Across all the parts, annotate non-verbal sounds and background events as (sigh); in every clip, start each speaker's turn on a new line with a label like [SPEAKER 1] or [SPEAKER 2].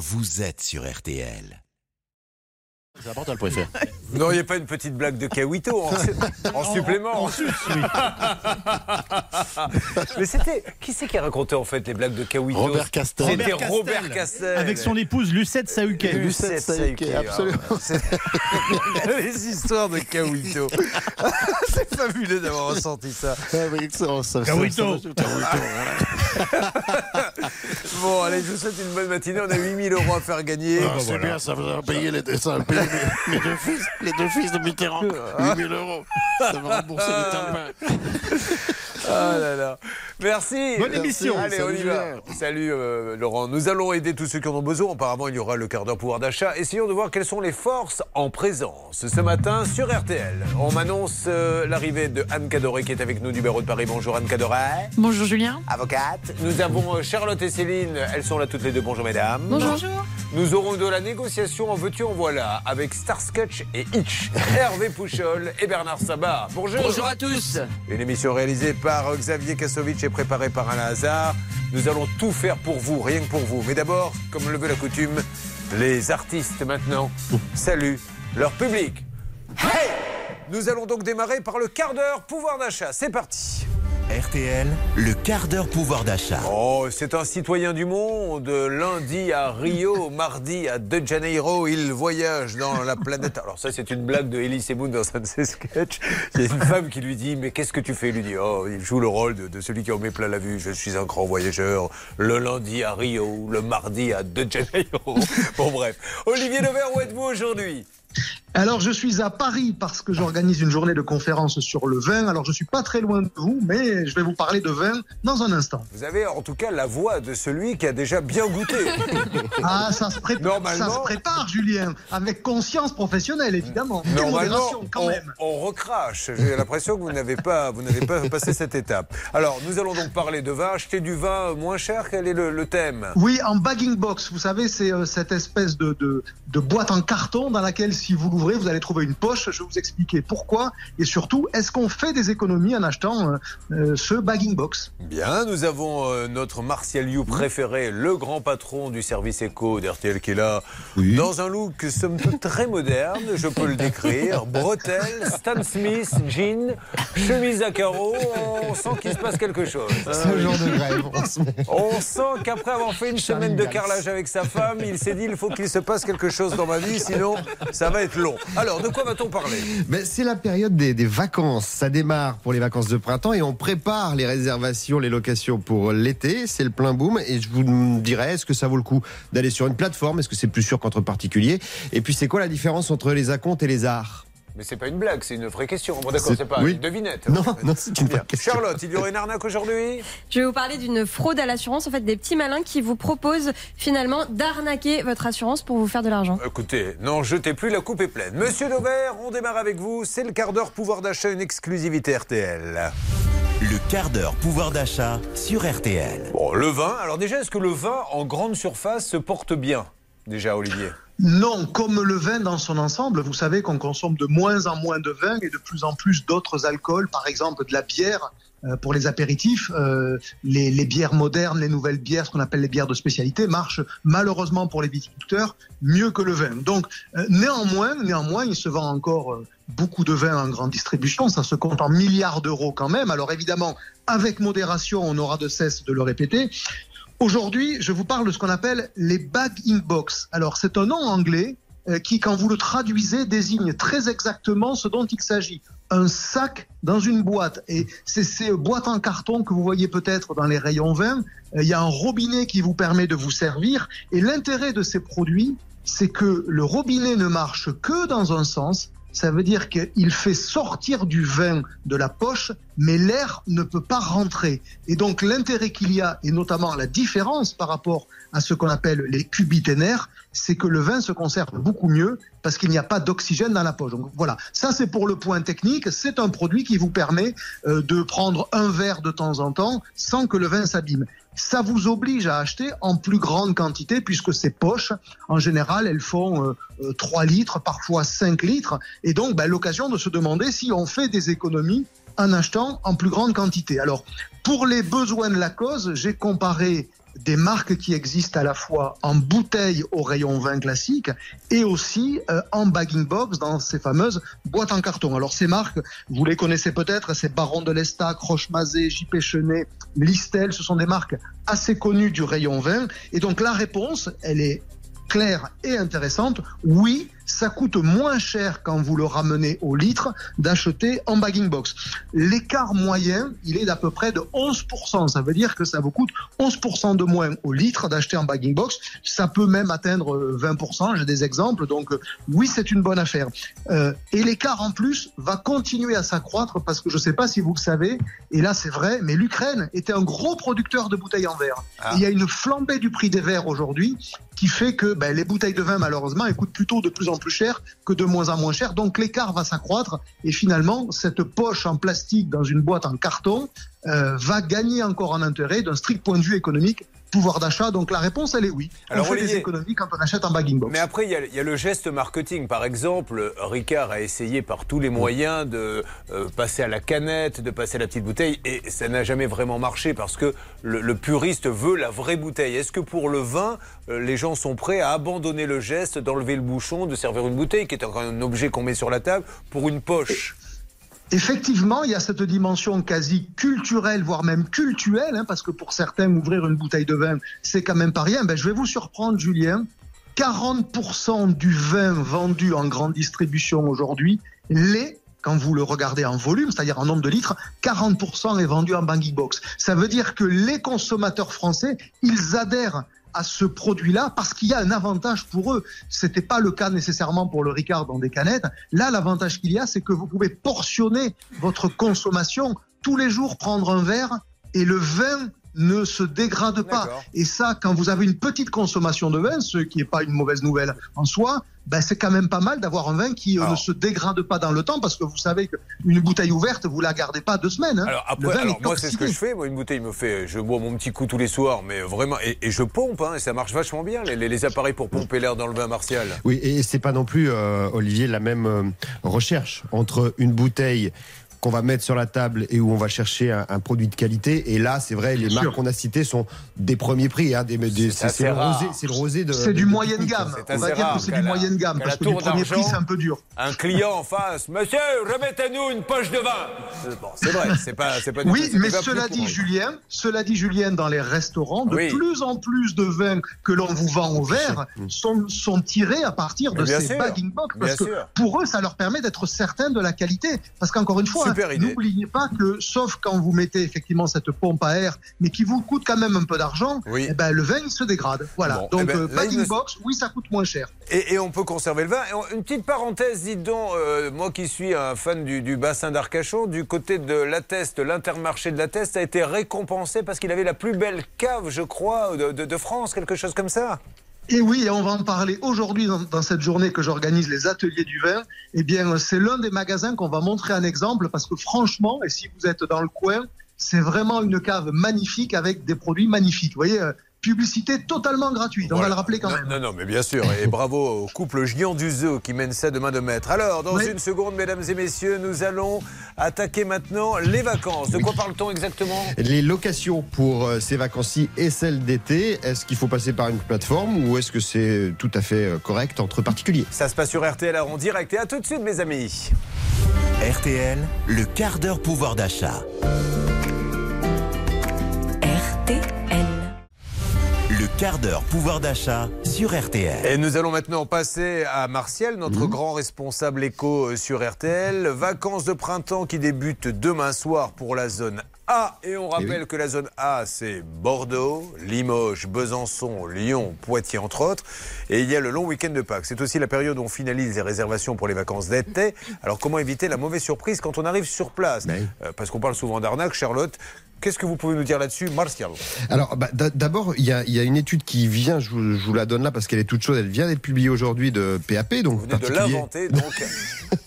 [SPEAKER 1] vous êtes sur RTL.
[SPEAKER 2] C'est important le préférer.
[SPEAKER 3] Vous n'auriez pas une petite blague de Kawito en, (laughs) en supplément (laughs) Mais c'était. Qui c'est qui a raconté en fait les blaques de Kawito?
[SPEAKER 2] Robert Castel.
[SPEAKER 3] C'était
[SPEAKER 4] Robert
[SPEAKER 3] Robert
[SPEAKER 4] Castel. Avec son épouse Lucette Sahuquet.
[SPEAKER 3] Lucette Sahuquet,
[SPEAKER 2] absolument.
[SPEAKER 3] ah, c'est- (laughs) Les histoires de Kawito. c'est fabuleux d'avoir ressenti ça.
[SPEAKER 2] Ah oui, excellent, ça- ça-
[SPEAKER 4] Kawito.
[SPEAKER 2] ça- Kawito. (laughs)
[SPEAKER 3] Bon, allez, je vous souhaite une bonne matinée. On a 8000 euros à faire gagner.
[SPEAKER 2] Ah, c'est bien, ça va payer les, ça va payer mes, mes deux fils, les deux fils de Mitterrand. (laughs) 8000 euros. Ça va rembourser les (laughs) tampons.
[SPEAKER 3] Ah là là. Merci.
[SPEAKER 4] Bonne émission.
[SPEAKER 3] Allez,
[SPEAKER 2] Salut,
[SPEAKER 3] on y va. Salut euh, Laurent. Nous allons aider tous ceux qui en ont besoin. Apparemment, il y aura le quart d'heure pouvoir d'achat. Essayons de voir quelles sont les forces en présence ce matin sur RTL. On m'annonce euh, l'arrivée de Anne Cadoré qui est avec nous du bureau de Paris. Bonjour Anne Cadoré.
[SPEAKER 5] Bonjour Julien.
[SPEAKER 3] Avocate. Nous avons euh, Charlotte et Céline. Elles sont là toutes les deux. Bonjour mesdames.
[SPEAKER 5] Bonjour.
[SPEAKER 3] Nous aurons de la négociation en veux-tu en voilà avec Starscotch et Hitch, (laughs) Hervé Pouchol et Bernard Sabat. Bonjour.
[SPEAKER 6] Bonjour à tous.
[SPEAKER 3] Une émission réalisée par Xavier Kasovic et préparée par Alain Hazard. Nous allons tout faire pour vous, rien que pour vous. Mais d'abord, comme le veut la coutume, les artistes maintenant saluent leur public. Hey Nous allons donc démarrer par le quart d'heure pouvoir d'achat. C'est parti.
[SPEAKER 1] RTL, le quart d'heure pouvoir d'achat.
[SPEAKER 3] Oh, c'est un citoyen du monde. Lundi à Rio, (laughs) mardi à De Janeiro, il voyage dans la planète. Alors ça, c'est une blague de Elise Moon dans un de ses sketchs. Il y a une femme qui lui dit, mais qu'est-ce que tu fais? Il lui dit, oh, il joue le rôle de, celui qui en met plein la vue. Je suis un grand voyageur. Le lundi à Rio, le mardi à De Janeiro. (laughs) Bon, bref. Olivier Levert, où êtes-vous aujourd'hui?
[SPEAKER 7] Alors, je suis à Paris parce que j'organise une journée de conférence sur le vin. Alors, je suis pas très loin de vous, mais je vais vous parler de vin dans un instant.
[SPEAKER 3] Vous avez en tout cas la voix de celui qui a déjà bien goûté. (laughs)
[SPEAKER 7] Ah, ça se,
[SPEAKER 3] Normalement-
[SPEAKER 7] ça se prépare, Julien, avec conscience professionnelle, évidemment.
[SPEAKER 3] Normalement,
[SPEAKER 7] quand
[SPEAKER 3] on,
[SPEAKER 7] même.
[SPEAKER 3] on recrache. J'ai l'impression que vous n'avez pas, vous n'avez pas passé cette étape. Alors, nous allons donc parler de vin. Acheter du vin moins cher. Quel est le, le thème?
[SPEAKER 7] Oui, en bagging box, vous savez, c'est euh, cette espèce de, de, de boîte en carton dans laquelle, si vous vous allez trouver une poche. Je vais vous expliquer pourquoi et surtout, est-ce qu'on fait des économies en achetant euh, euh, ce bagging box?
[SPEAKER 3] Bien, nous avons euh, notre Martial You préféré, le grand patron du service éco d'RTL qui est là, dans un look somme toute très moderne, je peux le décrire. (laughs) Bretelles, Stan Smith, jean, chemise à carreaux, on sent qu'il se passe quelque chose.
[SPEAKER 2] Ce genre de grève, met.
[SPEAKER 3] On sent qu'après avoir fait une semaine de carrelage avec sa femme, il s'est dit il faut qu'il se passe quelque chose dans ma vie, sinon ça va être long. Alors, de quoi va-t-on parler
[SPEAKER 8] Ben, c'est la période des, vacances. Ça démarre pour les vacances de printemps et on prépare les réservations, les locations pour l'été. C'est le plein boom. Et je vous dirais, est-ce que ça vaut le coup d'aller sur une plateforme? Est-ce que c'est plus sûr qu'entre particuliers? Et puis, c'est quoi la différence entre les acomptes et les arts?
[SPEAKER 3] Mais c'est pas une blague, c'est une vraie question. Bon, d'accord,
[SPEAKER 8] C'est-
[SPEAKER 3] pas
[SPEAKER 8] oui.
[SPEAKER 3] une devinette.
[SPEAKER 8] Non, non, c'est une vraie question.
[SPEAKER 3] Charlotte, il y aurait une arnaque aujourd'hui?
[SPEAKER 5] Je vais vous parler d'une fraude à l'assurance, en fait des petits malins qui vous proposent finalement d'arnaquer votre assurance pour vous faire de l'argent.
[SPEAKER 3] Écoutez, n'en jetez plus, la coupe est pleine. Monsieur Dauvert, on démarre avec vous. C'est le quart d'heure pouvoir d'achat, une exclusivité RTL.
[SPEAKER 1] Le quart d'heure pouvoir d'achat sur RTL.
[SPEAKER 3] Bon, le vin. Alors déjà, est-ce que le vin en grande surface se porte bien? Déjà, Olivier.
[SPEAKER 7] Non, comme le vin dans son ensemble, vous savez qu'on consomme de moins en moins de vin et de plus en plus d'autres alcools, par exemple de la bière euh, pour les apéritifs. Euh, les, bières modernes, les nouvelles bières, ce qu'on appelle les bières de spécialité, marchent malheureusement pour les viticulteurs mieux que le vin. Donc euh, néanmoins, néanmoins, il se vend encore beaucoup de vin en grande distribution. Ça se compte en milliards d'euros quand même. Alors évidemment, avec modération, on aura de cesse de le répéter. Aujourd'hui, je vous parle de ce qu'on appelle les bag in box. Alors, c'est un nom anglais euh, qui, quand vous le traduisez, désigne très exactement ce dont il s'agit. Un sac dans une boîte. Et c'est ces boîtes en carton que vous voyez peut-être dans les rayons vin. Euh, Il y a un robinet qui vous permet de vous servir. Et l'intérêt de ces produits, c'est que le robinet ne marche que dans un sens. Ça veut dire qu'il fait sortir du vin de la poche, mais l'air ne peut pas rentrer. Et donc l'intérêt qu'il y a, et notamment la différence par rapport à ce qu'on appelle les cubiténaires, c'est que le vin se conserve beaucoup mieux parce qu'il n'y a pas d'oxygène dans la poche. Donc voilà, ça c'est pour le point technique. C'est un produit qui vous permet euh, de prendre un verre de temps en temps sans que le vin s'abîme. Ça vous oblige à acheter en plus grande quantité puisque ces poches, en général, elles font euh, euh, 3 litres, parfois 5 litres. Et donc, ben, l'occasion de se demander si on fait des économies en achetant en plus grande quantité. Alors, pour les besoins de la cause, j'ai comparé des marques qui existent à la fois en bouteille au rayon vin classique et aussi euh, en bagging box dans ces fameuses boîtes en carton. Alors ces marques, vous les connaissez peut-être, c'est Baron de l'Estac, Roche-Mazet, JP Chenet, Listel, ce sont des marques assez connues du rayon vin. Et donc la réponse, elle est claire et intéressante. Oui, ça coûte moins cher quand vous le ramenez au litre d'acheter en bagging box. L'écart moyen, il est d'à peu près de 11%. Ça veut dire que ça vous coûte 11% de moins au litre d'acheter en bagging box. Ça peut même atteindre 20%. J'ai des exemples. Donc euh, oui, c'est une bonne affaire. Euh, et l'écart en plus va continuer à s'accroître parce que je ne sais pas si vous le savez, et là c'est vrai, mais l'Ukraine était un gros producteur de bouteilles en verre.
[SPEAKER 3] Ah.
[SPEAKER 7] Il y a une flambée du prix des verres aujourd'hui qui fait que ben, les bouteilles de vin, malheureusement, elles coûtent plutôt de plus en plus cher que de moins en moins cher. Donc l'écart va s'accroître et finalement, cette poche en plastique dans une boîte en carton euh, va gagner encore en intérêt d'un strict point de vue économique. Pouvoir d'achat, donc la réponse elle est oui.
[SPEAKER 3] Alors,
[SPEAKER 7] on fait des
[SPEAKER 3] Olivier-
[SPEAKER 7] économies quand on achète en bagging box.
[SPEAKER 3] Mais après, il y, a, il y a le geste marketing. Par exemple, Ricard a essayé par tous les moyens de euh, passer à la canette, de passer à la petite bouteille, et ça n'a jamais vraiment marché parce que le, le puriste veut la vraie bouteille. Est-ce que pour le vin, euh, les gens sont prêts à abandonner le geste d'enlever le bouchon, de servir une bouteille, qui est un, un objet qu'on met sur la table, pour une poche?
[SPEAKER 7] Effectivement, il y a cette dimension quasi culturelle, voire même cultuelle, hein, parce que pour certains, ouvrir une bouteille de vin, c'est quand même pas rien. Ben, je vais vous surprendre, Julien. 40% du vin vendu en grande distribution aujourd'hui l'est, quand vous le regardez en volume, c'est-à-dire en nombre de litres, 40% est vendu en bagging box. Ça veut dire que les consommateurs français, ils adhèrent à ce produit-là parce qu'il y a un avantage pour eux. C'était pas le cas nécessairement pour le Ricard dans des canettes. Là, l'avantage qu'il y a, c'est que vous pouvez portionner votre consommation tous les jours, prendre un verre et le vin ne se dégrade pas. Et ça, quand vous avez une petite consommation de vin, ce qui n'est pas une mauvaise nouvelle en soi, ben c'est quand même pas mal d'avoir un vin qui euh,
[SPEAKER 3] Alors.
[SPEAKER 7] ne se dégrade pas dans le temps, parce que vous savez qu'une bouteille ouverte, vous la gardez pas deux semaines. hein.
[SPEAKER 3] Alors
[SPEAKER 7] Le
[SPEAKER 3] après,
[SPEAKER 7] vin
[SPEAKER 3] alors
[SPEAKER 7] est
[SPEAKER 3] moi c'est ce que je fais. Moi une bouteille me fait, je bois mon petit coup tous les soirs, mais vraiment et, et je pompe hein, et ça marche vachement bien les, les- les appareils pour pomper l'air dans le vin martial.
[SPEAKER 8] Oui, et c'est pas non plus, euh, Olivier, la même euh, recherche entre une bouteille qu'on va mettre sur la table et où on va chercher un, un produit de qualité. Et là, c'est vrai, les
[SPEAKER 7] Bien
[SPEAKER 8] marques qu'on a citées sont des premiers prix. Hein, des, des- c'est le rosé, c'est le rosé de.
[SPEAKER 7] C'est du moyenne gamme. On va dire que c'est du moyenne gamme, parce que
[SPEAKER 3] tour
[SPEAKER 7] premier prix, c'est un peu dur.
[SPEAKER 3] Un client en face, monsieur, remettez-nous une poche de vin. Bon, c'est vrai, c'est pas, c'est pas. du
[SPEAKER 7] Oui, mais cela dit, Julien, cela dit, Julien, dans les restaurants, de plus en plus de vins que l'on vous vend au verre sont, sont tirés à partir de ces bagging box. Parce que pour eux, ça leur permet d'être certains de la qualité. Parce qu'encore une fois. N'oubliez pas que, sauf quand vous mettez effectivement cette pompe à air, mais qui vous coûte quand même un peu d'argent,
[SPEAKER 3] Oui.
[SPEAKER 7] eh ben, le vin, il se dégrade. Voilà.
[SPEAKER 3] Bon, eh
[SPEAKER 7] Donc,
[SPEAKER 3] ben,
[SPEAKER 7] euh,
[SPEAKER 3] là, me-
[SPEAKER 7] box, oui, ça coûte moins cher.
[SPEAKER 3] Et, et on peut conserver le vin. Et on- une petite parenthèse, dites donc, euh, moi qui suis un fan du, du bassin d'Arcachon, du côté de la Teste, l'intermarché de la Teste a été récompensé parce qu'il avait la plus belle cave, je crois, de, de- de France, quelque chose comme ça.
[SPEAKER 7] Et oui, et on va en parler aujourd'hui dans, cette journée que j'organise les ateliers du vin. Eh bien, c'est l'un des magasins qu'on va montrer un exemple parce que franchement, et si vous êtes dans le coin, c'est vraiment une cave magnifique avec des produits magnifiques. Vous voyez, euh, publicité totalement gratuite. On va le rappeler quand
[SPEAKER 3] non,
[SPEAKER 7] même.
[SPEAKER 3] Non, non, mais bien sûr. Et bravo au couple Gion du Zoo qui mène ça de main de maître. Alors, dans
[SPEAKER 7] Oui.
[SPEAKER 3] une seconde, mesdames et messieurs, nous allons attaquer maintenant les vacances. De quoi parle-t-on exactement?
[SPEAKER 8] Les locations pour euh, ces vacances-ci et celles d'été, est-ce qu'il faut passer par une plateforme ou est-ce que c'est tout à fait euh, correct entre particuliers?
[SPEAKER 3] Ça se passe sur RTL en direct. Et à tout de suite, mes amis.
[SPEAKER 1] RTL, le quart d'heure pouvoir d'achat. Quart d'heure pouvoir d'achat sur RTL.
[SPEAKER 3] Et nous allons maintenant passer à Martial, notre grand responsable éco euh, sur RTL. Vacances de printemps qui débutent demain soir pour la zone A. Et on rappelle que la zone A, c'est Bordeaux, Limoges, Besançon, Lyon, Poitiers, entre autres. Et il y a le long week-end de Pâques. C'est aussi la période où on finalise les réservations pour les vacances d'été. Alors comment éviter la mauvaise surprise quand on arrive sur place?
[SPEAKER 8] Ben.
[SPEAKER 3] Euh, Parce qu'on parle souvent d'arnaque, Charlotte. Qu'est-ce que vous pouvez nous dire là-dessus, Martial?
[SPEAKER 8] Alors, bah, d'a- d'abord, il y a, il y a une étude qui vient, je vous, je vous la donne là parce qu'elle est toute chaude, elle vient d'être publiée aujourd'hui de PAP, donc
[SPEAKER 3] Vous venez de l'inventer, donc,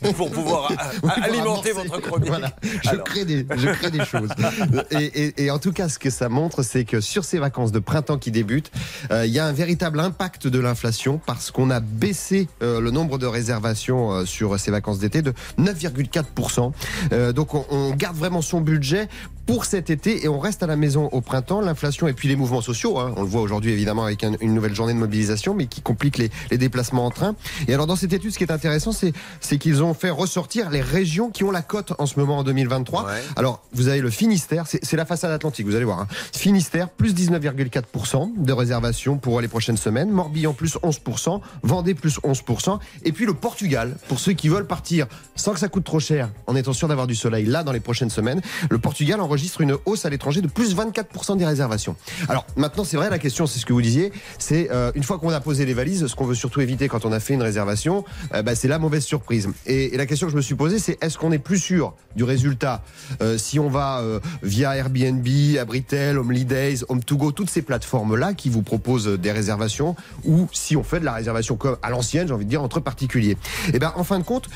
[SPEAKER 3] (laughs) pour pouvoir
[SPEAKER 8] Oui, (laughs) pour
[SPEAKER 3] alimenter votre chronique.
[SPEAKER 8] Voilà. Je, crée des, je crée des choses. (laughs) Et, et- et en tout cas, ce que ça montre, c'est que sur ces vacances de printemps qui débutent, euh, il y a un véritable impact de l'inflation parce qu'on a baissé euh, le nombre de réservations euh, sur ces vacances d'été de 9,4%. Euh, donc on, on garde vraiment son budget pour cet été et on reste à la maison au printemps. L'inflation et puis les mouvements sociaux, hein, on le voit aujourd'hui évidemment avec un- une nouvelle journée de mobilisation, mais qui complique les, les déplacements en train. Et alors dans cette étude, ce qui est intéressant, c'est qu'ils ont fait ressortir les régions qui ont la cote en ce moment en 2023.
[SPEAKER 3] Ouais.
[SPEAKER 8] Alors vous avez le Finistère, c'est c'est la façade atlantique, vous allez voir. hein. Finistère plus 19,4% de réservation pour les prochaines semaines. Morbihan plus 11%, Vendée plus 11%. Et puis le Portugal, pour ceux qui veulent partir sans que ça coûte trop cher, en étant sûr d'avoir du soleil là dans les prochaines semaines, le Portugal enregistre une hausse à l'étranger de plus 24% des réservations. Alors maintenant, c'est vrai, la question, c'est ce que vous disiez, c'est euh, une fois qu'on a posé les valises, ce qu'on veut surtout éviter quand on a fait une réservation, euh, bah, c'est la mauvaise surprise. Et, la question que je me suis posée, c'est est-ce qu'on est plus sûr du résultat euh, si on va via Airbnb, Abritel, Holidays, Home2Go, toutes ces plateformes-là qui vous proposent des réservations, ou si on fait de la réservation comme à l'ancienne, j'ai envie de dire, entre particuliers? Et ben, en fin de compte,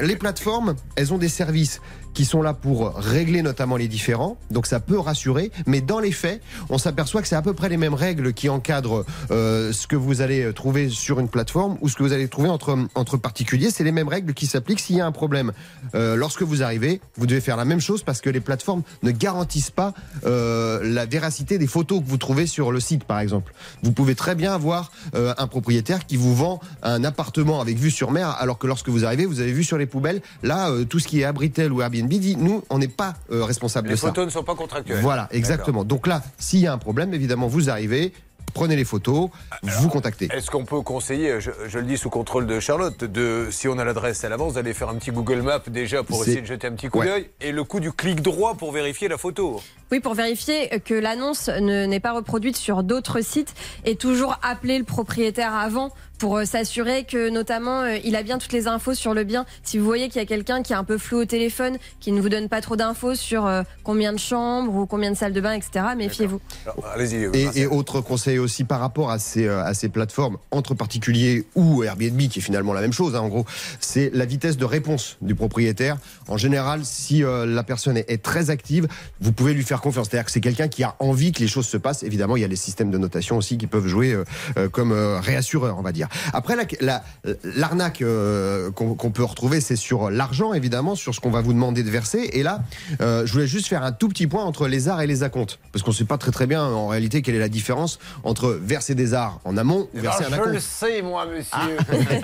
[SPEAKER 8] les plateformes, elles ont des services qui sont là pour régler notamment les différends, donc ça peut rassurer, mais dans les faits, on s'aperçoit que c'est à peu près les mêmes règles qui encadrent euh, ce que vous allez trouver sur une plateforme ou ce que vous allez trouver entre, entre particuliers, c'est les mêmes règles qui s'appliquent s'il y a un problème. Euh, lorsque vous arrivez, vous devez faire la même chose parce que les plateformes ne garantissent pas euh, la véracité des photos que vous trouvez sur le site, par exemple. Vous pouvez très bien avoir euh, un propriétaire qui vous vend un appartement avec vue sur mer, alors que lorsque vous arrivez, vous avez vu sur les poubelles. Là, euh, tout ce qui est Abritel ou Airbnb dit, nous, on n'est pas euh, responsable
[SPEAKER 3] Les
[SPEAKER 8] de ça.
[SPEAKER 3] photos ne sont pas contractuelles.
[SPEAKER 8] Voilà, exactement. Donc là, s'il y a un problème, évidemment, vous arrivez, prenez les photos, vous contactez.
[SPEAKER 3] Est-ce qu'on peut conseiller, je, je le dis sous contrôle de Charlotte, de si on a l'adresse à l'avance, d'aller faire un petit Google Maps déjà pour essayer de jeter un petit coup
[SPEAKER 8] Ouais.
[SPEAKER 3] d'œil et le coup du clic droit pour vérifier la photo.
[SPEAKER 5] Oui, pour vérifier que l'annonce ne- n'est pas reproduite sur d'autres sites et toujours appeler le propriétaire avant pour euh, s'assurer que notamment euh, il a bien toutes les infos sur le bien. Si vous voyez qu'il y a quelqu'un qui est un peu flou au téléphone, qui ne vous donne pas trop d'infos sur euh, combien de chambres ou combien de salles de bain, etc., méfiez-vous.
[SPEAKER 8] Et, et autre conseil aussi par rapport à ces, à ces plateformes entre particuliers ou Airbnb, qui est finalement la même chose, hein, en gros, c'est la vitesse de réponse du propriétaire. En général, si euh, la personne est, est très active, vous pouvez lui faire confiance. C'est-à-dire que c'est quelqu'un qui a envie que les choses se passent. Évidemment, il y a les systèmes de notation aussi qui peuvent jouer euh, comme euh, réassureur, on va dire. Après, la- la- l'arnaque euh, qu'on peut retrouver, c'est sur l'argent, évidemment, sur ce qu'on va vous demander de verser. Et là, euh, je voulais juste faire un tout petit point entre les arts et les acomptes. Parce qu'on ne sait pas très très bien, en réalité, quelle est la différence entre verser des arts en amont ou verser un
[SPEAKER 3] Alors, Ah, je le
[SPEAKER 8] acompte.
[SPEAKER 3] sais, moi, monsieur.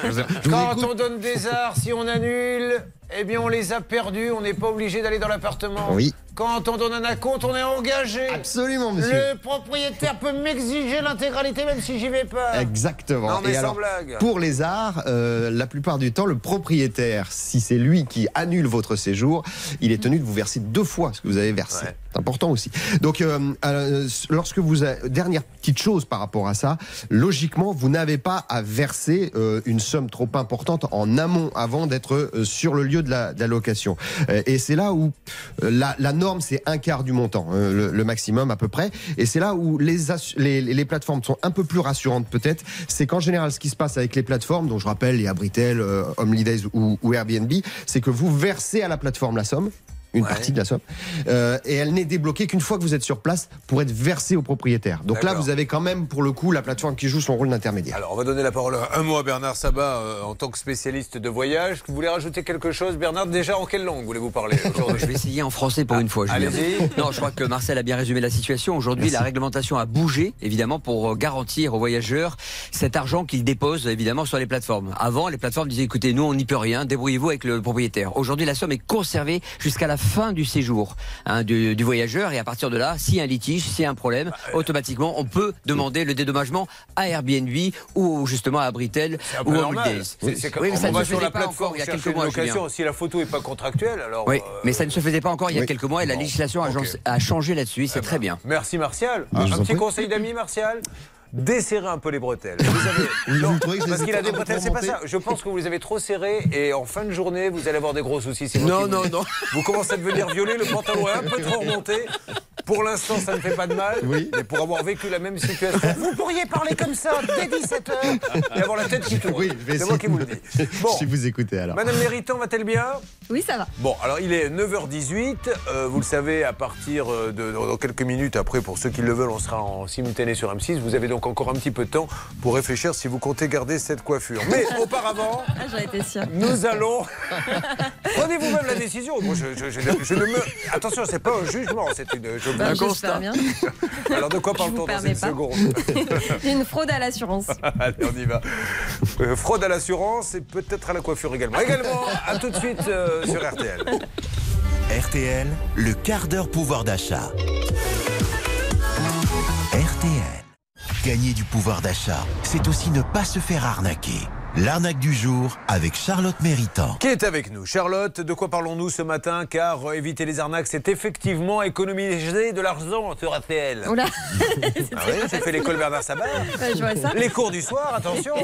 [SPEAKER 3] (laughs)
[SPEAKER 8] Vous
[SPEAKER 3] Quand on donne des arts, si on annule, eh bien, on les a perdus. On n'est pas obligé d'aller dans l'appartement.
[SPEAKER 8] Oui.
[SPEAKER 3] Quand on donne un acompte, on est engagé.
[SPEAKER 8] Absolument, monsieur.
[SPEAKER 3] Le propriétaire peut m'exiger l'intégralité même si j'y vais pas.
[SPEAKER 8] Exactement.
[SPEAKER 3] Non, mais
[SPEAKER 8] Et
[SPEAKER 3] sans
[SPEAKER 8] alors,
[SPEAKER 3] blague.
[SPEAKER 8] pour les arts, euh, la plupart du temps, le propriétaire, si c'est lui qui annule votre séjour, il est tenu de vous verser deux fois ce que vous avez versé.
[SPEAKER 3] Ouais.
[SPEAKER 8] C'est important aussi. Donc, euh, euh, lorsque vous avez, dernière petite chose par rapport à ça, logiquement, vous n'avez pas à verser euh, une somme trop importante en amont avant d'être euh, sur le lieu de la, de la location. Euh, et c'est là où euh, la, la norme, c'est un quart du montant, euh, le, maximum à peu près. Et c'est là où les, les, plateformes sont un peu plus rassurantes peut-être. C'est qu'en général, ce qui se passe avec les plateformes, dont je rappelle les Abritel, euh, Holidays ou, ou Airbnb, c'est que vous versez à la plateforme la somme une
[SPEAKER 3] Ouais.
[SPEAKER 8] partie de la somme, euh, et elle n'est débloquée qu'une fois que vous êtes sur place pour être versée au propriétaire. Donc là, vous avez quand même, pour le coup, la plateforme qui joue son rôle d'intermédiaire.
[SPEAKER 3] Alors, on va donner la parole un mot à Bernard Sabat euh, en tant que spécialiste de voyage. Vous voulez rajouter quelque chose, Bernard? Déjà, en quelle langue voulez-vous parler (laughs) aujourd'hui?
[SPEAKER 9] Je vais essayer en français pour une fois.
[SPEAKER 3] Allez-y.
[SPEAKER 9] Non, je crois que Marcel a bien résumé la situation. Aujourd'hui, la réglementation a bougé, évidemment, pour euh, garantir aux voyageurs cet argent qu'ils déposent, évidemment, sur les plateformes. Avant, les plateformes disaient, écoutez, nous, on n'y peut rien, débrouillez-vous avec le propriétaire. Aujourd'hui, la somme est conservée jusqu'à la fin du séjour hein, du, du voyageur. Et à partir de là, s'il y a un litige, s'il y a un problème, automatiquement, on peut demander le dédommagement à Airbnb ou justement à
[SPEAKER 3] peu
[SPEAKER 9] ou à. Holidays. Oui, mais ça ne se
[SPEAKER 3] sur
[SPEAKER 9] faisait
[SPEAKER 3] la
[SPEAKER 9] pas
[SPEAKER 3] plateforme
[SPEAKER 9] encore il y a quelques mois.
[SPEAKER 3] Si la photo n'est pas contractuelle, alors.
[SPEAKER 9] Oui,
[SPEAKER 3] euh,
[SPEAKER 9] mais ça ne se faisait pas encore il y a
[SPEAKER 8] oui.
[SPEAKER 9] quelques mois et la législation a, changé là-dessus, c'est très bien.
[SPEAKER 3] Merci Martial.
[SPEAKER 8] Ah,
[SPEAKER 3] un petit conseil d'amis, Martial Desserrer un peu les bretelles. Vous avez... (laughs)
[SPEAKER 8] Oui,
[SPEAKER 3] Non,
[SPEAKER 8] vous trouvez que je
[SPEAKER 3] parce qu'il a des bretelles, c'est pas ça. Je pense que vous les avez trop serrées et en fin de journée, vous allez avoir des gros soucis.
[SPEAKER 9] Non, non, non. (laughs)
[SPEAKER 3] Vous commencez à devenir violet, le pantalon est un peu trop remonté. pour l'instant, ça ne fait pas de mal.
[SPEAKER 8] Oui.
[SPEAKER 3] Mais pour avoir vécu la même situation, vous pourriez parler comme ça dès 17h et avoir la tête qui tourne.
[SPEAKER 8] Oui,
[SPEAKER 3] C'est moi
[SPEAKER 8] si-
[SPEAKER 3] qui vous le dis. Bon,
[SPEAKER 8] Si vous écoutez alors.
[SPEAKER 3] Madame Méritant, va-t-elle bien?
[SPEAKER 5] Oui, ça va.
[SPEAKER 3] Bon, alors il est 9h18. Euh, vous le savez, à partir euh, de dans quelques minutes après, pour ceux qui le veulent, on sera en simultané sur M6. Vous avez donc encore un petit peu de temps pour réfléchir si vous comptez garder cette coiffure. Mais (laughs) auparavant,
[SPEAKER 5] Ah, j'aurais été sûre.
[SPEAKER 3] nous allons. (laughs) Prenez vous-même la décision. Moi, je, je- je- je ne me. Attention, c'est pas un jugement, c'est une. je-
[SPEAKER 5] Bah, j'espère bien. (laughs)
[SPEAKER 3] Alors de quoi parle-t-on dans une
[SPEAKER 5] pas.
[SPEAKER 3] seconde
[SPEAKER 5] Une fraude à l'assurance.
[SPEAKER 3] Allez, on y va. Euh, fraude à l'assurance et peut-être à la coiffure également. Également, à tout de suite euh, sur RTL. (laughs)
[SPEAKER 1] RTL, le quart d'heure pouvoir d'achat. RTL. Gagner du pouvoir d'achat, c'est aussi ne pas se faire arnaquer. L'arnaque du jour avec Charlotte Méritant.
[SPEAKER 3] Qui est avec nous? Charlotte, de quoi parlons-nous ce matin? Car euh, éviter les arnaques, c'est effectivement économiser de l'argent sur RTL.
[SPEAKER 5] Oula, (laughs)
[SPEAKER 3] Ah oui, j'ai fait l'école Bernard Sabat?
[SPEAKER 5] Ouais, je vois ça.
[SPEAKER 3] Les cours du soir, attention.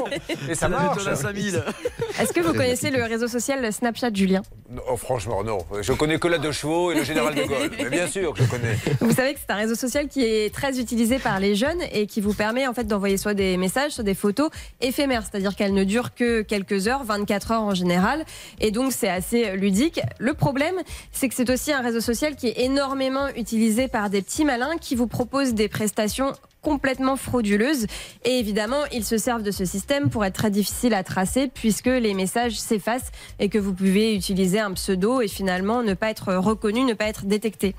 [SPEAKER 3] Et ça marche.
[SPEAKER 5] Est-ce que vous connaissez le réseau social Snapchat Julien?
[SPEAKER 3] Non, oh, franchement, non. Je connais que la de chevaux et le général de Gaulle. Mais bien sûr que je connais.
[SPEAKER 5] Vous savez que c'est un réseau social qui est très utilisé par les jeunes et qui vous permet en fait d'envoyer soit des messages, soit des photos éphémères, c'est-à-dire qu'elles ne durent que quelques heures, 24 heures en général, et donc c'est assez ludique. Le problème, c'est que c'est aussi un réseau social qui est énormément utilisé par des petits malins qui vous proposent des prestations complètement frauduleuses et évidemment ils se servent de ce système pour être très difficile à tracer puisque les messages s'effacent et que vous pouvez utiliser un pseudo et finalement ne pas être reconnu, ne pas être détecté.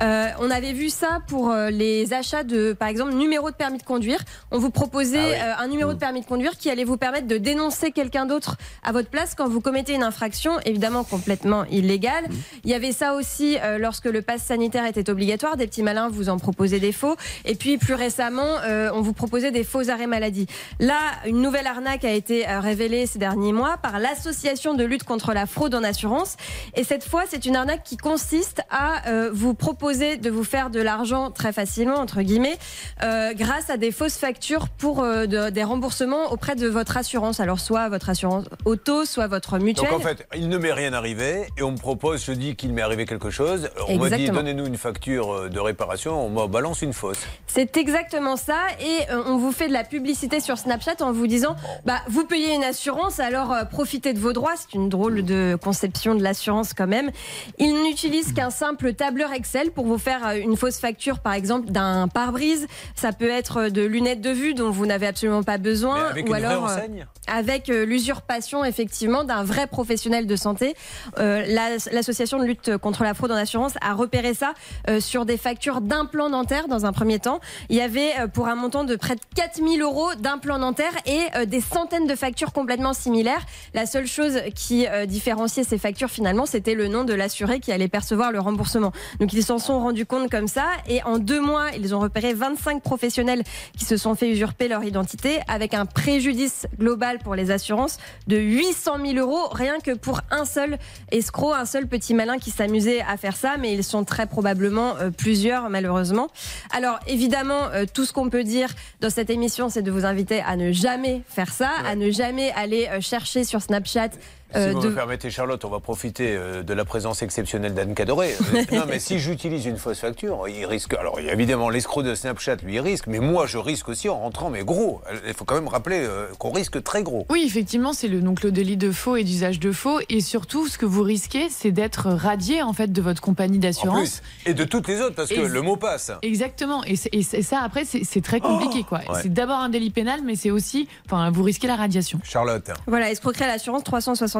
[SPEAKER 5] Euh, on avait vu ça pour euh, les achats de, par exemple, numéro de permis de conduire. On vous proposait euh, un numéro de permis de conduire qui allait vous permettre de dénoncer quelqu'un d'autre à votre place quand vous commettez une infraction, évidemment complètement illégale. Il y avait ça aussi lorsque le pass sanitaire était obligatoire. Des petits malins vous en proposaient des faux. Et puis plus récemment, euh, on vous proposait des faux arrêts maladie. Là, une nouvelle arnaque a été euh, révélée ces derniers mois par l'association de lutte contre la fraude en assurance. Et cette fois, c'est une arnaque qui consiste à euh, vous proposer de vous faire de l'argent très facilement, entre guillemets, euh, grâce à des fausses factures pour de- des remboursements auprès de votre assurance. Alors, soit votre assurance auto, soit votre mutuelle.
[SPEAKER 3] Donc en fait, il ne m'est rien arrivé et on me propose, je dis qu'il m'est arrivé quelque chose. On m'a dit donnez-nous une facture de réparation, on me balance une fausse.
[SPEAKER 5] C'est exactement ça et euh, on vous fait de la publicité sur Snapchat en vous disant bah vous payez une assurance alors euh, profitez de vos droits, c'est une drôle de conception de l'assurance quand même. Ils n'utilisent qu'un simple tableur Excel pour vous faire euh, une fausse facture par exemple d'un pare-brise, ça peut être de lunettes de vue dont vous n'avez absolument pas besoin
[SPEAKER 3] Mais avec
[SPEAKER 5] ou
[SPEAKER 3] une
[SPEAKER 5] alors
[SPEAKER 3] vraie enseigne
[SPEAKER 5] avec l'usurpation effectivement d'un vrai professionnel de santé. La- L'association de lutte contre la fraude en assurance a repéré ça sur des factures d'implants dentaires dans un premier temps. Il y avait euh, pour un montant de près de 4000 euros d'implants dentaires et euh, des centaines de factures complètement similaires. La seule chose qui euh, différenciait ces factures finalement, c'était le nom de l'assuré qui allait percevoir le remboursement. Donc ils s'en sont rendus compte comme ça et en deux mois, ils ont repéré 25 professionnels qui se sont fait usurper leur identité avec un préjudice global pour les assurances de 800 000 euros rien que pour un seul escroc, un seul petit malin qui s'amusait à faire ça, mais ils sont très probablement plusieurs malheureusement. Alors évidemment, tout ce qu'on peut dire dans cette émission, c'est de vous inviter à ne jamais faire ça, à ne jamais aller euh, chercher sur Snapchat. Euh,
[SPEAKER 3] si vous
[SPEAKER 5] de-
[SPEAKER 3] me permettez, Charlotte, on va profiter euh, de la présence exceptionnelle d'Anne Cadoré. Euh, (laughs) non, mais si j'utilise une fausse facture, il risque. Alors, évidemment, l'escroc de Snapchat, lui, il risque, mais moi, je risque aussi en rentrant, mais gros. Il faut quand même rappeler qu'on risque très gros.
[SPEAKER 10] Oui, effectivement, c'est le, donc le délit de faux et d'usage de faux. Et surtout, ce que vous risquez, c'est d'être radié en fait de votre compagnie
[SPEAKER 3] En
[SPEAKER 10] d'assurance.
[SPEAKER 3] plus. Et de toutes les autres, parce que
[SPEAKER 10] Et-
[SPEAKER 3] le mot passe.
[SPEAKER 10] Exactement. Et, ça, après, c'est très compliqué. quoi.
[SPEAKER 3] Ouais.
[SPEAKER 10] C'est d'abord un délit pénal, mais c'est aussi, enfin, vous risquez la radiation.
[SPEAKER 3] Charlotte.
[SPEAKER 5] Voilà, escroquerie à l'assurance,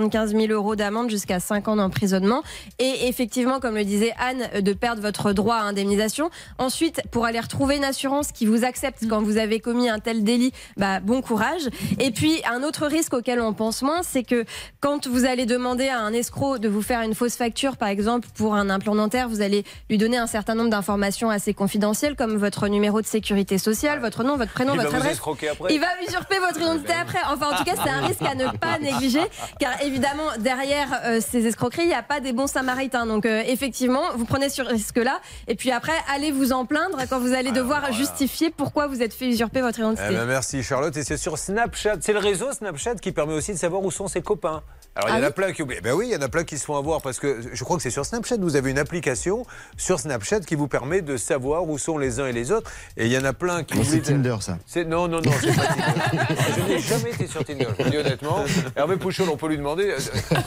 [SPEAKER 5] 375 000 euros d'amende jusqu'à 5 ans d'emprisonnement. Et effectivement, comme le disait Anne, de perdre votre droit à indemnisation. Ensuite, pour aller retrouver une assurance qui vous accepte quand vous avez commis un tel délit, bah, bon courage. Et puis, un autre risque auquel on pense moins, c'est que quand vous allez demander à un escroc de vous faire une fausse facture, par exemple, pour un implant dentaire, vous allez lui donner un certain nombre d'informations assez confidentielles, comme votre numéro de sécurité sociale, votre nom, votre prénom,
[SPEAKER 3] Il
[SPEAKER 5] votre adresse.
[SPEAKER 3] après.
[SPEAKER 5] Il va usurper votre identité après. Enfin, en tout cas, c'est un risque à ne pas négliger, car évidemment, derrière euh, ces escroqueries, il n'y a pas des bons samaritains. Donc, euh, effectivement, vous prenez ce risque-là, et puis après, allez vous en plaindre quand vous allez devoir justifier pourquoi vous êtes fait usurper votre identité.
[SPEAKER 3] Eh ben, merci Charlotte. Et c'est sur Snapchat. C'est le réseau Snapchat qui permet aussi de savoir où sont ses copains. Alors il y
[SPEAKER 5] Ah
[SPEAKER 3] en a
[SPEAKER 5] oui
[SPEAKER 3] plein qui oublient. Ben oui, il y en a plein qui se font avoir parce que je crois que c'est sur Snapchat. Vous avez une application sur Snapchat qui vous permet de savoir où sont les uns et les autres. Et il y en a plein qui
[SPEAKER 8] Mais c'est
[SPEAKER 3] oublient.
[SPEAKER 8] Tinder, ça.
[SPEAKER 3] C'est- Non, non, non, c'est pas Tinder. (laughs) Je n'ai jamais été sur Tinder, je vous dis honnêtement. Hervé Pouchol, on peut lui demander. euh,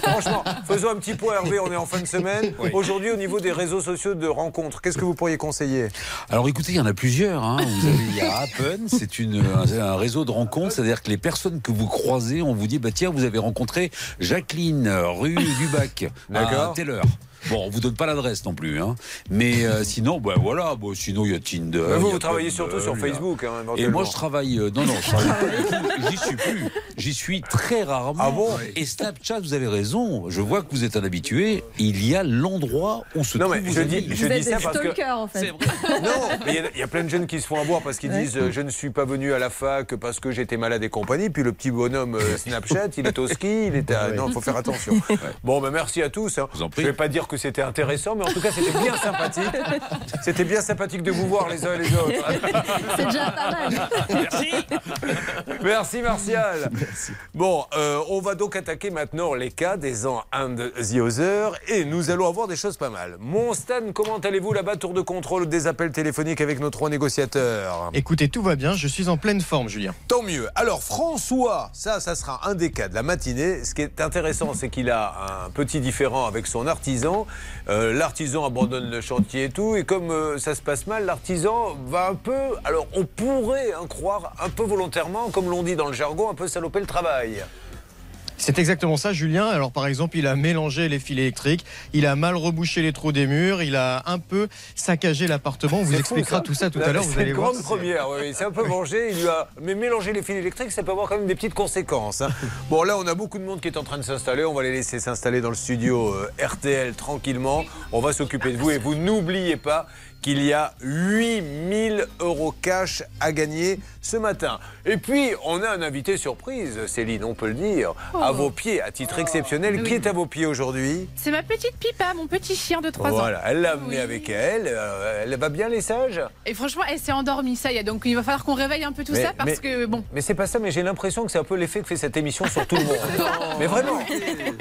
[SPEAKER 3] Franchement, faisons un petit point, Hervé, on est en fin de semaine. Aujourd'hui, au niveau des réseaux sociaux de rencontres, qu'est-ce que vous pourriez conseiller?
[SPEAKER 11] Alors écoutez, il y en a plusieurs. hein. Vous avez, il y a Happen, c'est une, un, un réseau de rencontres, c'est-à-dire que les personnes que vous croisez, on vous dit, bah tiens, vous avez rencontré Jacqueline, rue du Bac,
[SPEAKER 3] D'accord.
[SPEAKER 11] à heure. Bon, on vous donne pas l'adresse non plus, hein. mais euh, sinon, bah voilà, bon, sinon il y a Tinder.
[SPEAKER 3] Vous, vous
[SPEAKER 11] a
[SPEAKER 3] travaillez surtout sur Facebook. hein,
[SPEAKER 11] Et moi, je travaille. euh, non, non, je travaille pas. J'y suis plus. J'y suis très rarement.
[SPEAKER 3] Ah bon
[SPEAKER 11] Et Snapchat, vous avez raison. Je vois que vous êtes un habitué. Il y a l'endroit où se
[SPEAKER 3] Non, mais je dis- je
[SPEAKER 5] Vous
[SPEAKER 3] dis ça parce que-
[SPEAKER 5] stalkers en fait. (laughs)
[SPEAKER 3] Non, mais il y a- il y, a plein de jeunes qui se font avoir parce qu'ils disent euh, je ne suis pas venu à la fac parce que j'étais malade et compagnie. Puis le petit bonhomme euh, Snapchat, il est au ski, il est à... Non, il faut faire attention. Bon, ben merci à tous. hein.
[SPEAKER 11] vous en
[SPEAKER 3] Je
[SPEAKER 11] prie.
[SPEAKER 3] vais pas dire que c'était intéressant, mais en tout cas, c'était bien sympathique. C'était bien sympathique de vous voir les uns et les autres. (laughs)
[SPEAKER 5] C'est déjà pas mal.
[SPEAKER 3] Merci Martial. Bon, euh, on va donc attaquer maintenant les cas des ans and the other et nous allons avoir des choses pas mal. Mon Stan, comment allez-vous là-bas? Tour de contrôle des appels téléphoniques avec nos trois négociateurs.
[SPEAKER 4] Écoutez, tout va bien, je suis en pleine forme, Julien.
[SPEAKER 3] Tant mieux. Alors François, ça, ça sera un des cas de la matinée. Ce qui est intéressant, c'est qu'il a un petit différent avec son artisan. Euh, l'artisan abandonne le chantier et tout, et comme euh, ça se passe mal, l'artisan va un peu, alors on pourrait hein, croire un peu volontairement, comme l'on dit dans le jargon, un peu saloper le travail.
[SPEAKER 4] C'est exactement ça, Julien. Alors, par exemple, il a mélangé les fils électriques, il a mal rebouché les trous des murs, il a un peu saccagé l'appartement. On vous expliquera
[SPEAKER 3] fou,
[SPEAKER 4] tout ça tout
[SPEAKER 3] Là,
[SPEAKER 4] à l'heure. Vous
[SPEAKER 3] C'est une grande première. oui. C'est un peu (laughs) mangé. Il lui a... Mais mélanger les fils électriques, ça peut avoir quand même des petites conséquences. hein. Bon, là, on a beaucoup de monde qui est en train de s'installer. On va les laisser s'installer dans le studio euh, RTL tranquillement. On va s'occuper de vous. Et vous n'oubliez pas qu'il y a 8000 euros cash à gagner ce matin. Et puis, on a un invité surprise, Céline, on peut le dire, à vos pieds, à titre exceptionnel. Qui est à vos pieds aujourd'hui?
[SPEAKER 12] C'est ma petite Pipa, mon petit chien de 3 ans.
[SPEAKER 3] Voilà, elle l'a amené
[SPEAKER 12] Oui.
[SPEAKER 3] avec elle. Euh, elle va bien, les sages?
[SPEAKER 12] Et franchement, elle s'est endormie, ça y est. Donc il va falloir qu'on réveille un peu tout
[SPEAKER 3] Mais-
[SPEAKER 12] ça parce
[SPEAKER 3] mais-
[SPEAKER 12] que bon.
[SPEAKER 3] Mais c'est pas ça, mais j'ai l'impression que c'est un peu l'effet que fait cette émission sur tout le monde. (laughs) mais vraiment.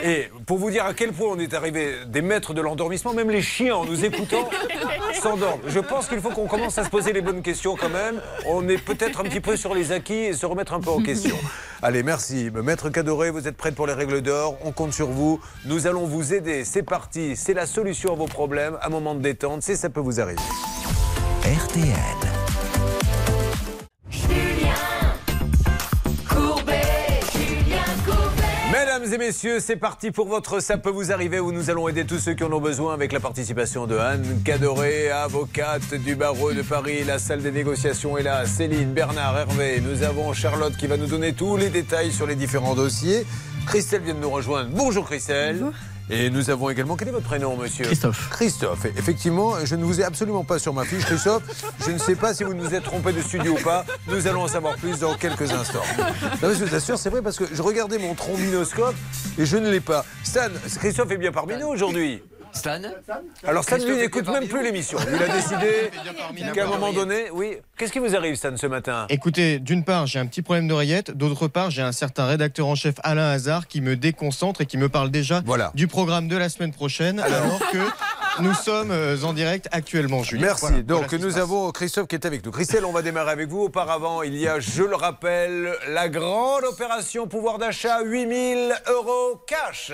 [SPEAKER 3] Et pour vous dire à quel point on est arrivé des maîtres de l'endormissement, même les chiens en nous écoutant (laughs) s'endorment. Je pense qu'il faut qu'on commence à se poser les bonnes questions quand même. On est peut-être un petit peu sur les acquis et se remettre un peu en question. (laughs) Allez, merci. Maître Cadoré, vous êtes prête pour les règles d'or. On compte sur vous. Nous allons vous aider. C'est parti. C'est la solution à vos problèmes. Un moment de détente. C'est ça peut vous arriver.
[SPEAKER 1] RTL.
[SPEAKER 3] Et messieurs, c'est parti pour votre Ça peut vous arriver où nous allons aider tous ceux qui en ont besoin avec la participation de Anne Cadoré, avocate du barreau de Paris. La salle des négociations est là. Céline, Bernard, Hervé. Nous avons Charlotte qui va nous donner tous les détails sur les différents dossiers. Christelle vient de nous rejoindre. Bonjour Christelle. Et nous avons également, quel est votre prénom, monsieur
[SPEAKER 4] Christophe.
[SPEAKER 3] Christophe. Effectivement, je ne vous ai absolument pas sur ma fiche, Christophe. Je ne sais pas si vous nous êtes trompé de studio ou pas. Nous allons en savoir plus dans quelques instants. Non, mais je vous assure, c'est vrai parce que je regardais mon trombinoscope et je ne l'ai pas. Stan, Christophe est bien parmi nous aujourd'hui.
[SPEAKER 9] Stan
[SPEAKER 3] Alors Stan, lui, n'écoute même plus l'émission. Il a (laughs) décidé qu'à un moment donné, oui. Qu'est-ce qui vous arrive, Stan, ce matin
[SPEAKER 4] Écoutez, d'une part, j'ai un petit problème d'oreillette. D'autre part, j'ai un certain rédacteur en chef Alain Hazard qui me déconcentre et qui me parle déjà
[SPEAKER 3] Voilà.
[SPEAKER 4] du programme de la semaine prochaine, alors que nous sommes euh, en direct actuellement, Julien.
[SPEAKER 3] Merci.
[SPEAKER 4] Voilà,
[SPEAKER 3] Donc
[SPEAKER 4] voilà
[SPEAKER 3] nous
[SPEAKER 4] passe.
[SPEAKER 3] avons Christophe qui est avec nous. Christelle, on va démarrer avec vous. Auparavant, il y a, je le rappelle, la grande opération pouvoir d'achat 8000 euros cash.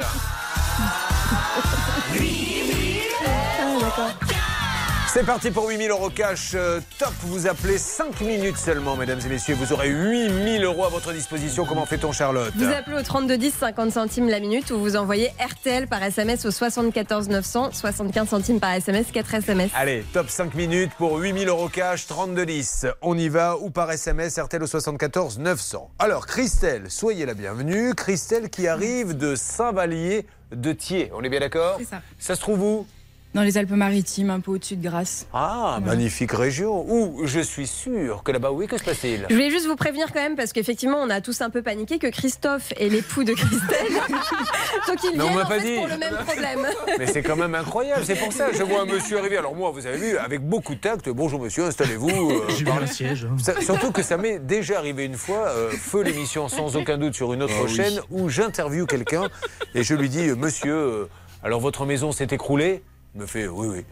[SPEAKER 3] C'est parti pour 8000 euros cash. Euh, top, vous appelez 5 minutes seulement, mesdames et messieurs. Vous aurez 8000 euros à votre disposition. Comment fait-on, Charlotte
[SPEAKER 5] Vous appelez au 3210 50 centimes la minute ou vous envoyez RTL par SMS au 74 900 75 centimes par SMS 4 SMS.
[SPEAKER 3] Allez, top 5 minutes pour 8000 euros cash, 3210. On y va ou par SMS, RTL au 74 900. Alors, Christelle, soyez la bienvenue. Christelle qui arrive de Saint-Vallier de Thiers. On est bien d'accord
[SPEAKER 12] C'est ça.
[SPEAKER 3] Ça se trouve où?
[SPEAKER 13] Dans les Alpes-Maritimes, un peu au-dessus de Grasse.
[SPEAKER 3] Ah, magnifique région. Où je suis sûr que là-bas, oui, que se passe-t-il?
[SPEAKER 5] Je voulais juste vous prévenir quand même, parce qu'effectivement, on a tous un peu paniqué que Christophe est l'époux de Christelle. (laughs) Donc ils
[SPEAKER 3] Mais on
[SPEAKER 5] viennent
[SPEAKER 3] m'a
[SPEAKER 5] en
[SPEAKER 3] pas
[SPEAKER 5] fait
[SPEAKER 3] dit.
[SPEAKER 5] pour le même problème. (laughs)
[SPEAKER 3] Mais c'est quand même incroyable, c'est pour ça. Je vois un monsieur arriver. Alors moi, vous avez vu, avec beaucoup de tact, bonjour monsieur, installez-vous. euh, (laughs)
[SPEAKER 14] J'ai un siège.
[SPEAKER 3] Ça- surtout que ça m'est déjà arrivé une fois, euh, feu l'émission sans aucun doute sur une autre
[SPEAKER 14] Ah oui.
[SPEAKER 3] chaîne, où j'interviewe quelqu'un et je lui dis, euh, monsieur, euh, alors votre maison s'est écroulée? Me fait, oui, oui.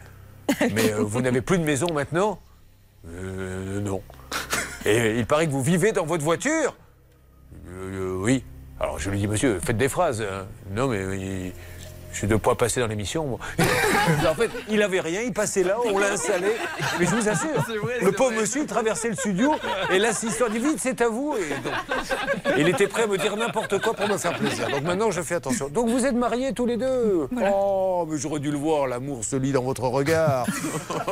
[SPEAKER 3] Mais euh, vous n'avez plus de maison maintenant? Euh, Non. Et il paraît que vous vivez dans votre voiture? Euh, Oui. Alors je lui dis, monsieur, faites des phrases. hein. Non, mais il- je suis de poids passé dans l'émission. moi. (laughs) en fait, il avait rien, il passait là, on l'a installé. Mais je vous assure, le pauvre monsieur, il traversait le studio et l'assistant dit vite, c'est à vous. Et donc, il était prêt à me dire n'importe quoi pour me faire plaisir. Donc maintenant, je fais attention. Donc vous êtes mariés tous les deux Oh, mais j'aurais dû le voir, l'amour se lit dans votre regard.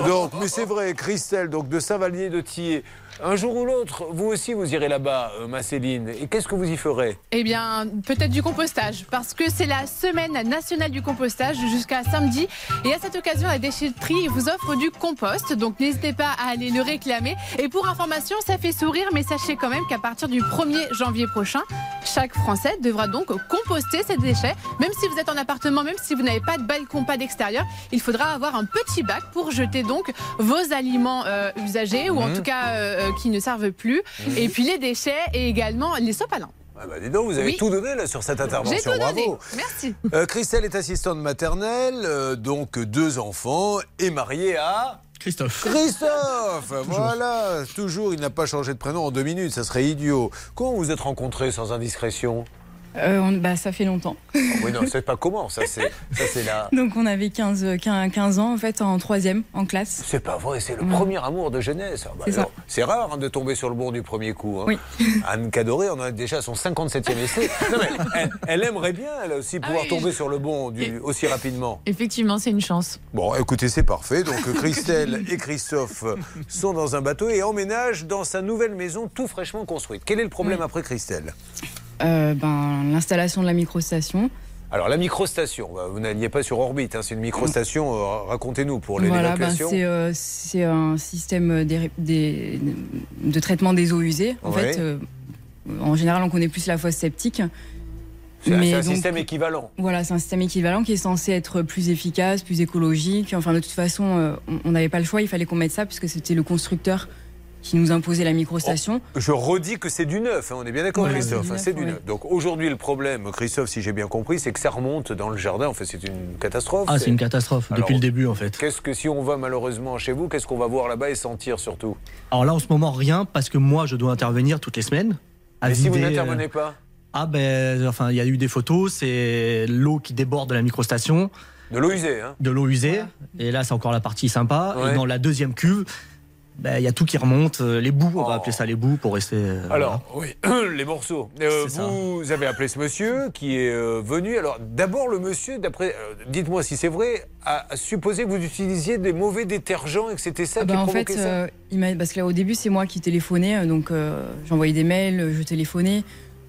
[SPEAKER 3] Donc, mais c'est vrai, Christelle, donc de Saint-Vallier de Thiers. Un jour ou l'autre, vous aussi, vous irez là-bas, euh, ma Céline. Et qu'est-ce que vous y ferez?
[SPEAKER 12] Eh bien, peut-être du compostage, parce que c'est la semaine nationale du compostage jusqu'à samedi. Et à cette occasion, la déchetterie vous offre du compost, donc n'hésitez pas à aller le réclamer. Et pour information, ça fait sourire, mais sachez quand même qu'à partir du 1er janvier prochain, chaque Français devra donc composter ses déchets. Même si vous êtes en appartement, même si vous n'avez pas de balcon, pas d'extérieur, il faudra avoir un petit bac pour jeter donc vos aliments euh, usagés, ou en
[SPEAKER 3] Mhm.
[SPEAKER 12] tout cas euh, euh, qui ne servent plus.
[SPEAKER 3] Mhm.
[SPEAKER 12] Et puis les déchets et également les sopalins.
[SPEAKER 3] Ah bah dis donc, vous avez
[SPEAKER 12] Oui.
[SPEAKER 3] tout donné là sur cette intervention.
[SPEAKER 12] J'ai tout donné.
[SPEAKER 3] Bravo.
[SPEAKER 12] Merci.
[SPEAKER 3] Euh, Christelle est assistante maternelle, euh, donc deux enfants, et mariée à.
[SPEAKER 14] Christophe.
[SPEAKER 3] Christophe Voilà Toujours, il n'a pas changé de prénom en deux minutes, ça serait idiot. Comment vous vous êtes rencontrés sans indiscrétion?
[SPEAKER 13] Euh, on- bah, ça fait longtemps.
[SPEAKER 3] Ah Oui, non, c'est pas comment, ça c'est ça, c'est la. (laughs)
[SPEAKER 13] Donc on avait 15, 15, 15 ans en fait en troisième en classe.
[SPEAKER 3] C'est pas vrai, c'est le
[SPEAKER 13] Ouais.
[SPEAKER 3] premier amour de jeunesse. Ah bah
[SPEAKER 13] C'est
[SPEAKER 3] rare hein, de tomber sur le bon du premier coup. hein.
[SPEAKER 13] Oui. (laughs)
[SPEAKER 3] Anne Cadoré, on en a déjà son 57e essai. Non, mais elle, elle aimerait bien, elle aussi, pouvoir
[SPEAKER 10] oui,
[SPEAKER 3] tomber
[SPEAKER 10] je-
[SPEAKER 3] sur le bon du- aussi rapidement.
[SPEAKER 10] Effectivement, c'est une chance.
[SPEAKER 3] Bon, écoutez, c'est parfait. Donc euh, Christelle et Christophe sont dans un bateau et emménagent dans sa nouvelle maison tout fraîchement construite. Quel est le problème après Christelle?
[SPEAKER 13] Euh, ben, L'installation de la microstation.
[SPEAKER 3] Alors la microstation, bah, vous n'alliez pas sur orbite, hein, c'est une microstation, euh, racontez-nous pour les-
[SPEAKER 13] Voilà, ben, c'est euh, c'est un système des- des- de traitement des eaux usées. En
[SPEAKER 3] Ouais.
[SPEAKER 13] fait, en général, on connaît plus la fosse septique.
[SPEAKER 3] c'est un-
[SPEAKER 13] donc-
[SPEAKER 3] système équivalent.
[SPEAKER 13] Voilà, c'est un système équivalent qui est censé être plus efficace, plus écologique. Enfin, de toute façon, on- on n'avait pas le choix, il fallait qu'on mette ça puisque c'était le constructeur qui nous imposait la microstation.
[SPEAKER 3] Je redis que c'est du neuf, hein, on est bien d'accord
[SPEAKER 13] Voilà,
[SPEAKER 3] Christophe,
[SPEAKER 13] c'est du
[SPEAKER 3] hein,
[SPEAKER 13] neuf,
[SPEAKER 3] du. Donc aujourd'hui le problème, Christophe, si j'ai bien compris, c'est que ça remonte dans le jardin, en fait c'est une catastrophe.
[SPEAKER 14] Ah, c'est une catastrophe
[SPEAKER 3] Alors,
[SPEAKER 14] depuis le début en fait.
[SPEAKER 3] Qu'est-ce que si on va malheureusement chez vous, qu'est-ce qu'on va voir là-bas et sentir surtout?
[SPEAKER 14] Alors là, en ce moment, rien parce que moi, je dois intervenir toutes les semaines. à
[SPEAKER 3] Et si vous n'intervenez
[SPEAKER 14] euh,
[SPEAKER 3] pas
[SPEAKER 14] Ah ben, enfin, il y a eu des photos, c'est l'eau qui déborde de la microstation.
[SPEAKER 3] De l'eau usée, hein
[SPEAKER 14] De l'eau usée. Et là, c'est encore la partie sympa.
[SPEAKER 3] Ouais.
[SPEAKER 14] Et dans la deuxième cuve, ben, il y a tout qui remonte, euh, les bouts, on va appeler ça les bouts pour rester. euh,
[SPEAKER 3] Alors, oui, (clears throat) les morceaux. Euh, vous avez appelé ce monsieur qui est euh, venu. Alors, d'abord, le monsieur, d'après. euh, Dites-moi si c'est vrai, a, supposé que vous utilisiez des mauvais détergents et que c'était ça
[SPEAKER 13] Ah
[SPEAKER 3] qui
[SPEAKER 13] bah, en
[SPEAKER 3] provoquait
[SPEAKER 13] fait,
[SPEAKER 3] ça?
[SPEAKER 13] euh, il parce que là, au début, c'est moi qui téléphonais, donc euh, j'envoyais des mails, je téléphonais.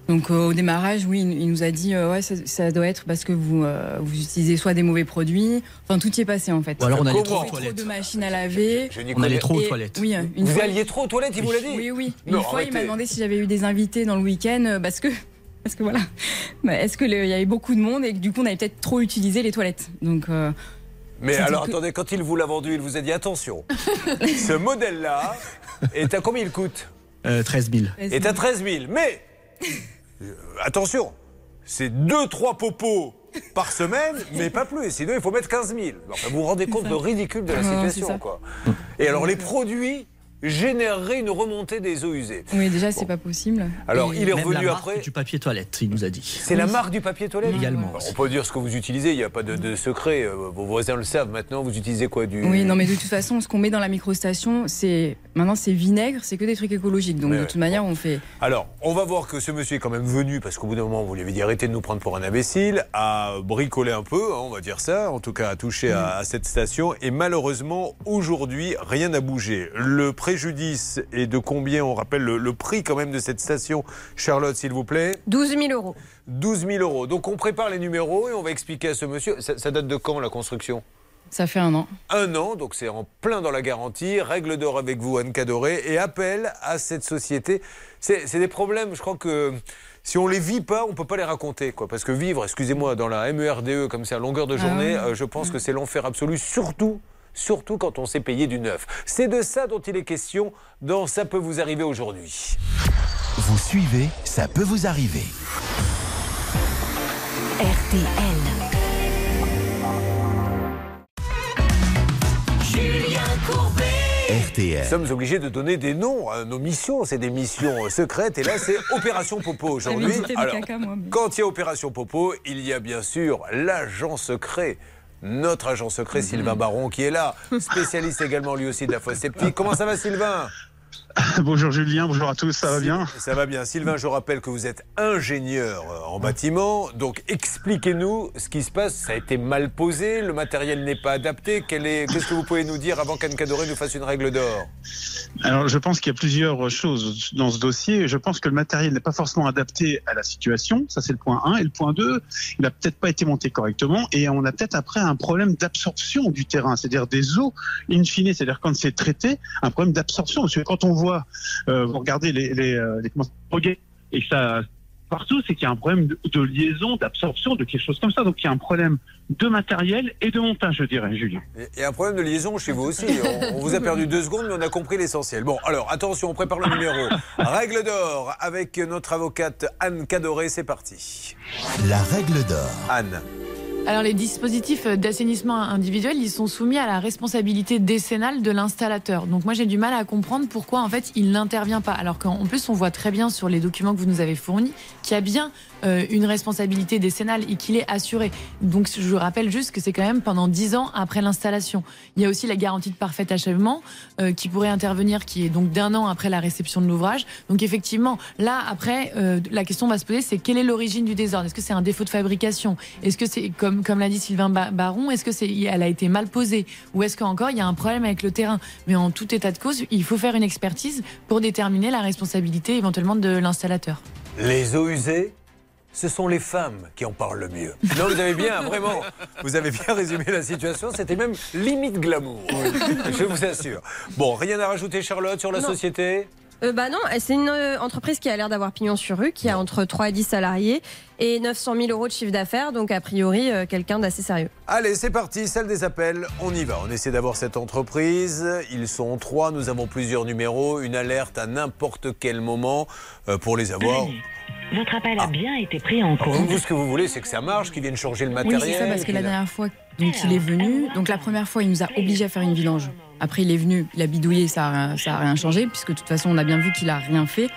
[SPEAKER 13] Donc euh, au démarrage, oui, il nous a dit euh, ouais, ça, ça doit être parce que vous euh, vous utilisez soit des mauvais produits, enfin tout y est passé en fait.
[SPEAKER 14] Ou alors on allait trop aux
[SPEAKER 13] Trop de machines à laver.
[SPEAKER 3] Je
[SPEAKER 14] On allait trop aux
[SPEAKER 13] Et-
[SPEAKER 14] toilettes.
[SPEAKER 13] Oui, une
[SPEAKER 3] Vous
[SPEAKER 13] fois,
[SPEAKER 3] alliez trop aux toilettes, il vous l'a dit
[SPEAKER 13] Oui, oui.
[SPEAKER 3] Non,
[SPEAKER 13] une fois, il m'a demandé si j'avais eu des invités dans le week-end parce que (laughs) parce que voilà, Bah, est-ce que le- il y avait beaucoup de monde et que du coup on avait peut-être trop utilisé les toilettes. Donc euh,
[SPEAKER 3] Mais alors
[SPEAKER 13] que-
[SPEAKER 3] attendez, quand il vous l'a vendu, il vous a dit attention, (laughs) ce modèle-là est à combien il coûte?
[SPEAKER 14] Euh, 13 000.
[SPEAKER 3] Est à 13 000. Mais attention, c'est 2-3 popos par semaine, (laughs) mais pas plus. Sinon, il faut mettre 15 000. Enfin, vous vous rendez compte le ridicule de la situation, quoi. Et alors, les produits généreraient une remontée des eaux usées.
[SPEAKER 13] oui, déjà c'est pas possible.
[SPEAKER 3] Alors,
[SPEAKER 13] Et-
[SPEAKER 3] il est
[SPEAKER 14] Même
[SPEAKER 3] revenu
[SPEAKER 14] la marque
[SPEAKER 3] après.
[SPEAKER 14] du papier toilette, il nous a dit.
[SPEAKER 3] C'est la marque du papier toilette
[SPEAKER 14] Également.
[SPEAKER 3] On peut dire ce que vous utilisez, il n'y a pas de, de secret. euh, Vos voisins le savent maintenant. Vous utilisez quoi du...
[SPEAKER 13] Oui, non, mais de toute façon, ce qu'on met dans la microstation, c'est maintenant c'est vinaigre, c'est que des trucs écologiques. Donc de
[SPEAKER 3] ouais.
[SPEAKER 13] toute manière, on fait.
[SPEAKER 3] Alors, on va voir que ce monsieur est quand même venu, parce qu'au bout d'un moment, vous lui avez dit arrêtez de nous prendre pour un imbécile, à bricoler un peu, hein, on va dire ça, en tout cas à toucher à, à cette station. Et malheureusement, aujourd'hui, rien n'a bougé. Le préjudice est de combien On rappelle le, le prix quand même de cette station. Charlotte, s'il vous plaît.
[SPEAKER 5] 12 000 euros.
[SPEAKER 3] 12 000 euros. Donc on prépare les numéros et on va expliquer à ce monsieur. Ça, ça date de quand la construction?
[SPEAKER 13] Ça fait un an.
[SPEAKER 3] Un an, donc c'est en plein dans la garantie. Règle d'or avec vous, Anne Cadoré, et appel à cette société. C'est c'est des problèmes, je crois que si on les vit pas, on peut pas les raconter. Quoi. Parce que vivre, excusez-moi, dans la MERDE E comme c'est à longueur de
[SPEAKER 15] Ah
[SPEAKER 3] journée,
[SPEAKER 15] oui.
[SPEAKER 3] euh, je pense que c'est l'enfer absolu, surtout. Surtout quand on s'est payé du neuf. C'est de ça dont il est question dans Ça peut vous arriver aujourd'hui.
[SPEAKER 1] Vous suivez, ça peut vous arriver.
[SPEAKER 6] RTL. Julien Courbet.
[SPEAKER 3] Nous
[SPEAKER 1] RTL.
[SPEAKER 3] sommes obligés de donner des noms à nos missions. C'est des missions euh, secrètes. Et là, c'est (laughs) Opération Popo aujourd'hui.
[SPEAKER 13] J'avais hésité le
[SPEAKER 3] Alors,
[SPEAKER 13] caca, moi, mais-
[SPEAKER 3] quand il y a Opération Popo, il y a bien sûr l'agent secret. Notre agent secret, Sylvain Baron, qui est là, spécialiste également lui aussi de la fosse sceptique. Comment ça va, Sylvain? (laughs)
[SPEAKER 15] Bonjour Julien, bonjour à tous, ça va bien
[SPEAKER 3] Ça va bien. Sylvain, je rappelle que vous êtes ingénieur euh, en bâtiment. Donc, expliquez-nous ce qui se passe. Ça a été mal posé, le matériel n'est pas adapté. Qu'est-ce que vous pouvez nous dire avant qu'Anne Cadoré nous fasse une règle d'or?
[SPEAKER 15] Alors je pense qu'il y a plusieurs choses dans ce dossier. Je pense que le matériel n'est pas forcément adapté à la situation, ça c'est le point 1. Et le point 2, il n'a peut-être pas été monté correctement et on a peut-être après un problème d'absorption du terrain, c'est-à-dire des eaux in fine, c'est-à-dire quand c'est traité, un problème d'absorption. Parce que quand on voit, euh, vous regardez les, les, euh, les se et ça partout, c'est qu'il y a un problème de, de liaison, d'absorption, de quelque chose comme ça. Donc il y a un problème de matériel et de montage, je dirais, Julien.
[SPEAKER 3] Il y a un problème de liaison chez vous aussi. On, on vous a perdu deux secondes, mais on a compris l'essentiel. Bon, alors attention, on prépare le numéro. Règle d'or avec notre avocate Anne Cadoré. C'est parti.
[SPEAKER 1] La règle d'or.
[SPEAKER 3] Anne.
[SPEAKER 10] Alors les dispositifs d'assainissement individuel, ils sont soumis à la responsabilité décennale de l'installateur. Donc moi j'ai du mal à comprendre pourquoi en fait il n'intervient pas. Alors qu'en plus on voit très bien sur les documents que vous nous avez fournis qu'il y a bien une responsabilité décennale et qu'il est assuré. Donc je rappelle juste que c'est quand même pendant 10 ans après l'installation. Il y a aussi la garantie de parfait achèvement euh, qui pourrait intervenir, qui est donc d'un an après la réception de l'ouvrage. Donc effectivement, là après, euh, la question va se poser, c'est quelle est l'origine du désordre? Est-ce que c'est un défaut de fabrication? Est-ce que c'est comme comme l'a dit Sylvain Ba- Baron Est-ce que c'est elle a été mal posée? Ou est-ce qu'encore il y a un problème avec le terrain? Mais en tout état de cause, il faut faire une expertise pour déterminer la responsabilité éventuellement de l'installateur.
[SPEAKER 3] Les eaux usées ce sont les femmes qui en parlent le mieux. Non, vous avez bien, vraiment, vous avez bien résumé la situation. C'était même limite glamour, je vous assure. Bon, rien à rajouter, Charlotte, sur la
[SPEAKER 5] Non.
[SPEAKER 3] société?
[SPEAKER 5] Euh, bah non, c'est une euh, entreprise qui a l'air d'avoir pignon sur rue, qui a entre 3 et 10 salariés et 900 000 euros de chiffre d'affaires, donc a priori euh, quelqu'un d'assez sérieux.
[SPEAKER 3] Allez, c'est parti, salle des appels, on y va. On essaie d'avoir cette entreprise. Ils sont trois, nous avons plusieurs numéros, une alerte à n'importe quel moment euh, pour les avoir.
[SPEAKER 6] Votre appel a bien été pris en compte.
[SPEAKER 3] Vous, ce que vous voulez, c'est que ça marche, qu'ils viennent changer le
[SPEAKER 13] Oui,
[SPEAKER 3] matériel.
[SPEAKER 13] c'est ça, parce que la dernière fois, donc il est venu. Donc la première fois, il nous a obligés à faire une vidange. Après, il est venu, il a bidouillé, ça a, rien- ça a rien changé, puisque de toute façon, on a bien vu qu'il a rien fait.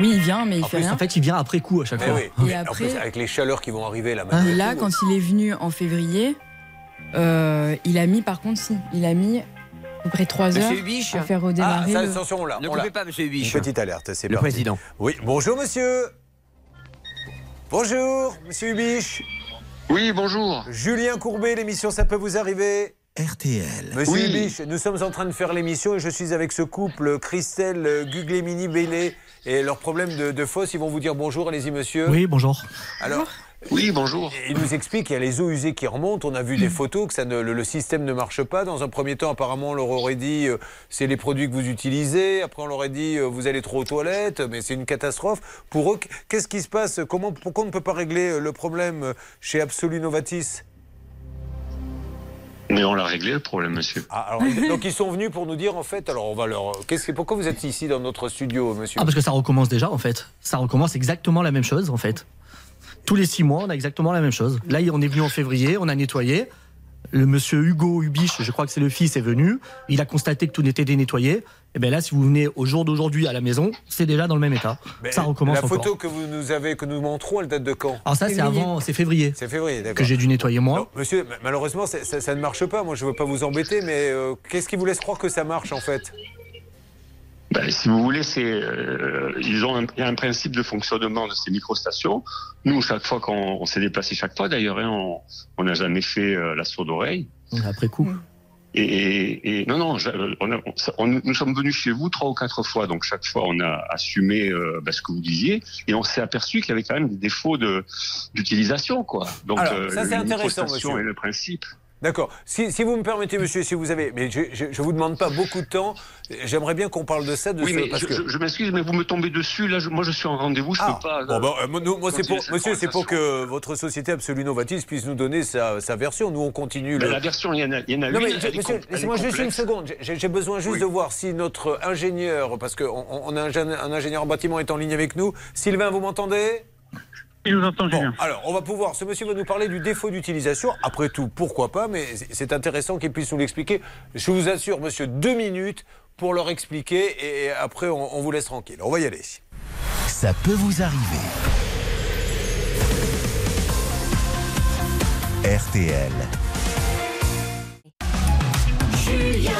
[SPEAKER 13] Oui, il vient, mais il
[SPEAKER 14] En
[SPEAKER 13] fait
[SPEAKER 14] plus,
[SPEAKER 13] rien.
[SPEAKER 14] en fait, il vient après coup à chaque
[SPEAKER 3] Eh
[SPEAKER 14] fois.
[SPEAKER 3] oui.
[SPEAKER 13] Et après-
[SPEAKER 3] plus, avec les chaleurs qui vont arriver là
[SPEAKER 13] Et
[SPEAKER 3] maintenant.
[SPEAKER 13] là, quand il est venu en février, euh, il a mis, par contre, si, il a mis à peu près 3 heures
[SPEAKER 9] Hubiche
[SPEAKER 13] à faire
[SPEAKER 3] Ah,
[SPEAKER 13] redémarrer.
[SPEAKER 3] ça,
[SPEAKER 13] le-
[SPEAKER 3] attention, là.
[SPEAKER 9] Ne
[SPEAKER 3] on l'a.
[SPEAKER 9] coupez pas, monsieur Hubiche.
[SPEAKER 3] Une petite alerte, c'est
[SPEAKER 9] Le
[SPEAKER 3] parti.
[SPEAKER 9] président.
[SPEAKER 3] Oui, bonjour monsieur. Bonjour, monsieur Hubiche.
[SPEAKER 16] Oui, bonjour.
[SPEAKER 3] Julien Courbet, l'émission Ça peut vous arriver
[SPEAKER 1] RTL.
[SPEAKER 3] Monsieur
[SPEAKER 16] Oui.
[SPEAKER 3] Hubiche, nous sommes en train de faire l'émission et je suis avec ce couple, Christelle euh, Guglemini Bélé et leurs problèmes de, de fosse. Ils vont vous dire bonjour, allez-y monsieur.
[SPEAKER 14] Oui, bonjour.
[SPEAKER 3] Alors,
[SPEAKER 16] Oui, bonjour.
[SPEAKER 3] ils nous expliquent qu'il y a les eaux usées qui remontent. On a vu des photos que ça ne, le, le système ne marche pas. Dans un premier temps, apparemment, on leur aurait dit euh, c'est les produits que vous utilisez. Après, on leur aurait dit euh, vous allez trop aux toilettes, mais c'est une catastrophe. Pour eux, qu'est-ce qui se passe? Comment, Pourquoi on ne peut pas régler euh, le problème chez Absolu Novatis?
[SPEAKER 16] Mais on l'a réglé le problème, monsieur.
[SPEAKER 3] Ah, alors, donc ils sont venus pour nous dire en fait, alors on va leur. Qu'est-ce que, pourquoi vous êtes ici dans notre studio, monsieur?
[SPEAKER 14] Ah, parce que ça recommence déjà, en fait. Ça recommence exactement la même chose, en fait. Tous les six mois, on a exactement la même chose. Là, on est venu en février, on a nettoyé. Le monsieur Hugo Hubiche, je crois que c'est le fils, est venu. Il a constaté que tout était dénettoyé. Et bien là, si vous venez au jour d'aujourd'hui à la maison, c'est déjà dans le même état.
[SPEAKER 3] Mais
[SPEAKER 14] ça recommence
[SPEAKER 3] La
[SPEAKER 14] encore.
[SPEAKER 3] photo que vous nous avez, que nous montrons, elle date de quand?
[SPEAKER 14] Alors ça, c'est avant, c'est février
[SPEAKER 3] C'est février, d'accord.
[SPEAKER 14] que j'ai dû nettoyer moi.
[SPEAKER 3] Non, monsieur, ma- malheureusement, ça ne marche pas. Moi, je ne veux pas vous embêter, mais euh, qu'est-ce qui vous laisse croire que ça marche en fait?
[SPEAKER 16] Ben, si vous voulez, c'est euh, ils ont un, il y a un principe de fonctionnement de ces microstations. Nous, chaque fois qu'on on s'est déplacé chaque fois, d'ailleurs, hein, on on n'a jamais fait euh, la sourde oreille.
[SPEAKER 14] Après coup.
[SPEAKER 16] Et, et- et- non, non, j'a- on a- on- nous sommes venus chez vous trois ou quatre fois, donc chaque fois on a assumé euh, ben, ce que vous disiez, et on s'est aperçu qu'il y avait quand même des défauts de d'utilisation, quoi. Donc
[SPEAKER 3] Alors,
[SPEAKER 16] euh,
[SPEAKER 3] ça, c'est
[SPEAKER 16] une
[SPEAKER 3] intéressant, monsieur.
[SPEAKER 16] est le principe.
[SPEAKER 3] D'accord. Si, si vous me permettez, monsieur, si vous avez. Mais je ne vous demande pas beaucoup de temps. J'aimerais bien qu'on parle de ça. De
[SPEAKER 16] Oui,
[SPEAKER 3] ce-
[SPEAKER 16] mais
[SPEAKER 3] parce
[SPEAKER 16] je,
[SPEAKER 3] que...
[SPEAKER 16] je- je m'excuse, mais vous me tombez dessus. Là, je- moi, je suis en rendez-vous, je
[SPEAKER 3] Ah,
[SPEAKER 16] peux pas.
[SPEAKER 3] bon, ben, euh, moi, nous- moi, c'est pour, monsieur, c'est pour que votre société Absolue Novatis puisse nous donner sa, sa version. Nous, on continue.
[SPEAKER 16] Mais
[SPEAKER 3] le-
[SPEAKER 16] la version, il y en a, il y en a
[SPEAKER 3] Non,
[SPEAKER 16] une.
[SPEAKER 3] mais, monsieur, laissez-moi juste une seconde. J'ai besoin juste de voir si notre ingénieur, parce qu'on on a un ingénieur en bâtiment est en ligne avec nous. Sylvain, vous m'entendez?
[SPEAKER 15] Il nous entend,
[SPEAKER 3] Bon, alors, on va pouvoir. Ce monsieur va nous parler du défaut d'utilisation. Après tout, pourquoi pas, mais c'est- intéressant qu'il puisse nous l'expliquer. Je vous assure, monsieur, deux minutes pour leur expliquer et après, on, on vous laisse tranquille. On va y aller.
[SPEAKER 1] Ça peut vous arriver. RTL.
[SPEAKER 6] Julien.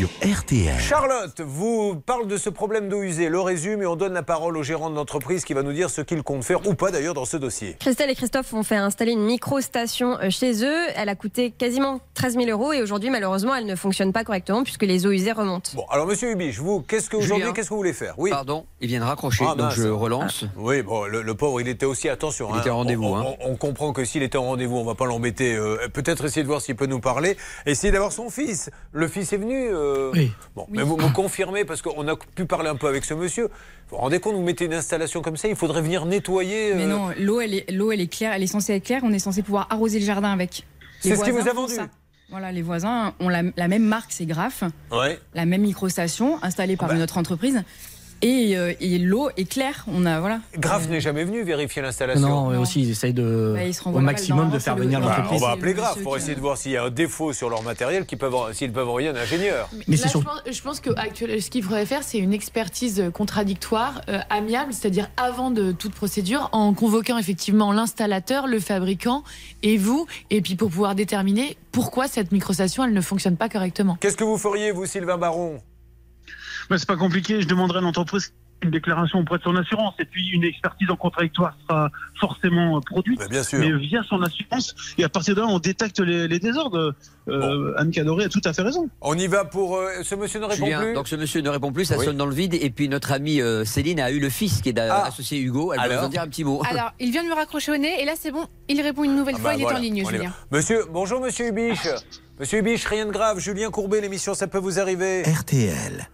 [SPEAKER 1] Sur RTL.
[SPEAKER 3] Charlotte vous parle de ce problème d'eau usée, le résume et on donne la parole au gérant de l'entreprise qui va nous dire ce qu'il compte faire ou pas d'ailleurs dans ce dossier.
[SPEAKER 5] Christelle et Christophe ont fait installer une micro-station euh, chez eux. Elle a coûté quasiment 13 000 euros et aujourd'hui, malheureusement, elle ne fonctionne pas correctement puisque les eaux usées remontent.
[SPEAKER 3] Bon, alors monsieur Hubiche, vous, qu'est-ce que aujourd'hui, qu'est-ce que vous voulez faire? Oui.
[SPEAKER 9] Pardon, il vient de raccrocher,
[SPEAKER 3] Ah,
[SPEAKER 9] donc je relance.
[SPEAKER 3] Ah, oui, bon, le, le pauvre, il était aussi, attention.
[SPEAKER 9] Il était en rendez-vous,
[SPEAKER 3] On,
[SPEAKER 9] hein.
[SPEAKER 3] on- on comprend que s'il était en rendez-vous, on va pas l'embêter. euh, Peut-être essayer de voir s'il peut nous parler. Essayer d'avoir son fils. Le fils est venu. euh,
[SPEAKER 14] Oui.
[SPEAKER 3] Bon, mais vous me confirmez, parce qu'on a pu parler un peu avec ce monsieur. Vous vous rendez compte, vous mettez une installation comme ça, il faudrait venir nettoyer.
[SPEAKER 13] Mais
[SPEAKER 3] euh,
[SPEAKER 13] non, l'eau, elle est, l'eau, elle est claire, elle est censée être claire. On est censé pouvoir arroser le jardin avec. Les
[SPEAKER 3] C'est ce qui vous a vendu.
[SPEAKER 13] ça. Voilà, les voisins ont la, la même marque, c'est Graf,
[SPEAKER 3] Ouais.
[SPEAKER 13] la même microstation installée
[SPEAKER 3] Ah
[SPEAKER 13] par une autre entreprise. Et, euh, et l'eau est claire. On a voilà.
[SPEAKER 3] Graf
[SPEAKER 13] Euh,
[SPEAKER 3] n'est jamais venu vérifier l'installation.
[SPEAKER 14] Non, et aussi, ils essayent de,
[SPEAKER 13] Bah, ils
[SPEAKER 14] au maximum de faire venir
[SPEAKER 13] le-
[SPEAKER 3] Bah,
[SPEAKER 14] l'entreprise.
[SPEAKER 3] on va appeler
[SPEAKER 13] le
[SPEAKER 3] Graf pour essayer de voir s'il y a un défaut sur leur matériel, qu'ils peuvent, s'ils peuvent envoyer un ingénieur.
[SPEAKER 14] Mais
[SPEAKER 10] Là,
[SPEAKER 14] c'est
[SPEAKER 10] je pense, je pense que actuel- ce qu'il faudrait faire, c'est une expertise contradictoire, euh, amiable, c'est-à-dire avant de toute procédure, en convoquant effectivement l'installateur, le fabricant et vous, et puis pour pouvoir déterminer pourquoi cette microstation elle ne fonctionne pas correctement.
[SPEAKER 3] Qu'est-ce que vous feriez, vous, Sylvain Baron?
[SPEAKER 15] Mais c'est pas compliqué. Je demanderai à l'entreprise une déclaration auprès de son assurance et puis une expertise en contradictoire sera forcément euh, produite.
[SPEAKER 3] Mais bien sûr.
[SPEAKER 15] Mais via son assurance et à partir de là on détecte les, les désordres. Euh, Anne Cadoré a tout à fait raison.
[SPEAKER 3] On y va pour. euh, ce monsieur ne répond
[SPEAKER 9] Julien,
[SPEAKER 3] plus
[SPEAKER 9] donc ce monsieur ne répond plus, ça
[SPEAKER 3] Oui.
[SPEAKER 9] sonne dans le vide. Et puis notre amie euh, Céline a eu le fils qui est
[SPEAKER 3] Ah.
[SPEAKER 9] associé Hugo. Elle va nous en dire un petit mot. (laughs)
[SPEAKER 12] Alors, il vient de me raccrocher au nez et là, c'est bon, il répond une nouvelle
[SPEAKER 3] Ah
[SPEAKER 12] fois,
[SPEAKER 3] bah
[SPEAKER 12] il est en ligne,
[SPEAKER 3] on.
[SPEAKER 12] Julien.
[SPEAKER 3] Monsieur, bonjour Monsieur Hubiche. Monsieur Hubiche, rien de grave. Julien Courbet, l'émission, ça peut vous arriver.
[SPEAKER 1] RTL.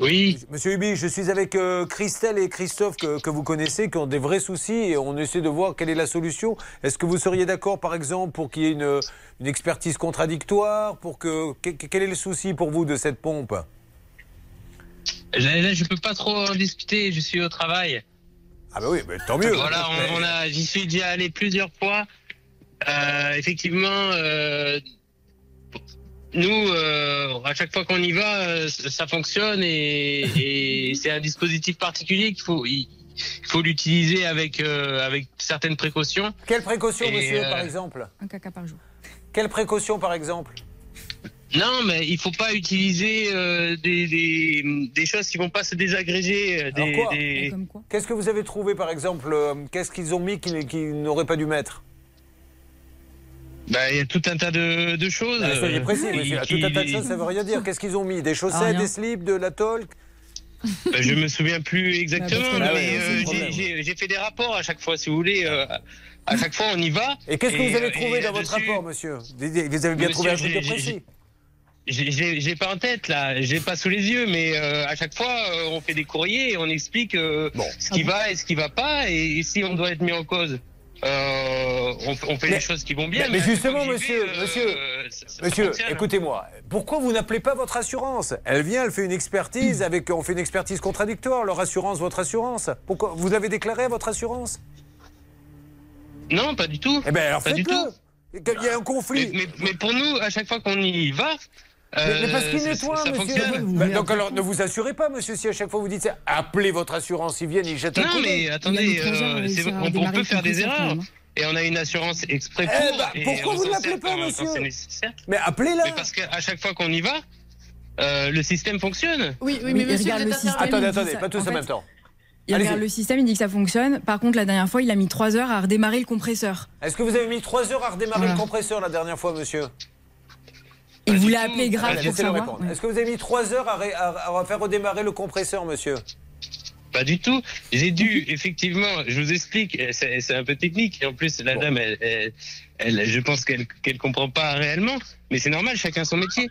[SPEAKER 16] Oui.
[SPEAKER 3] Monsieur Hubiche, je suis avec euh, Christelle et Christophe que, que vous connaissez, qui ont des vrais soucis et on essaie de voir quelle est la solution. Est-ce que vous seriez d'accord, par exemple, pour qu'il y ait une, une expertise contradictoire pour que, que- Quel est le souci pour vous de cette pompe?
[SPEAKER 17] Là, là, je peux pas trop en discuter, je suis au travail.
[SPEAKER 3] Ah bah oui, mais tant mieux.
[SPEAKER 17] Voilà, on, on a, j'y suis déjà allé plusieurs fois. Euh, effectivement, euh, nous, euh, à chaque fois qu'on y va, euh, ça fonctionne et, (laughs) et c'est un dispositif particulier qu'il faut, il, il faut l'utiliser avec euh, avec certaines précautions.
[SPEAKER 3] Quelle précaution,
[SPEAKER 17] Et,
[SPEAKER 3] monsieur,
[SPEAKER 17] euh,
[SPEAKER 3] par exemple?
[SPEAKER 13] Un caca par jour.
[SPEAKER 3] Quelle précaution, par exemple?
[SPEAKER 17] Non, mais il faut pas utiliser euh, des, des, des choses qui vont pas se désagréger. Des,
[SPEAKER 3] Alors quoi?
[SPEAKER 17] des-
[SPEAKER 3] Qu'est-ce que vous avez trouvé, par exemple Qu'est-ce qu'ils ont mis qu'ils qu'ils n'auraient pas dû mettre?
[SPEAKER 17] Bah, il y a tout un tas de, de choses.
[SPEAKER 3] Ah, Soyez précis, monsieur.
[SPEAKER 17] qui-
[SPEAKER 3] Tout un tas de choses, ça veut rien dire. Qu'est-ce qu'ils ont mis? Des chaussettes,
[SPEAKER 17] Rien.
[SPEAKER 3] des slips, de la tôle
[SPEAKER 17] Bah, je me souviens plus exactement, mais
[SPEAKER 3] Ah c'est
[SPEAKER 17] euh, j'ai- fait des rapports à chaque fois, si vous voulez. euh, à chaque fois, on y va.
[SPEAKER 3] Et qu'est-ce que vous avez
[SPEAKER 17] euh,
[SPEAKER 3] trouvé dans votre rapport, monsieur? Vous avez bien trouvé un truc
[SPEAKER 17] j'ai-
[SPEAKER 3] précis?
[SPEAKER 17] j'ai- pas en tête là, j'ai pas sous les yeux, mais euh, à chaque fois on fait des courriers et on explique ce qui va et ce qui va pas, et, si on doit être mis en cause, euh, on, on fait
[SPEAKER 3] Mais-
[SPEAKER 17] les choses qui vont bien.
[SPEAKER 3] Mais, justement, monsieur,
[SPEAKER 17] vais, euh,
[SPEAKER 3] monsieur,
[SPEAKER 17] ça-
[SPEAKER 3] monsieur, écoutez-moi. Pourquoi vous n'appelez pas votre assurance? Elle vient, elle fait une expertise avec, on fait une expertise contradictoire. Leur assurance, votre assurance. Pourquoi Vous l'avez déclaré à votre assurance?
[SPEAKER 17] Non, pas du tout.
[SPEAKER 3] Eh bien, alors
[SPEAKER 17] Pas du tout.
[SPEAKER 3] Il y a un conflit.
[SPEAKER 17] Mais, mais- mais pour nous, à chaque fois qu'on y va,
[SPEAKER 3] Mais, mais parce qu'il
[SPEAKER 17] euh, ça-
[SPEAKER 3] nettoie,
[SPEAKER 17] ça
[SPEAKER 3] monsieur. Bah, donc alors, ne vous assurez pas, monsieur, si à chaque fois vous dites ça, appelez votre assurance, ils viennent, ils jettent un
[SPEAKER 17] Non,
[SPEAKER 3] coup d'œil.
[SPEAKER 17] mais attendez, euh, on, on peut faire des erreurs. Et on a une assurance exprès pour.
[SPEAKER 3] Eh ben,
[SPEAKER 17] et
[SPEAKER 3] pourquoi vous ne l'appelez pas, monsieur. Mais appelez-la
[SPEAKER 17] parce qu'à chaque fois qu'on y va, euh, le système fonctionne.
[SPEAKER 10] Oui,
[SPEAKER 13] Oui, mais il regarde le système.
[SPEAKER 3] Attendez, attendez, pas tous en,
[SPEAKER 13] fait,
[SPEAKER 3] même temps.
[SPEAKER 13] Il regarde le système, il dit que ça fonctionne. Par contre, la dernière fois, il a mis 3 heures à redémarrer le compresseur.
[SPEAKER 3] Est-ce que vous avez mis 3 heures à redémarrer
[SPEAKER 13] Voilà.
[SPEAKER 3] le compresseur la dernière fois, monsieur?
[SPEAKER 13] Il voulait appeler grave
[SPEAKER 3] Allez,
[SPEAKER 13] pour savoir.
[SPEAKER 3] répondre. Est-ce que vous avez mis 3 heures à, ré- à- à faire redémarrer le compresseur, monsieur?
[SPEAKER 17] Pas du tout. J'ai dû, effectivement, je vous explique, c'est un peu technique. Et en plus, la dame, elle, elle- elle- je pense qu'elle qu'elle comprend pas réellement. Mais c'est normal, chacun son métier.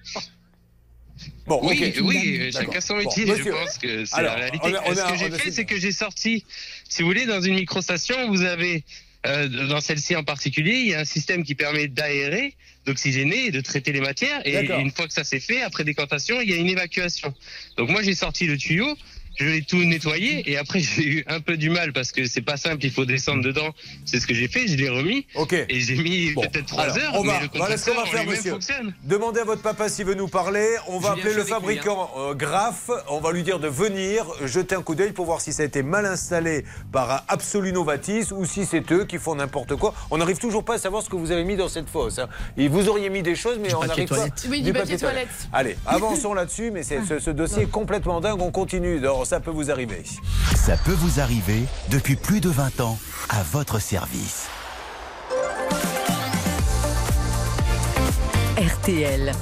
[SPEAKER 3] Bon,
[SPEAKER 17] oui,
[SPEAKER 3] ok.
[SPEAKER 17] oui, chacun son métier. je pense que c'est
[SPEAKER 3] Alors,
[SPEAKER 17] la réalité.
[SPEAKER 3] on a- on
[SPEAKER 17] Ce
[SPEAKER 3] a-
[SPEAKER 17] que j'ai fait, c'est que j'ai sorti, si vous voulez, dans une microstation, vous avez euh, dans celle-ci en particulier, il y a un système qui permet d'aérer, d'oxygéner et de traiter les matières. Et une fois que ça c'est fait, après décantation, il y a une évacuation. Donc moi, j'ai sorti le tuyau. Je vais tout nettoyer et après (laughs) j'ai eu un peu du mal parce que c'est pas simple, il faut descendre dedans. C'est ce que j'ai fait, je l'ai remis et j'ai mis peut-être trois
[SPEAKER 3] Alors,
[SPEAKER 17] heures,
[SPEAKER 3] on
[SPEAKER 17] mais
[SPEAKER 3] va,
[SPEAKER 17] le
[SPEAKER 3] voilà ce qu'on
[SPEAKER 17] compresseur
[SPEAKER 3] va
[SPEAKER 17] en
[SPEAKER 3] faire,
[SPEAKER 17] lui-même
[SPEAKER 3] monsieur.
[SPEAKER 17] fonctionne.
[SPEAKER 3] Demandez à votre papa s'il veut nous parler. On va appeler le fabricant euh, Graff. On va lui dire de venir jeter un coup d'œil pour voir si ça a été mal installé par Absolu Novatis ou si c'est eux qui font n'importe quoi. On n'arrive toujours pas à savoir ce que vous avez mis dans cette fosse. hein. Et vous auriez mis des choses, mais
[SPEAKER 14] Du
[SPEAKER 3] on
[SPEAKER 14] papier
[SPEAKER 3] n'arrive pas.
[SPEAKER 14] toilette.
[SPEAKER 10] Oui, du papier toilette.
[SPEAKER 3] Allez, avançons là-dessus, mais ce, ce dossier est complètement dingue. On continue. Ça peut vous arriver.
[SPEAKER 1] Ça peut vous arriver depuis plus de 20 ans à votre service.
[SPEAKER 6] RTL.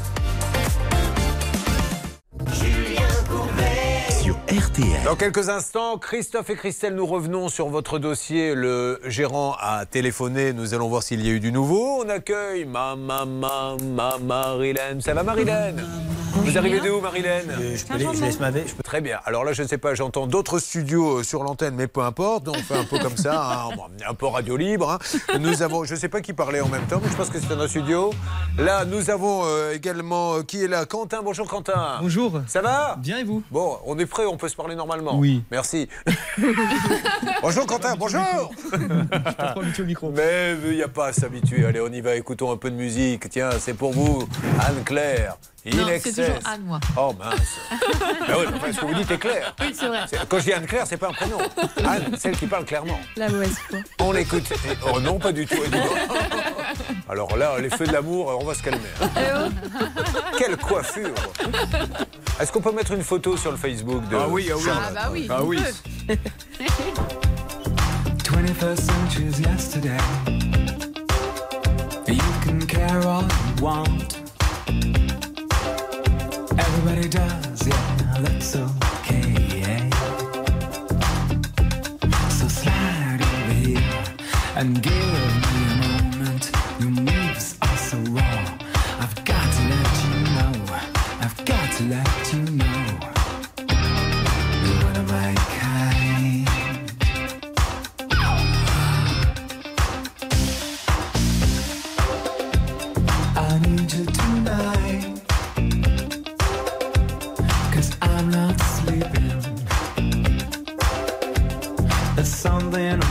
[SPEAKER 1] Sur RTL.
[SPEAKER 3] Dans quelques instants, Christophe et Christelle, nous revenons sur votre dossier. Le gérant a téléphoné. Nous allons voir s'il y a eu du nouveau. On accueille ma maman, ma Marilène. Ça va, Marilène? Vous arrivez de où, Marilène
[SPEAKER 18] Je, peux les- je laisse ma je peux-
[SPEAKER 3] Très bien. Alors là, je ne sais pas, j'entends d'autres studios euh, sur l'antenne, mais peu importe. On fait un peu comme ça, (laughs) hein, un peu radio libre. hein. Nous avons, je ne sais pas qui parlait en même temps, mais je pense que c'est un studio. Là, nous avons euh, également euh, qui est là? Quentin. Bonjour Quentin.
[SPEAKER 19] Bonjour.
[SPEAKER 3] Ça va?
[SPEAKER 19] Bien et vous?
[SPEAKER 3] Bon, on est prêt, on peut se parler normalement.
[SPEAKER 19] Oui.
[SPEAKER 3] Merci. (laughs) bonjour Quentin, bonjour. (laughs) Mais il n'y a pas à s'habituer. Allez, on y va, écoutons un peu de musique. Tiens, c'est pour vous, Anne-Claire. In
[SPEAKER 10] Non, c'est
[SPEAKER 3] excess.
[SPEAKER 10] toujours Anne, moi.
[SPEAKER 3] Oh mince. (laughs) Ben oui, enfin, ce que vous dites est clair.
[SPEAKER 10] Oui, c'est vrai.
[SPEAKER 3] C'est- Quand je dis Anne-Claire, c'est pas un prénom. Anne, celle qui parle clairement.
[SPEAKER 13] La mauvaise foi.
[SPEAKER 3] On l'écoute. Et- Oh non, pas du tout. (laughs) Alors là, les feux de l'amour, on va se calmer. hein. Quelle coiffure Est-ce qu'on peut mettre une photo sur le Facebook de
[SPEAKER 12] Ah oui, ah oui. Ah bah oui,
[SPEAKER 3] Ah oui.
[SPEAKER 12] peut.
[SPEAKER 20] 21st century's yesterday. You can care all you want. Everybody does, yeah, that's okay. yeah. So slide over here and give me a moment. Your moves are so raw. I've got to let you know. I've got to let Cause I'm not sleeping. There's something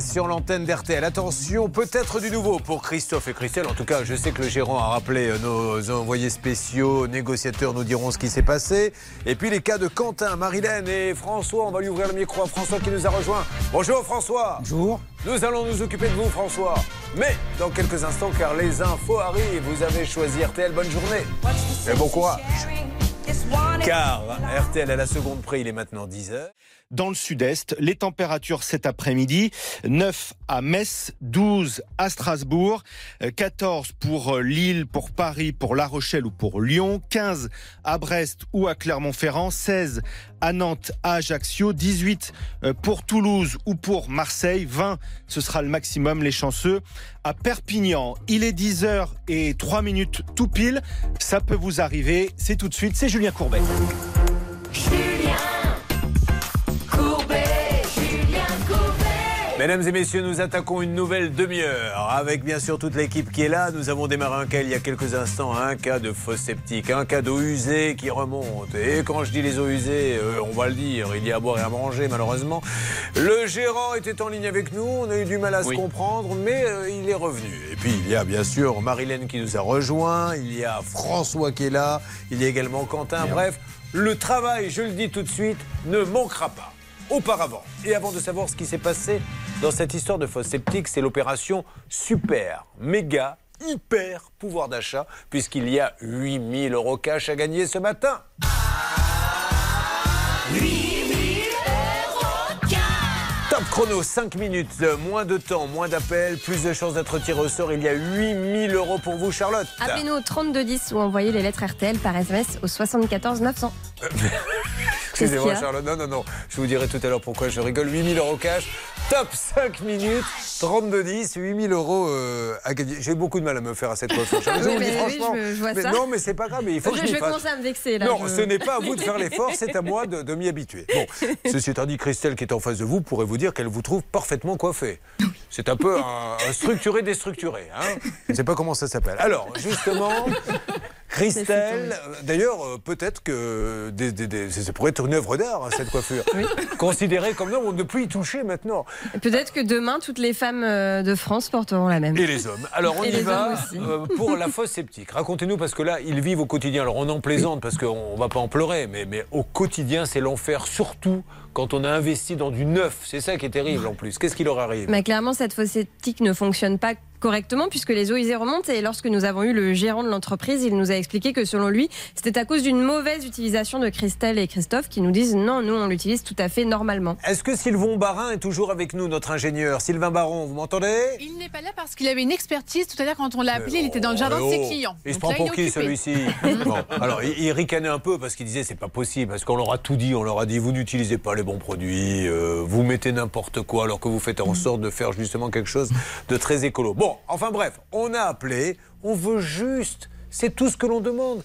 [SPEAKER 3] Sur l'antenne d'RTL. Attention, peut-être du nouveau pour Christophe et Christelle. En tout cas, je sais que le gérant a rappelé euh, nos envoyés spéciaux, négociateurs nous diront ce qui s'est passé. Et puis les cas de Quentin, Marilène et François. On va lui ouvrir le micro à François qui nous a rejoint. Bonjour François. Bonjour. Nous allons nous occuper de vous François. Mais dans quelques instants, car les infos arrivent. Vous avez choisi RTL. Bonne journée. Et bon courage. Car RTL à la seconde près, il est maintenant 10h.
[SPEAKER 21] Dans le sud-est, les températures cet après-midi, 9 à Metz, 12 à Strasbourg, euh, 14 pour euh, Lille, pour Paris, pour La Rochelle ou pour Lyon, 15 à Brest ou à Clermont-Ferrand, 16 à Nantes, à Ajaccio, 18 euh, pour Toulouse ou pour Marseille, 20 ce sera le maximum, les chanceux. À Perpignan, il est 10h et 3 minutes tout pile, ça peut vous arriver, c'est tout de suite, c'est Julien Courbet.
[SPEAKER 6] Courbet, Julien Courbet.
[SPEAKER 3] Mesdames et messieurs, nous attaquons une nouvelle demi-heure avec bien sûr toute l'équipe qui est là. Nous avons démarré un cas il y a quelques instants, un cas de fausse sceptique, un cas d'eau usée qui remonte. Et quand je dis les eaux usées, euh, on va le dire, il y a à boire et à manger malheureusement. Le gérant était en ligne avec nous, on a eu du mal à se comprendre, mais euh, il est revenu. Et puis il y a bien sûr Marilène qui nous a rejoint, il y a François qui est là, il y a également Quentin. Bref, le travail, je le dis tout de suite, ne manquera pas. Auparavant, et avant de savoir ce qui s'est passé dans cette histoire de fausse sceptique, c'est l'opération super, méga, hyper pouvoir d'achat, puisqu'il y a 8000 euros cash à gagner ce matin. Chrono, 5 minutes, moins de temps, moins d'appels, plus de chances d'être tiré au sort. Il y a 8000 euros pour vous, Charlotte.
[SPEAKER 5] Appelez-nous au 3210 ou envoyez les lettres RTL par SMS au 74 900. (laughs) Qu'est-ce
[SPEAKER 3] Excusez-moi, Charlotte. Non, non, non. Je vous dirai tout à l'heure pourquoi je rigole. 8000 euros cash. Top 5 minutes. 32-10. 8000 euros euh, à gagner. J'ai beaucoup de mal à me faire à cette coiffure. Charlotte. (laughs) Je vous dis
[SPEAKER 5] oui,
[SPEAKER 3] franchement.
[SPEAKER 5] je- je vois
[SPEAKER 3] Mais
[SPEAKER 5] ça.
[SPEAKER 3] Non, mais c'est pas grave. Mais il faut
[SPEAKER 5] je
[SPEAKER 3] que je,
[SPEAKER 5] commencer à me vexer là.
[SPEAKER 3] Non, ce n'est pas à vous de faire l'effort, c'est à moi de, de m'y habituer. Bon, (laughs) ceci étant dit, Christelle qui est en face de vous pourrait vous dire qu'elle vous trouve parfaitement coiffée. C'est un peu un, un structuré déstructuré. Hein je ne sais pas comment ça s'appelle. Alors, justement, Christelle, euh, d'ailleurs, euh, peut-être que des- des- des- ça pourrait être une œuvre d'art, hein, cette coiffure. (laughs) Considérée comme non, on ne peut y toucher maintenant.
[SPEAKER 5] Peut-être que demain, toutes les femmes euh, de France porteront la même.
[SPEAKER 3] Et les hommes. Alors on
[SPEAKER 5] Et
[SPEAKER 3] y va euh, pour la fosse sceptique. Racontez-nous parce que là, ils vivent au quotidien. Alors on en plaisante parce qu'on va pas en pleurer, mais, mais au quotidien, c'est l'enfer, surtout quand on a investi dans du neuf. C'est ça qui est terrible en plus. Qu'est-ce qui leur arrive?
[SPEAKER 5] Mais clairement, cette fosse sceptique ne fonctionne pas correctement puisque les eaux usées remontent et lorsque nous avons eu le gérant de l'entreprise, il nous a expliqué que selon lui, c'était à cause d'une mauvaise utilisation de Christelle et Christophe qui nous disent non, nous on l'utilise tout à fait normalement.
[SPEAKER 3] Est-ce que Sylvain Barin est toujours avec nous, notre ingénieur? Sylvain Baron, vous m'entendez?
[SPEAKER 12] Il n'est pas là parce qu'il avait une expertise. Tout à l'heure, quand on l'a appelé, il était dans le jardin de ses
[SPEAKER 3] Oh,
[SPEAKER 12] clients.
[SPEAKER 3] Il se prend
[SPEAKER 12] là,
[SPEAKER 3] pour qui celui-ci? (laughs) Bon, Alors il, il ricanait un peu parce qu'il disait c'est pas possible parce qu'on leur a tout dit, on leur a dit vous n'utilisez pas les bons produits, euh, vous mettez n'importe quoi alors que vous faites en sorte de faire justement quelque chose de très écolo. Bon, enfin bref, on a appelé, on veut juste, c'est tout ce que l'on demande.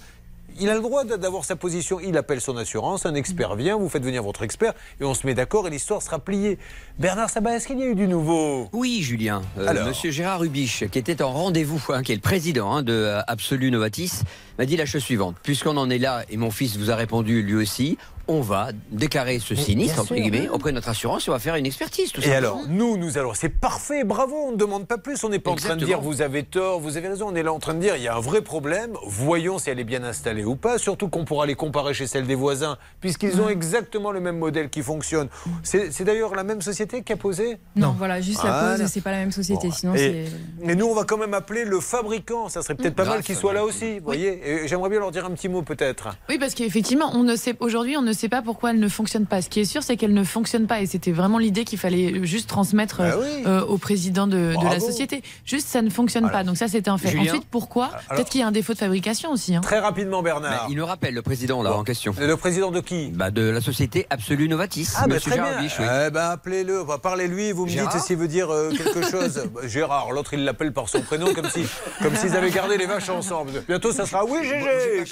[SPEAKER 3] Il a le droit d'avoir sa position. Il appelle son assurance, un expert vient, vous faites venir votre expert et on se met d'accord et l'histoire sera pliée. Bernard Sabat, est-ce qu'il y a eu du nouveau?
[SPEAKER 9] Oui, Julien. Euh,
[SPEAKER 3] Alors
[SPEAKER 9] Monsieur Gérard Rubiche, qui était en rendez-vous, hein, qui est le président hein, de euh, Absolu Novatis, m'a dit la chose suivante. Puisqu'on en est là, et mon fils vous a répondu lui aussi, on va déclarer ce sinistre, entre guillemets, auprès de notre assurance et on va faire une expertise, tout
[SPEAKER 3] Et alors, nous, nous allons. C'est parfait, bravo, on ne demande pas plus. On n'est pas en train de dire vous avez tort, vous avez raison. On est là en train de dire il y a un vrai problème. Voyons si elle est bien installée ou pas. Surtout qu'on pourra les comparer chez celle des voisins, puisqu'ils ont exactement le même modèle qui fonctionne. C'est d'ailleurs la même société qui a posé
[SPEAKER 13] Non, voilà, juste la
[SPEAKER 3] Voilà.
[SPEAKER 13] pause, c'est pas la même société. Sinon,
[SPEAKER 3] et,
[SPEAKER 13] c'est.
[SPEAKER 3] et nous, on va quand même appeler le fabricant. Ça serait peut-être pas mal
[SPEAKER 10] Grâce
[SPEAKER 3] qu'il soit là aussi. Vous voyez J'aimerais bien leur dire un petit mot peut-être.
[SPEAKER 10] Oui, parce qu'effectivement, on ne sait aujourd'hui, on ne sait pas pourquoi elle ne fonctionne pas. Ce qui est sûr, c'est qu'elle ne fonctionne pas, et c'était vraiment l'idée qu'il fallait juste transmettre
[SPEAKER 3] Bah
[SPEAKER 10] euh,
[SPEAKER 3] oui.
[SPEAKER 10] euh, au président de, de la société. Juste, ça ne fonctionne
[SPEAKER 9] Voilà.
[SPEAKER 10] pas. Donc ça, c'était un fait.
[SPEAKER 9] Julien
[SPEAKER 10] Ensuite, pourquoi Peut-être qu'il y a un défaut de fabrication aussi. hein.
[SPEAKER 3] Très rapidement, Bernard.
[SPEAKER 9] Mais il nous rappelle le président là en question.
[SPEAKER 3] Le président de qui
[SPEAKER 9] bah, De la société Absolu Novatis.
[SPEAKER 3] Ah, bah,
[SPEAKER 9] Monsieur
[SPEAKER 3] très
[SPEAKER 9] Gérard
[SPEAKER 3] bien.
[SPEAKER 9] Oui.
[SPEAKER 3] Eh ben, appelez-le, Enfin, parlez-lui, vous me
[SPEAKER 9] Gérard
[SPEAKER 3] dites s'il veut dire euh, quelque chose. (laughs) Bah, Gérard, l'autre il l'appelle par son prénom comme si, comme s'ils avaient gardé les vaches ensemble. Bientôt ça sera oui Gégé.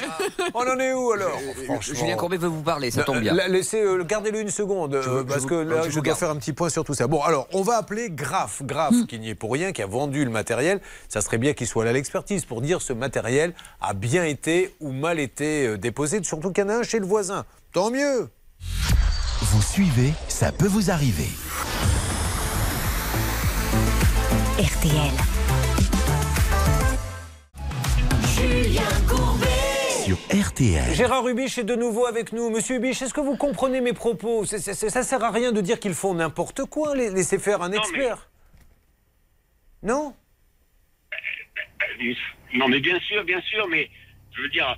[SPEAKER 3] On en est où alors? Franchement.
[SPEAKER 9] Julien Courbet veut vous parler, ça tombe bien.
[SPEAKER 3] La- Laissez, euh, gardez-le une seconde, euh,
[SPEAKER 9] Je-
[SPEAKER 3] parce
[SPEAKER 9] vous-
[SPEAKER 3] que là,
[SPEAKER 9] je
[SPEAKER 3] je, dois
[SPEAKER 9] garde.
[SPEAKER 3] faire un petit point sur tout ça. Bon, alors, on va appeler Graf. Graf, qui n'y est pour rien, qui a vendu le matériel. Ça serait bien qu'il soit là à l'expertise pour dire ce matériel a bien été ou mal été euh, déposé, surtout qu'il y en a un chez le voisin. Tant mieux.
[SPEAKER 1] Vous suivez, ça peut vous arriver.
[SPEAKER 6] RTL. Julien Courbet.
[SPEAKER 1] Sur RTL.
[SPEAKER 3] Gérard Rubiche est de nouveau avec nous. Monsieur Rubiche, est-ce que vous comprenez mes propos? Ça sert à rien de dire qu'ils font n'importe quoi. les- Laissez faire un expert. Non?
[SPEAKER 16] Non, mais bien sûr, bien sûr, mais je veux dire,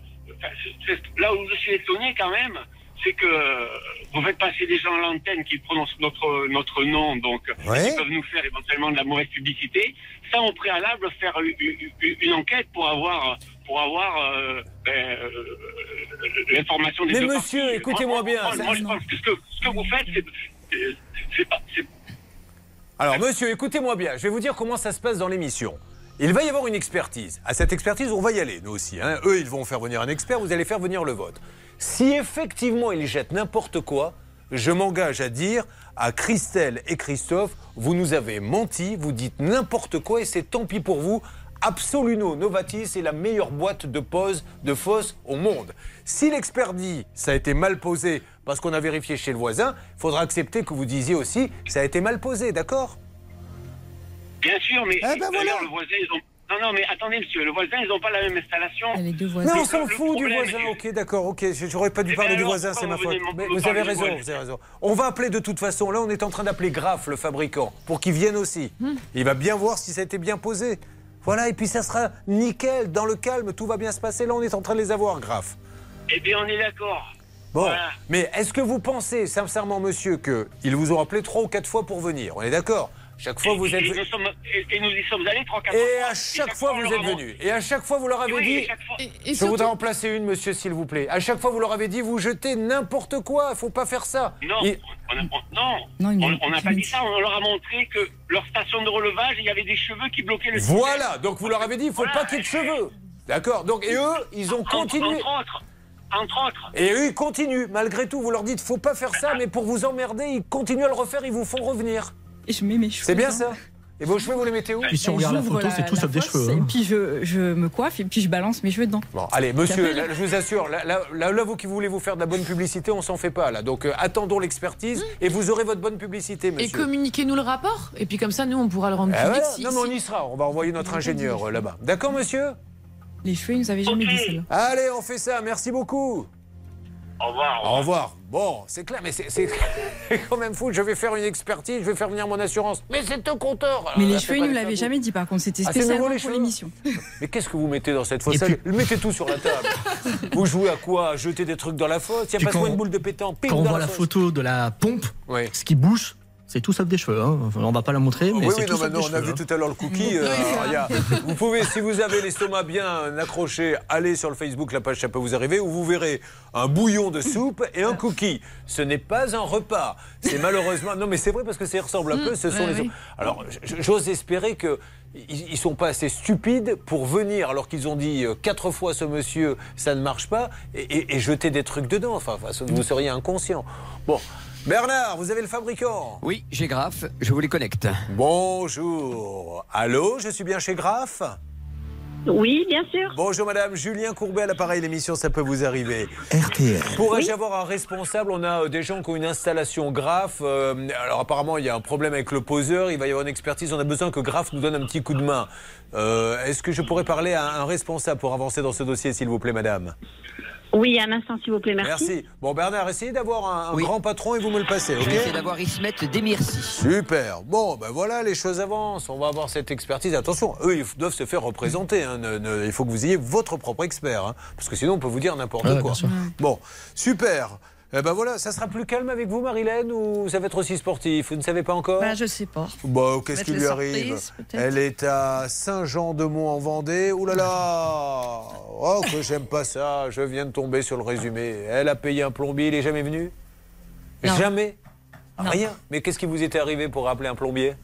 [SPEAKER 22] c'est- là où je suis étonné quand même, c'est que euh, vous faites passer des gens à l'antenne qui prononcent notre, notre nom, donc
[SPEAKER 3] Ouais.
[SPEAKER 22] qui peuvent nous faire éventuellement de la mauvaise publicité, sans au préalable faire une, une- une enquête pour avoir, pour avoir euh, ben, euh, l'information des
[SPEAKER 3] Mais
[SPEAKER 22] deux
[SPEAKER 3] monsieur,
[SPEAKER 22] parties.
[SPEAKER 3] écoutez-moi
[SPEAKER 22] Moi,
[SPEAKER 3] bien.
[SPEAKER 22] Moi, moi, je pense que ce que, ce que vous faites, c'est- c'est- c'est pas. c'est-
[SPEAKER 3] Alors, monsieur, écoutez-moi bien. Je vais vous dire comment ça se passe dans l'émission. Il va y avoir une expertise. À cette expertise, on va y aller, nous aussi. hein. Eux, ils vont faire venir un expert, vous allez faire venir le vôtre. Si effectivement ils jettent n'importe quoi, je m'engage à dire à Christelle et Christophe, vous nous avez menti, vous dites n'importe quoi et c'est tant pis pour vous. Absoluno Novatis est la meilleure boîte de pose de fosse au monde. Si l'expert dit ça a été mal posé parce qu'on a vérifié chez le voisin, il faudra accepter que vous disiez aussi ça a été mal posé, d'accord?
[SPEAKER 22] Bien sûr, mais
[SPEAKER 3] Eh ben
[SPEAKER 22] d'ailleurs, le voisin, ils ont. Non, non, mais attendez, monsieur, le voisin, ils n'ont pas la même installation.
[SPEAKER 13] Les deux
[SPEAKER 3] Mais on s'en fout du voisin, ok, d'accord, ok, j'aurais pas dû
[SPEAKER 22] Eh
[SPEAKER 3] parler
[SPEAKER 22] ben
[SPEAKER 3] du
[SPEAKER 22] alors,
[SPEAKER 3] voisin, c'est ma faute.
[SPEAKER 22] vous
[SPEAKER 3] Mais
[SPEAKER 22] parler
[SPEAKER 3] avez
[SPEAKER 22] du
[SPEAKER 3] raison, vous avez raison. On va appeler de toute façon, là on est en train d'appeler Graff, le fabricant, pour qu'il vienne aussi. Il va bien voir si ça a été bien posé. Voilà, et puis ça sera nickel, dans le calme, tout va bien se passer. Là on est en train de les avoir, Graff.
[SPEAKER 22] Eh bien, on est d'accord.
[SPEAKER 3] Bon,
[SPEAKER 22] Voilà.
[SPEAKER 3] mais est-ce que vous pensez sincèrement, monsieur, qu'ils vous ont appelé trois ou quatre fois pour venir? On est d'accord? Chaque fois vous
[SPEAKER 22] Et-
[SPEAKER 3] êtes
[SPEAKER 22] et, nous sommes, et, et nous y sommes allés trois, quatre
[SPEAKER 3] Et
[SPEAKER 22] fois.
[SPEAKER 3] à chaque fois,
[SPEAKER 22] on
[SPEAKER 3] vous êtes
[SPEAKER 22] a-
[SPEAKER 3] venu. Et à chaque fois, vous leur avez
[SPEAKER 22] Oui,
[SPEAKER 3] dit. Je voudrais en placer une, monsieur, s'il vous plaît. À chaque fois, vous leur avez dit, vous jetez n'importe quoi. Il faut pas faire ça.
[SPEAKER 22] Non,
[SPEAKER 3] Et-
[SPEAKER 22] on a- on- non, on n'a pas dit ça. On leur a montré que leur station de relevage, il y avait des cheveux qui bloquaient le
[SPEAKER 3] Voilà. Donc vous leur avez dit, il faut pas qu'il y ait de cheveux. D'accord. Donc et eux, ils ont
[SPEAKER 22] Entre-
[SPEAKER 3] continué.
[SPEAKER 22] Entre autres. Entre autres.
[SPEAKER 3] Et eux, ils continuent. Malgré tout, vous leur dites, faut pas faire ça, mais pour vous emmerder, ils continuent à le refaire. Ils vous font revenir.
[SPEAKER 13] Et je mets mes cheveux.
[SPEAKER 3] C'est bien ça. Et vos cheveux, vous les mettez où
[SPEAKER 14] Puis si on regarde la photo, c'est tout sauf des cheveux.
[SPEAKER 13] Et
[SPEAKER 14] hein.
[SPEAKER 13] puis je, je me coiffe et puis je balance mes cheveux dedans.
[SPEAKER 3] Bon, allez, monsieur, là, je vous assure, là, là, là, là, vous qui voulez vous faire de la bonne publicité, on s'en fait pas là. Donc euh, attendons l'expertise et vous aurez votre bonne publicité,
[SPEAKER 10] Et
[SPEAKER 3] monsieur.
[SPEAKER 10] communiquez-nous le rapport. Et puis comme ça, nous, on pourra le rendre
[SPEAKER 3] Ah,
[SPEAKER 10] public.
[SPEAKER 3] voilà.
[SPEAKER 10] si-
[SPEAKER 3] non, mais on y sera. On va envoyer notre ingénieur euh, là-bas. D'accord, monsieur?
[SPEAKER 13] Les cheveux, ils nous avaient jamais dit celle-là.
[SPEAKER 3] Allez, on fait ça. Merci beaucoup.
[SPEAKER 22] Au revoir.
[SPEAKER 3] Au revoir. Bon, c'est clair, mais c'est c'est (laughs) quand même fou. Je vais faire une expertise, je vais faire venir mon assurance. Mais c'est un compteur. Alors,
[SPEAKER 13] Mais
[SPEAKER 3] là,
[SPEAKER 13] les cheveux,
[SPEAKER 3] pas
[SPEAKER 13] ils nous l'avaient
[SPEAKER 3] tabous.
[SPEAKER 13] jamais dit par contre. C'était
[SPEAKER 3] Ah,
[SPEAKER 13] spécialement
[SPEAKER 3] nouveau, les
[SPEAKER 13] pour l'émission. (laughs)
[SPEAKER 3] Mais qu'est-ce que vous mettez dans cette fosse
[SPEAKER 14] puis-
[SPEAKER 3] Mettez tout sur la table. (laughs) vous jouez à quoi jeter des trucs dans la fosse Il y a
[SPEAKER 14] Puis
[SPEAKER 3] pas
[SPEAKER 14] quand-
[SPEAKER 3] une boule de pétanque.
[SPEAKER 14] Quand on voit la photo de la pompe,
[SPEAKER 3] Ouais.
[SPEAKER 14] ce qui bouge, c'est tout sauf des cheveux. hein. Enfin, on va pas la montrer, mais
[SPEAKER 3] oui,
[SPEAKER 14] c'est
[SPEAKER 3] oui,
[SPEAKER 14] tout
[SPEAKER 3] non,
[SPEAKER 14] sauf
[SPEAKER 3] maintenant,
[SPEAKER 14] des
[SPEAKER 3] on a
[SPEAKER 14] cheveux.
[SPEAKER 3] vu
[SPEAKER 14] hein.
[SPEAKER 3] tout à l'heure le cookie. euh, alors, il y a- vous pouvez, si vous avez l'estomac bien accroché, aller sur le Facebook, la page Ça peut vous arriver, où vous verrez un bouillon de soupe et un cookie. Ce n'est pas un repas. C'est malheureusement. Non, mais c'est vrai parce que ça y ressemble un peu. Ce sont
[SPEAKER 10] ouais,
[SPEAKER 3] les.
[SPEAKER 10] oui.
[SPEAKER 3] Alors, j'ose espérer que. Ils sont pas assez stupides pour venir alors qu'ils ont dit euh, quatre fois ce monsieur ça ne marche pas et, et- et jeter des trucs dedans. Enfin, enfin, vous seriez inconscient. Bon, Bernard, vous avez le fabricant.
[SPEAKER 9] Oui, j'ai Graf, je vous les connecte.
[SPEAKER 3] Bonjour. Allô, je suis bien chez Graff
[SPEAKER 23] Oui, bien sûr.
[SPEAKER 3] Bonjour madame, Julien Courbet à l'appareil, l'émission Ça peut vous arriver.
[SPEAKER 1] RTL.
[SPEAKER 3] Pourrais-je avoir un responsable? On a euh, des gens qui ont une installation Graff. euh, alors apparemment, il y a un problème avec le poseur, il va y avoir une expertise, on a besoin que Graff nous donne un petit coup de main. Euh, Est-ce que je pourrais parler à un responsable pour avancer dans ce dossier, s'il vous plaît, madame?
[SPEAKER 23] Oui, un instant, s'il vous plaît, merci.
[SPEAKER 3] Bon Bernard, essayez d'avoir un, un
[SPEAKER 9] Oui.
[SPEAKER 3] grand patron et vous me le passez, ok
[SPEAKER 9] vais essayer d'avoir Ismet Demirci.
[SPEAKER 3] Super. Bon, ben voilà, les choses avancent. On va avoir cette expertise. Attention, eux, ils doivent se faire représenter. hein. Ne- ne- il faut que vous ayez votre propre expert. hein. Parce que sinon, on peut vous dire n'importe
[SPEAKER 14] Ouais,
[SPEAKER 3] quoi.
[SPEAKER 14] bien sûr.
[SPEAKER 3] Bon, super. Eh ben voilà, ça sera plus calme avec vous, Marilène, ou ça va être aussi sportif Vous ne savez pas encore?
[SPEAKER 18] Bah, je sais pas.
[SPEAKER 3] Bon, qu'est-ce qui lui arrive? Elle est à Saint-Jean-de-Mont en Vendée. Ouh là là Oh, que j'aime pas ça. Je viens de tomber sur le résumé. Elle a payé un plombier, il est jamais venu?
[SPEAKER 18] Non.
[SPEAKER 3] Jamais?
[SPEAKER 18] Non.
[SPEAKER 3] Rien? Mais qu'est-ce qui vous était arrivé pour appeler un plombier?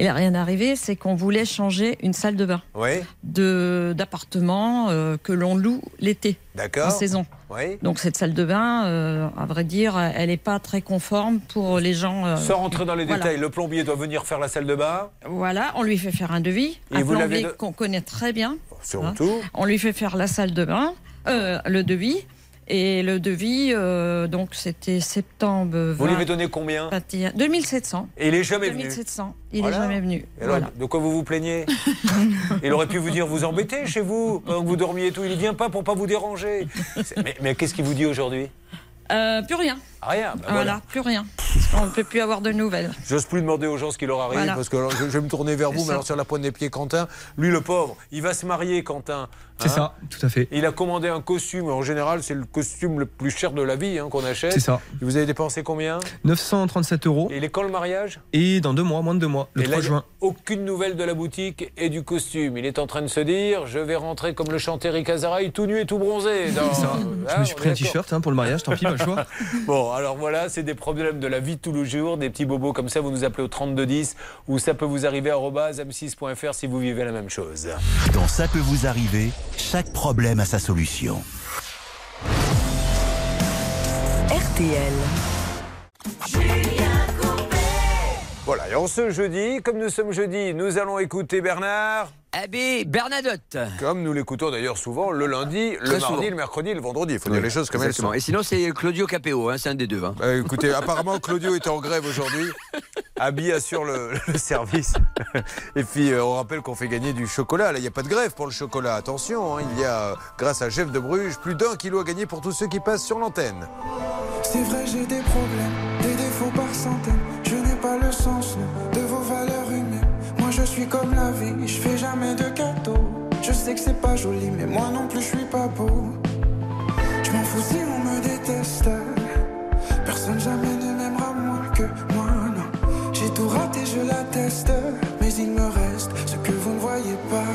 [SPEAKER 18] Il n'a rien arrivé, c'est qu'on voulait changer une salle de bain
[SPEAKER 3] Oui,
[SPEAKER 18] de d'appartement euh, que l'on loue l'été,
[SPEAKER 3] d'accord.
[SPEAKER 18] en saison.
[SPEAKER 3] Oui.
[SPEAKER 18] Donc cette salle de bain, euh, à vrai dire, elle n'est pas très conforme pour les gens. euh,
[SPEAKER 3] Sans rentrer dans les
[SPEAKER 18] voilà.
[SPEAKER 3] détails, le plombier doit venir faire la salle de bain.
[SPEAKER 18] Voilà, on lui fait faire un devis,
[SPEAKER 3] Et
[SPEAKER 18] un
[SPEAKER 3] vous l'avez
[SPEAKER 18] plombier
[SPEAKER 3] de-
[SPEAKER 18] qu'on connaît très bien.
[SPEAKER 3] Surtout.
[SPEAKER 18] On lui fait faire la salle de bain, euh, le devis. Et le devis, euh, donc c'était septembre 20,
[SPEAKER 3] Vous lui avez donné combien
[SPEAKER 18] 21 2700.
[SPEAKER 3] Et il est jamais venu.
[SPEAKER 18] 2700. Il
[SPEAKER 3] Voilà.
[SPEAKER 18] est jamais venu.
[SPEAKER 3] Et alors,
[SPEAKER 18] Voilà.
[SPEAKER 3] De quoi vous vous plaignez (laughs) Il aurait pu vous dire vous embêtez chez vous, pendant que vous dormiez et tout. Il ne vient pas pour pas vous déranger. Mais qu'est-ce qu'il vous dit aujourd'hui?
[SPEAKER 18] Euh, plus rien.
[SPEAKER 3] Rien. bah
[SPEAKER 18] voilà.
[SPEAKER 3] voilà.
[SPEAKER 18] plus rien. On ne peut plus avoir de nouvelles.
[SPEAKER 3] J'ose plus demander aux gens ce qui leur arrive
[SPEAKER 18] Voilà.
[SPEAKER 3] parce que alors, je, je vais me tourner vers vous, mais alors sur la pointe des pieds, Quentin, lui le pauvre, il va se marier, Quentin.
[SPEAKER 19] C'est ça, tout à fait.
[SPEAKER 3] Il a commandé un costume. En général, c'est le costume le plus cher de la vie hein, qu'on achète.
[SPEAKER 19] C'est ça.
[SPEAKER 3] Et vous avez dépensé combien?
[SPEAKER 19] 937 euros.
[SPEAKER 3] Et il est quand le mariage?
[SPEAKER 19] Et dans deux mois, moins de deux mois, le
[SPEAKER 3] Et là,
[SPEAKER 19] 3
[SPEAKER 3] il y a
[SPEAKER 19] juin.
[SPEAKER 3] Aucune nouvelle de la boutique et du costume. Il est en train de se dire je vais rentrer comme le chantait Eric Azaraï, tout nu et tout bronzé. dans-
[SPEAKER 19] C'est ça.
[SPEAKER 3] Ah,
[SPEAKER 19] Je me suis pris un t-shirt hein, pour le mariage, tant pis, pas le choix.
[SPEAKER 3] Bon, alors voilà, c'est des problèmes de la vie de tous les jours, des petits bobos comme ça, vous nous appelez au 3210 ou ça peut vous arriver à m6.fr si vous vivez la même chose.
[SPEAKER 1] Dans Ça peut vous arriver, chaque problème a sa solution.
[SPEAKER 6] RTL.
[SPEAKER 3] Voilà, et en ce jeudi, comme nous sommes jeudi, nous allons écouter Bernard.
[SPEAKER 9] Abé Bernadotte.
[SPEAKER 3] Comme nous l'écoutons d'ailleurs souvent le lundi, le
[SPEAKER 9] Très
[SPEAKER 3] mardi,
[SPEAKER 9] souvent.
[SPEAKER 3] le mercredi, le vendredi. Il faut dire les choses comme elles
[SPEAKER 9] Exactement.
[SPEAKER 3] sont.
[SPEAKER 9] Et sinon, c'est Claudio Capéo, hein, c'est un des deux. hein.
[SPEAKER 3] Bah, écoutez, (laughs) apparemment Claudio est en grève aujourd'hui. Abby assure le, (laughs) le service. Et puis euh, on rappelle qu'on fait gagner du chocolat. Là, il n'y a pas de grève pour le chocolat. Attention, hein, il y a, euh, grâce à Jeff de Bruges, plus d'un kilo à gagner pour tous ceux qui passent sur l'antenne.
[SPEAKER 22] C'est vrai, j'ai des comme la vie, je fais jamais de cadeaux. Je sais que c'est pas joli, mais moi non plus, je suis pas beau. Je m'en fous si on me déteste. Personne jamais ne m'aimera moins que moi, non. J'ai tout raté, je l'atteste. Mais il me reste ce que vous ne voyez pas.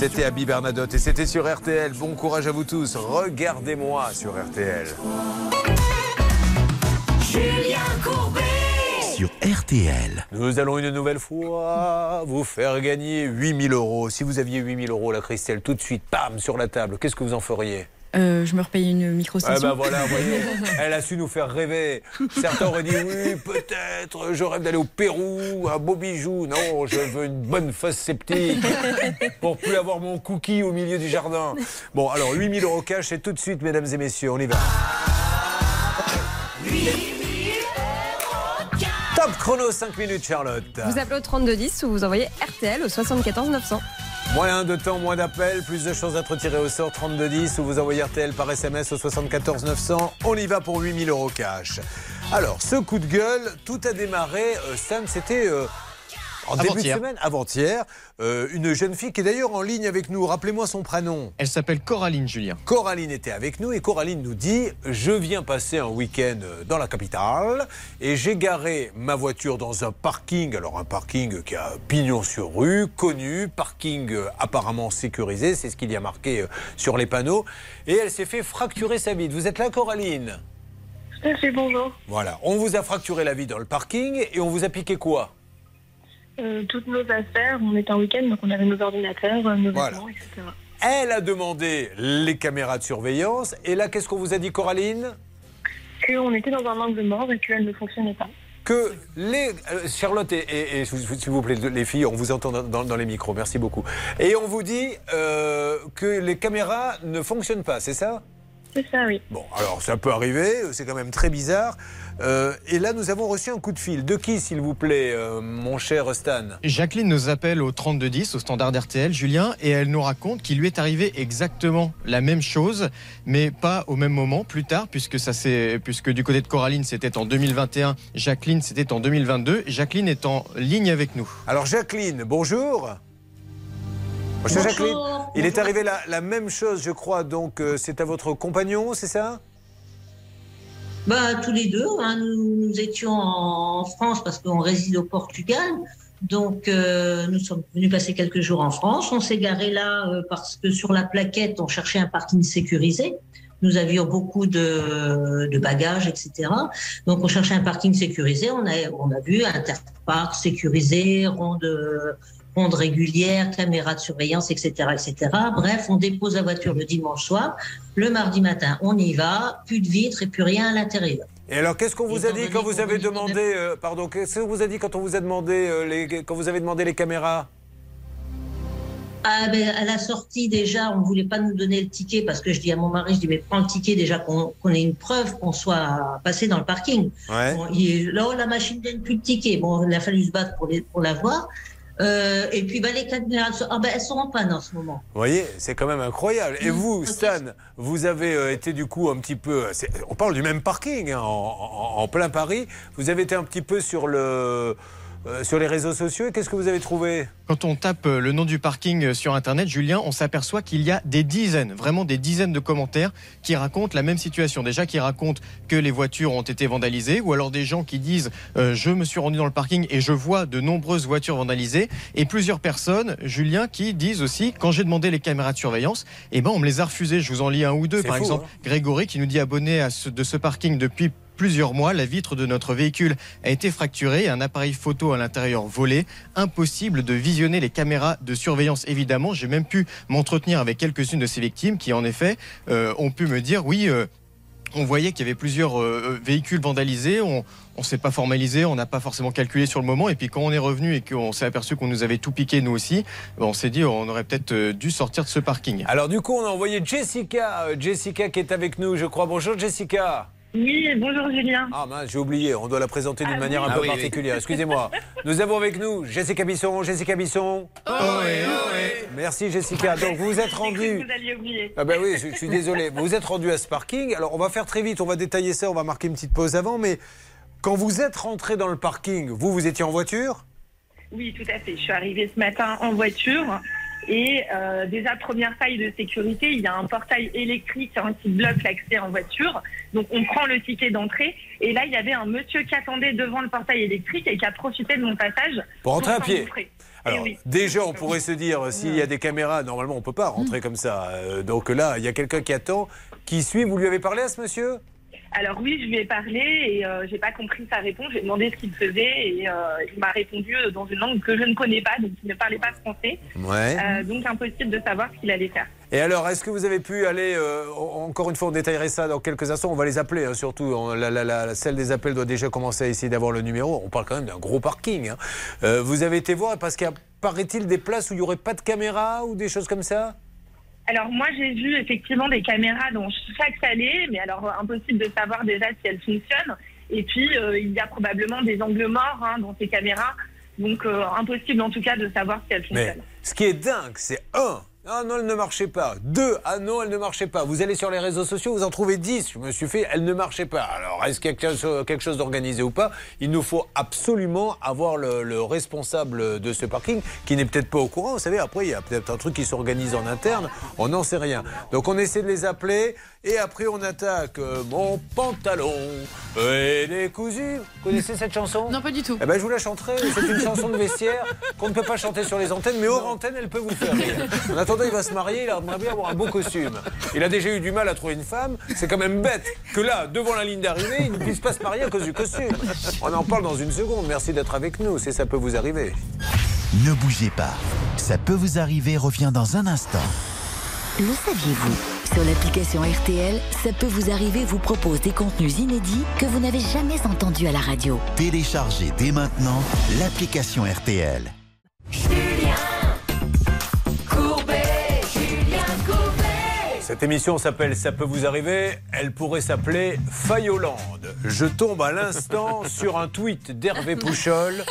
[SPEAKER 3] C'était Abby Bernadotte et c'était sur RTL. Bon courage à vous tous. Regardez-moi sur RTL.
[SPEAKER 6] Julien Courbet.
[SPEAKER 1] Sur RTL.
[SPEAKER 3] Nous allons une nouvelle fois vous faire gagner 8000 euros. Si vous aviez 8000 euros, la Christelle, tout de suite, pam, sur la table, qu'est-ce que vous en feriez?
[SPEAKER 13] Euh, je me repaye une
[SPEAKER 3] Ah
[SPEAKER 13] micro-station.
[SPEAKER 3] ben voilà, voyez, (laughs) elle a su nous faire rêver. Certains auraient dit oui, peut-être, je rêve d'aller au Pérou, un beau bijou. Non, je veux une bonne fosse septique pour plus avoir mon cookie au milieu du jardin. Bon, alors 8000 euros cash, c'est tout de suite, mesdames et messieurs, on y va. Top chrono, 5 minutes, Charlotte.
[SPEAKER 5] Vous appelez au 3210 ou vous envoyez RTL au 74 900.
[SPEAKER 3] Moins de temps, moins d'appels, plus de chances d'être tiré au sort 3210 ou vous envoyez RTL par SMS au 74 900. On y va pour 8000 euros cash. Alors, ce coup de gueule, tout a démarré, euh, Sam, c'était euh, en début de
[SPEAKER 4] Avant-hier.
[SPEAKER 3] semaine, avant-hier. euh, une jeune fille qui est d'ailleurs en ligne avec nous. Rappelez-moi son prénom.
[SPEAKER 4] Elle s'appelle Coraline Julien.
[SPEAKER 3] Coraline était avec nous et Coraline nous dit Je viens passer un week-end dans la capitale et j'ai garé ma voiture dans un parking. Alors, un parking qui a pignon sur rue, connu, parking euh, apparemment sécurisé, c'est ce qu'il y a marqué euh, sur les panneaux. Et elle s'est fait fracturer sa vie. Vous êtes là, Coraline?
[SPEAKER 24] Fait, bonjour.
[SPEAKER 3] Voilà, on vous a fracturé la vie dans le parking et on vous a piqué quoi?
[SPEAKER 24] Euh, toutes nos affaires, on était en week-end, donc on avait nos ordinateurs, euh, nos
[SPEAKER 3] Voilà.
[SPEAKER 24] vêtements, etc.
[SPEAKER 3] Elle a demandé les caméras de surveillance et là, qu'est-ce qu'on vous a dit, Coraline?
[SPEAKER 24] Qu'on était dans un angle mort et qu'elle ne fonctionnait pas.
[SPEAKER 3] que les. euh, Charlotte et, et- et s'il vous plaît, les filles, on vous entend dans, dans les micros, merci beaucoup. Et on vous dit euh, que les caméras ne fonctionnent pas, c'est ça?
[SPEAKER 24] C'est ça, oui.
[SPEAKER 3] Bon, alors ça peut arriver, c'est quand même très bizarre. Euh, et là, nous avons reçu un coup de fil. De qui, s'il vous plaît, euh, mon cher Stan?
[SPEAKER 4] Jacqueline nous appelle au 3210, au standard RTL, Julien, et elle nous raconte qu'il lui est arrivé exactement la même chose, mais pas au même moment, plus tard, puisque, ça c'est, puisque du côté de Coraline, c'était en 2021, Jacqueline, c'était en 2022. Jacqueline est en ligne avec nous.
[SPEAKER 3] Alors, Jacqueline, bonjour. Bonjour, Jacqueline. Il est arrivé la, la même chose, je crois. Donc, euh, c'est à votre compagnon, c'est ça?
[SPEAKER 25] Bah, tous les deux. hein. Nous, nous étions en France parce qu'on réside au Portugal. Donc, euh, nous sommes venus passer quelques jours en France. On s'est garé là euh, parce que sur la plaquette, on cherchait un parking sécurisé. Nous avions beaucoup de, de bagages, etc. Donc, on cherchait un parking sécurisé. On a, on a vu Interpark sécurisé, ronde, ronde régulière, caméra de surveillance, etc., etc. Bref, on dépose la voiture le dimanche soir. Le mardi matin, on y va. Plus de vitres et plus rien à l'intérieur.
[SPEAKER 3] Et alors, qu'est-ce qu'on vous a dit quand vous avez demandé, euh, pardon, qu'est-ce qu'on vous a dit quand on vous a demandé euh, les, quand vous avez demandé les caméras?
[SPEAKER 25] Ah ben, à la sortie déjà, on voulait pas nous donner le ticket parce que je dis à mon mari, je dis mais prends le ticket déjà qu'on qu'on ait une preuve qu'on soit passé dans le parking.
[SPEAKER 3] Ouais.
[SPEAKER 25] Bon, il- là, la machine donne plus de ticket. Bon, il a fallu se battre pour, les, pour l'avoir. Euh, et puis bah, les caméras, ah, ben, elles sont en panne en ce moment.
[SPEAKER 3] Vous voyez, c'est quand même incroyable. Et vous, Stan, vous avez euh, été du coup un petit peu. c'est- On parle du même parking hein, en, en- en plein Paris. Vous avez été un petit peu sur le euh, sur les réseaux sociaux. Et qu'est-ce que vous avez trouvé
[SPEAKER 4] Quand on tape euh, le nom du parking euh, sur Internet, Julien, on s'aperçoit qu'il y a des dizaines, vraiment des dizaines de commentaires qui racontent la même situation. Déjà, qui racontent que les voitures ont été vandalisées, ou alors des gens qui disent euh, je me suis rendu dans le parking et je vois de nombreuses voitures vandalisées, et plusieurs personnes, Julien, qui disent aussi quand j'ai demandé les caméras de surveillance, eh ben on me les a refusées. Je vous en lis un ou deux, par
[SPEAKER 3] fou,
[SPEAKER 4] exemple.
[SPEAKER 3] hein.
[SPEAKER 4] Grégory qui nous dit abonné à ce- de ce parking depuis plusieurs mois, la vitre de notre véhicule a été fracturée un appareil photo à l'intérieur volé. Impossible de visionner les caméras de surveillance, évidemment. J'ai même pu m'entretenir avec quelques-unes de ces victimes qui, en effet, euh, ont pu me dire oui. euh, on voyait qu'il y avait plusieurs euh, véhicules vandalisés. On ne s'est pas formalisé, on n'a pas forcément calculé sur le moment. Et puis quand on est revenu et qu'on s'est aperçu qu'on nous avait tout piqué nous aussi, on s'est dit on aurait peut-être dû sortir de ce parking.
[SPEAKER 3] Alors du coup, on a envoyé Jessica, Jessica qui est avec nous, je crois. Bonjour Jessica.
[SPEAKER 26] Oui, bonjour Julien.
[SPEAKER 3] Ah mince, j'ai oublié. On doit la présenter d'une
[SPEAKER 26] Ah
[SPEAKER 3] manière
[SPEAKER 26] oui.
[SPEAKER 3] un
[SPEAKER 26] Ah
[SPEAKER 3] peu
[SPEAKER 26] oui.
[SPEAKER 3] particulière. Excusez-moi. Nous avons avec nous Jessica Bisson. Jessica Bisson. Merci Jessica. Donc vous vous êtes (laughs) rendu.
[SPEAKER 26] Vous alliez oublier.
[SPEAKER 3] Ah ben oui, je, je suis désolé. Vous vous êtes rendu à ce parking. Alors on va faire très vite, on va détailler ça, on va marquer une petite pause avant. Mais quand vous êtes rentré dans le parking, vous, vous étiez en voiture?
[SPEAKER 26] Oui, tout à fait. Je suis arrivée ce matin en voiture et euh, déjà première faille de sécurité, il y a un portail électrique hein, qui bloque l'accès en voiture. Donc on prend le ticket d'entrée et là il y avait un monsieur qui attendait devant le portail électrique et qui a profité de mon passage
[SPEAKER 3] Pour rentrer à pied. Alors,
[SPEAKER 26] Eh oui.
[SPEAKER 3] déjà, on pourrait se dire, euh, s'il y a des caméras, normalement, on peut pas rentrer comme ça. Euh, donc là, il y a quelqu'un qui attend, qui suit. Vous lui avez parlé à ce monsieur?
[SPEAKER 26] Alors oui, je lui ai parlé et euh, j'ai pas compris sa réponse. J'ai demandé ce qu'il faisait et euh, il m'a répondu dans une langue que je ne connais pas, donc il ne parlait pas français.
[SPEAKER 3] Ouais.
[SPEAKER 26] Euh, donc impossible de savoir ce qu'il allait faire.
[SPEAKER 3] Et alors, est-ce que vous avez pu aller, euh, en- encore une fois, on détaillerait ça dans quelques instants, on va les appeler, hein, surtout, On- la, la- la- celle des appels doit déjà commencer à essayer d'avoir le numéro, on parle quand même d'un gros parking. hein. Euh, vous avez été voir, parce qu'il y a, paraît-il, des places où il n'y aurait pas de caméra ou des choses comme ça?
[SPEAKER 26] Alors moi j'ai vu effectivement des caméras dans chaque allée, mais alors impossible de savoir déjà si elles fonctionnent. Et puis euh, il y a probablement des angles morts hein, dans ces caméras, donc euh, impossible en tout cas de savoir si elles
[SPEAKER 3] Mais
[SPEAKER 26] fonctionnent.
[SPEAKER 3] ce qui est dingue, c'est un. Ah non, elle ne marchait pas. Deux, ah non, elle ne marchait pas. Vous allez sur les réseaux sociaux, vous en trouvez dix. Je me suis fait, elle ne marchait pas. Alors, est-ce qu'il y a quelque chose- d'organisé ou pas? Il nous faut absolument avoir le, le responsable de ce parking qui n'est peut-être pas au courant. Vous savez, après, il y a peut-être un truc qui s'organise en interne. On n'en sait rien. Donc, on essaie de les appeler et après, on attaque euh, mon pantalon est décousu. Vous connaissez cette chanson?
[SPEAKER 10] Non, pas du tout.
[SPEAKER 3] eh ben, je vous la chanterai. C'est une chanson de vestiaire qu'on ne peut pas chanter sur les antennes, mais hors antenne, elle peut vous faire rire. En attendant, il va se marier, il aimerait bien avoir un beau costume. Il a déjà eu du mal à trouver une femme. C'est quand même bête que là, devant la ligne d'arrivée, il ne puisse pas se marier à cause du costume. On en parle dans une seconde. Merci d'être avec nous. C'est ça peut vous arriver.
[SPEAKER 1] Ne bougez pas. Ça peut vous arriver revient dans un instant.
[SPEAKER 6] Le saviez-vous? Sur l'application RTL, ça peut vous arriver vous propose des contenus inédits que vous n'avez jamais entendus à la radio.
[SPEAKER 1] Téléchargez dès maintenant l'application RTL.
[SPEAKER 3] Cette émission s'appelle Ça peut vous arriver. Elle pourrait s'appeler Fayolande. Je tombe à l'instant (laughs) sur un tweet d'Hervé Pouchol.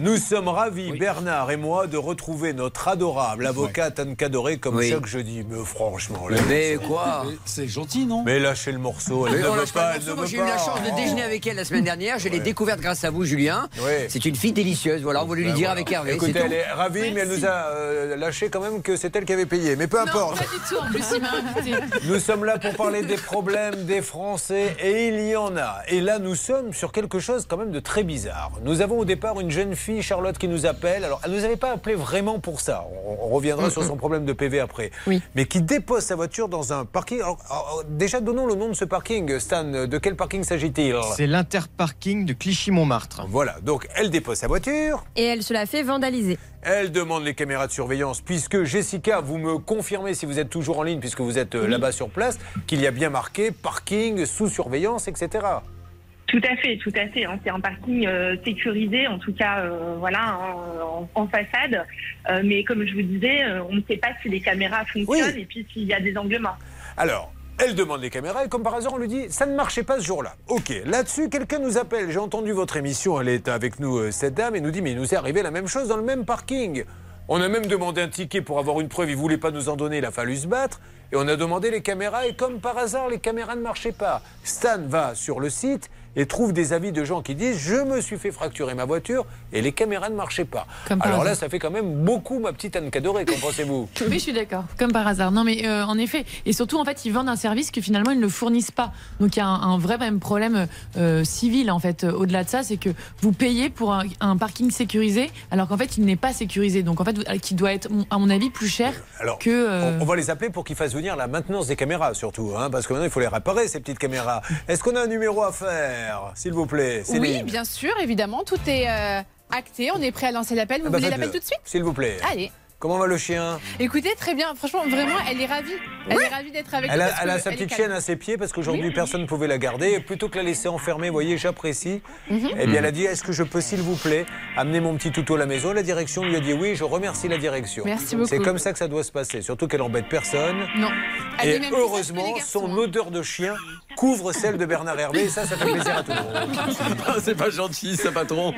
[SPEAKER 3] Nous sommes ravis, Bernard et moi, de retrouver notre adorable avocate Anne Cadoré comme
[SPEAKER 9] Oui.
[SPEAKER 3] chaque jeudi. Mais franchement, là,
[SPEAKER 9] Mais quoi
[SPEAKER 11] C'est gentil, non?
[SPEAKER 3] Mais lâchez le morceau, elle
[SPEAKER 9] Mais
[SPEAKER 3] ne veut pas,
[SPEAKER 9] j'ai eu la chance de déjeuner avec elle la semaine dernière. Je l'ai découverte grâce à vous, Julien.
[SPEAKER 3] Ouais.
[SPEAKER 9] C'est une fille délicieuse. Voilà, on voulait lui
[SPEAKER 3] Ben
[SPEAKER 9] dire
[SPEAKER 3] voilà.
[SPEAKER 9] avec Hervé.
[SPEAKER 3] Écoutez,
[SPEAKER 9] tout.
[SPEAKER 3] elle est ravie, mais elle nous a euh, lâché quand même que c'est elle qui avait payé. Mais peu importe.
[SPEAKER 10] Pas du tout, en plus, il m'a invité.
[SPEAKER 3] Nous sommes là pour parler des problèmes des Français et il y en a. Et là, nous sommes sur quelque chose quand même de très bizarre. Nous avons au départ une jeune fille, Charlotte, qui nous appelle. Alors, elle ne nous avait pas appelé vraiment pour ça. On, on reviendra sur son problème de PV après. Mais qui dépose sa voiture dans un parking. Alors, alors, déjà, donnons le nom de ce parking. Stan, de quel parking s'agit-il?
[SPEAKER 4] C'est l'interparking de Clichy-Montmartre.
[SPEAKER 3] Voilà, donc elle dépose sa voiture.
[SPEAKER 5] Et elle se la fait vandaliser.
[SPEAKER 3] Elle demande les caméras de surveillance, puisque Jessica, vous me confirmez si vous êtes toujours en ligne, puisque vous êtes euh, là-bas sur place, qu'il y a bien marqué parking sous surveillance, etc.
[SPEAKER 26] Tout à fait, tout à fait. hein. C'est un parking euh, sécurisé, en tout cas, euh, voilà, en, façade. Euh, mais comme je vous disais, on ne sait pas si les caméras fonctionnent et puis s'il y a des angles morts.
[SPEAKER 3] Alors, elle demande les caméras et comme par hasard, on lui dit ça ne marchait pas ce jour-là. Ok, là-dessus, quelqu'un nous appelle. J'ai entendu votre émission, elle est avec nous, cette dame, et nous dit mais il nous est arrivé la même chose dans le même parking. On a même demandé un ticket pour avoir une preuve, il voulait pas nous en donner, il a fallu se battre. Et on a demandé les caméras et comme par hasard, les caméras ne marchaient pas. Stan va sur le site et trouve des avis de gens qui disent je me suis fait fracturer ma voiture et les caméras ne marchaient pas.
[SPEAKER 10] Comme
[SPEAKER 3] Alors là, ça fait quand même beaucoup ma petite Anne Cadoré, qu'en pensez-vous? (laughs)
[SPEAKER 10] Oui, je suis d'accord. Comme par hasard. Non, mais euh, en effet. Et surtout, en fait, ils vendent un service que finalement, ils ne fournissent pas. Donc, il y a un, un vrai même problème euh, civil, en fait. euh, Au-delà de ça, c'est que vous payez pour un, un parking sécurisé, alors qu'en fait, il n'est pas sécurisé. Donc, en fait, qui doit être, à mon avis, plus cher
[SPEAKER 3] Alors,
[SPEAKER 10] que. euh,
[SPEAKER 3] On, on va les appeler pour qu'ils fassent venir la maintenance des caméras, surtout, hein, parce que maintenant il faut les réparer, ces petites caméras. Est-ce qu'on a un numéro à faire, s'il vous plaît
[SPEAKER 12] Oui, bien sûr, évidemment, tout est euh, acté. On est prêt à lancer l'appel. Vous
[SPEAKER 3] Ah bah,
[SPEAKER 12] voulez
[SPEAKER 3] faites-le,
[SPEAKER 12] l'appel tout de suite?
[SPEAKER 3] S'il vous plaît.
[SPEAKER 12] Allez.
[SPEAKER 3] Comment va le chien?
[SPEAKER 12] Écoutez, très bien. Franchement, vraiment, elle est ravie. Elle est ravie d'être avec
[SPEAKER 3] Elle
[SPEAKER 12] nous.
[SPEAKER 3] a,
[SPEAKER 12] parce
[SPEAKER 3] elle a
[SPEAKER 12] que
[SPEAKER 3] sa
[SPEAKER 12] elle est
[SPEAKER 3] petite
[SPEAKER 12] calme.
[SPEAKER 3] chienne à ses pieds parce qu'aujourd'hui
[SPEAKER 12] Oui.
[SPEAKER 3] personne ne pouvait la garder. Et plutôt que la laisser enfermée, vous voyez, j'apprécie.
[SPEAKER 12] Mhm.
[SPEAKER 3] Eh bien, elle a dit Est-ce que je peux, s'il vous plaît, amener mon petit toutou à la maison? La direction lui a dit Oui, je remercie la direction.
[SPEAKER 12] Merci beaucoup.
[SPEAKER 3] C'est comme ça que ça doit se passer. Surtout qu'elle embête personne.
[SPEAKER 12] Non. Elle
[SPEAKER 3] Et
[SPEAKER 12] est même plus
[SPEAKER 3] heureusement,
[SPEAKER 12] sage que les garçons,
[SPEAKER 3] son
[SPEAKER 12] hein.
[SPEAKER 3] odeur de chien couvre celle de Bernard Hervé. Et ça, ça fait plaisir à tout le monde.
[SPEAKER 19] C'est pas gentil, ça, patron.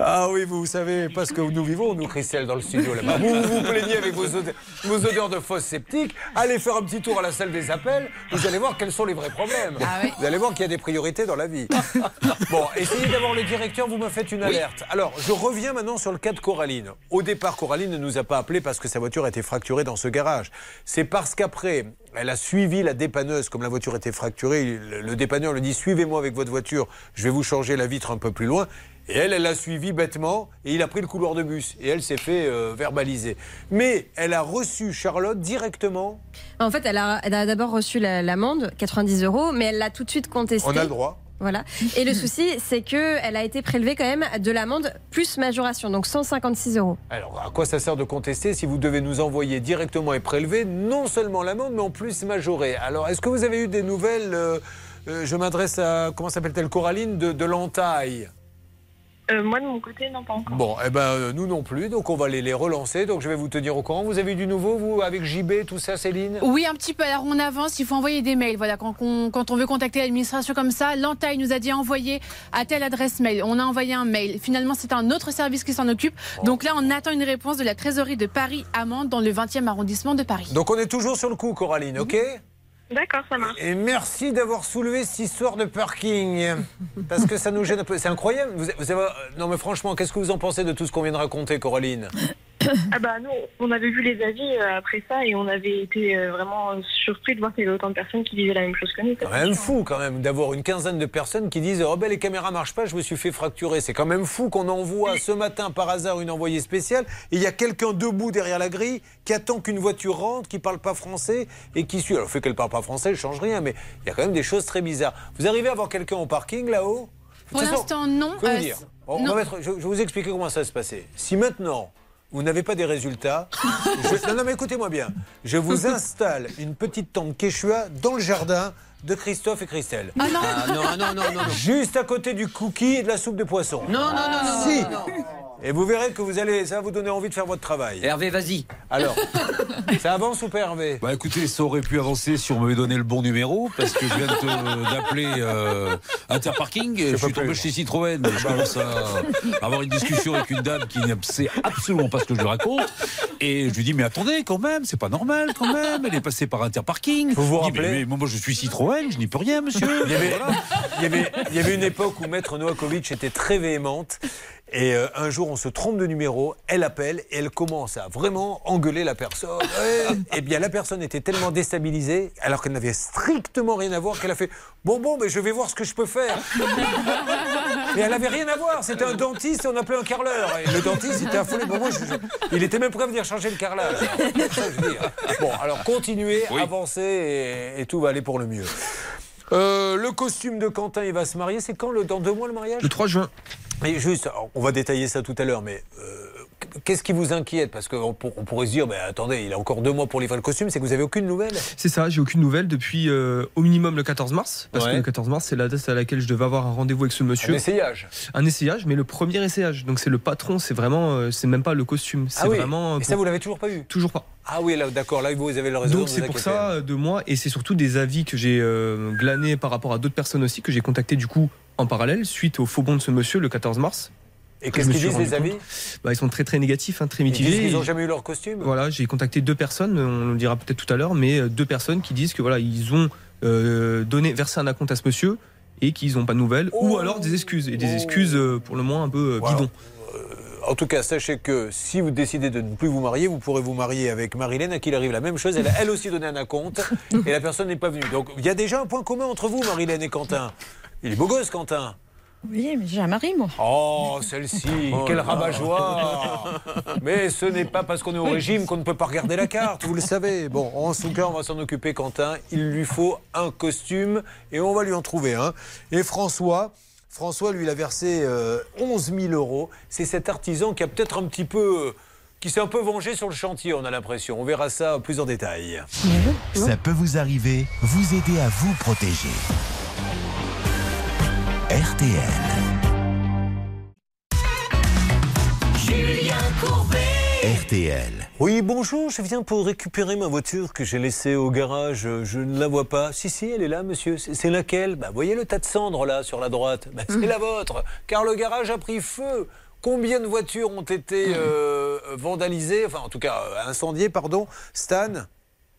[SPEAKER 3] Ah oui, vous, vous savez, parce que nous vivons, nous, Christelle, dans le studio là-bas. Vous vous, plaignez avec vos odeurs, vos odeurs de fosse septique. Allez faire un petit tour à la salle des appels. Vous allez voir quels sont les vrais problèmes. Vous allez voir qu'il y a des priorités dans la vie. Bon, essayez d'avoir le directeur, vous me faites une alerte. Alors, je reviens maintenant sur le cas de Coraline. Au départ, Coraline ne nous a pas appelé parce que sa voiture était fracturée dans ce garage. C'est parce qu'après, elle a suivi la dépanneuse, comme la voiture était fracturée. Le, le dépanneur lui dit Suivez-moi avec votre voiture, je vais vous changer la vitre un peu plus loin. Et elle, elle l'a suivi bêtement et il a pris le couloir de bus. Et elle s'est fait euh, verbaliser. Mais elle a reçu Charlotte directement.
[SPEAKER 5] En fait, elle a, d'abord reçu la- l'amende, 90 euros, mais elle l'a tout de suite contestée.
[SPEAKER 3] On a le droit.
[SPEAKER 5] Voilà. Et le souci, c'est que elle a été prélevée quand même de l'amende plus majoration, donc 156 euros.
[SPEAKER 3] Alors, à quoi ça sert de contester si vous devez nous envoyer directement et prélever non seulement l'amende, mais en plus majorer? Alors, est-ce que vous avez eu des nouvelles euh, euh, Je m'adresse à, comment s'appelle-t-elle, Coraline, de, de l'entaille?
[SPEAKER 26] Euh, moi, de mon côté, non, pas encore.
[SPEAKER 3] Bon, eh ben, euh, nous non plus, donc on va les, les relancer. Donc, je vais vous tenir au courant. Vous avez eu du nouveau, vous, avec JB, tout ça, Céline?
[SPEAKER 12] Oui, un petit peu. Alors on avance, il faut envoyer des mails. Voilà, quand, on- quand on veut contacter l'administration comme ça, l'entaille nous a dit envoyer à telle adresse mail. On a envoyé un mail. Finalement, c'est un autre service qui s'en occupe. Donc là, on attend une réponse de la trésorerie de Paris Amande dans le 20e arrondissement de Paris.
[SPEAKER 3] Donc, on est toujours sur le coup, Coraline, ok?
[SPEAKER 26] D'accord, ça marche.
[SPEAKER 3] Et merci d'avoir soulevé cette histoire de parking. Parce que ça nous gêne un peu. C'est incroyable. Vous, non, mais franchement, qu'est-ce que vous en pensez de tout ce qu'on vient de raconter, Coraline? (coughs)
[SPEAKER 26] Ah bah nous, on avait vu les avis euh, après ça et on avait été euh, vraiment euh, surpris de voir qu'il y avait autant de personnes qui vivaient la même chose que nous.
[SPEAKER 3] quand même fou quand même d'avoir une quinzaine de personnes qui disent oh ben les caméras marchent pas je me suis fait fracturer c'est quand même fou qu'on envoie ce matin par hasard une envoyée spéciale et il y a quelqu'un debout derrière la grille qui attend qu'une voiture rentre qui parle pas français et qui suit alors le fait qu'elle parle pas français je change rien mais il y a quand même des choses très bizarres vous arrivez à avoir quelqu'un au parking là-haut?
[SPEAKER 12] Pour l'instant, non.
[SPEAKER 3] je vais vous
[SPEAKER 12] Euh,
[SPEAKER 3] dire? On- on
[SPEAKER 12] non.
[SPEAKER 3] va mettre- je, je vais vous expliquer comment ça va se passer. Si maintenant vous n'avez pas des résultats, (laughs) je- non, non, mais écoutez-moi bien, je vous installe une petite tente Quechua dans le jardin de Christophe et Christelle.
[SPEAKER 12] Ah non.
[SPEAKER 9] Ah non, non, non, non, non.
[SPEAKER 3] Juste à côté du cookie et de la soupe de poisson.
[SPEAKER 9] Non, non, non, non,
[SPEAKER 3] Si.
[SPEAKER 9] non, non.
[SPEAKER 3] Et vous verrez que vous allez, ça va vous donner envie de faire votre travail.
[SPEAKER 9] Hervé, vas-y.
[SPEAKER 3] Alors, (laughs) ça avance ou pas, Hervé?
[SPEAKER 11] Bah écoutez, ça aurait pu avancer si on m'avait donné le bon numéro, parce que je viens de te- d'appeler euh, Interparking, je suis tombé chez Citroën, je commence à avoir une discussion avec une dame qui ne sait absolument pas ce que je lui raconte, et je lui dis mais attendez quand même, c'est pas normal quand même, elle est passée par Interparking.
[SPEAKER 3] Vous vous
[SPEAKER 11] Je dis, mais-
[SPEAKER 3] rappelez
[SPEAKER 11] mais moi je suis Citroën, je n'y peux rien monsieur.
[SPEAKER 3] Il y, avait,
[SPEAKER 11] Voilà.
[SPEAKER 3] il, y avait, il y avait une époque où Maître Novakovic était très véhémente. Et euh, un jour, on se trompe de numéro, elle appelle et elle commence à vraiment engueuler la personne. (laughs) Ouais. Eh bien, la personne était tellement déstabilisée, alors qu'elle n'avait strictement rien à voir, qu'elle a fait Bon, bon, mais je vais voir ce que je peux faire. Mais elle n'avait rien à voir. C'était un dentiste et on appelait un carreleur. Et le dentiste était affolé. Bon, moi, je- je- il était même prêt à venir changer le carrelage. Alors, (laughs) ça je dire. Bon, alors continuez, avancez et, et tout va aller pour le mieux. Euh, le costume de Quentin, il va se marier. C'est quand le, Dans deux mois le mariage?
[SPEAKER 19] Le 3 juin.
[SPEAKER 3] Et juste, on va détailler ça tout à l'heure, mais euh, qu'est-ce qui vous inquiète? Parce qu'on on pourrait se dire, ben, attendez, il a encore deux mois pour livrer le costume, c'est que vous avez aucune nouvelle?
[SPEAKER 19] C'est ça, j'ai aucune nouvelle depuis euh, au minimum le 14 mars. Parce
[SPEAKER 3] Ouais.
[SPEAKER 19] que le 14 mars, c'est la date à laquelle je devais avoir un rendez-vous avec ce monsieur.
[SPEAKER 3] Un essayage.
[SPEAKER 19] Un essayage, mais le premier essayage. Donc c'est le patron, c'est vraiment, euh, c'est même pas le costume. C'est
[SPEAKER 3] Ah oui.
[SPEAKER 19] vraiment.
[SPEAKER 3] Et ça, vous l'avez toujours pas eu?
[SPEAKER 19] Toujours pas.
[SPEAKER 3] Ah oui, là, d'accord, là, vous avez le raison.
[SPEAKER 19] Donc c'est pour ça de moi, et c'est surtout des avis que j'ai glanés par rapport à d'autres personnes aussi, que j'ai contacté du coup en parallèle, suite au faux bon de ce monsieur le 14 mars.
[SPEAKER 3] Et
[SPEAKER 19] Que
[SPEAKER 3] qu'est-ce qu'ils disent, les
[SPEAKER 19] compte. bah, Ils sont très très négatifs, hein, très
[SPEAKER 3] Ils
[SPEAKER 19] mitigés.
[SPEAKER 3] disent qu'ils n'ont jamais eu leur costume
[SPEAKER 19] Voilà, j'ai contacté deux personnes, on le dira peut-être tout à l'heure, mais euh, deux personnes qui disent que voilà, ils ont euh, donné, versé un acompte à ce monsieur et qu'ils n'ont pas de nouvelles, ou alors des excuses, et des excuses euh, pour le moins un peu euh, bidons.
[SPEAKER 3] En tout cas, sachez que si vous décidez de ne plus vous marier, vous pourrez vous marier avec Marilène, à qui il arrive la même chose. Elle a elle aussi donné un acompte (laughs) et la personne n'est pas venue. Donc il y a déjà un point commun entre vous, Marilène et Quentin. Il est beau gosse, Quentin.
[SPEAKER 18] Oui, mais j'ai un mari, moi.
[SPEAKER 3] Oh, celle-ci, (laughs)
[SPEAKER 18] Oh
[SPEAKER 3] quel rabat-joie (laughs) Mais ce n'est pas parce qu'on est au régime qu'on ne peut pas regarder la carte, vous le savez. Bon, en tout cas, on va s'en occuper, Quentin. Il lui faut un costume et on va lui en trouver un. Et François, François, lui, il a versé euh, 11 000 euros. C'est cet artisan qui a peut-être un petit peu... qui s'est un peu vengé sur le chantier, on a l'impression. On verra ça plus en détail.
[SPEAKER 1] Ça peut vous arriver, vous aider à vous protéger. RTL.
[SPEAKER 27] Julien Courbet.
[SPEAKER 1] RTL.
[SPEAKER 3] Oui, bonjour, je viens pour récupérer ma voiture que j'ai laissée au garage. Je ne la vois pas. Si, si, elle est là, monsieur. C'est laquelle? Bah, Voyez le tas de cendres là sur la droite Bah, C'est la vôtre, car le garage a pris feu. Combien de voitures ont été euh, vandalisées, enfin en tout cas euh, incendiées, pardon? Stan?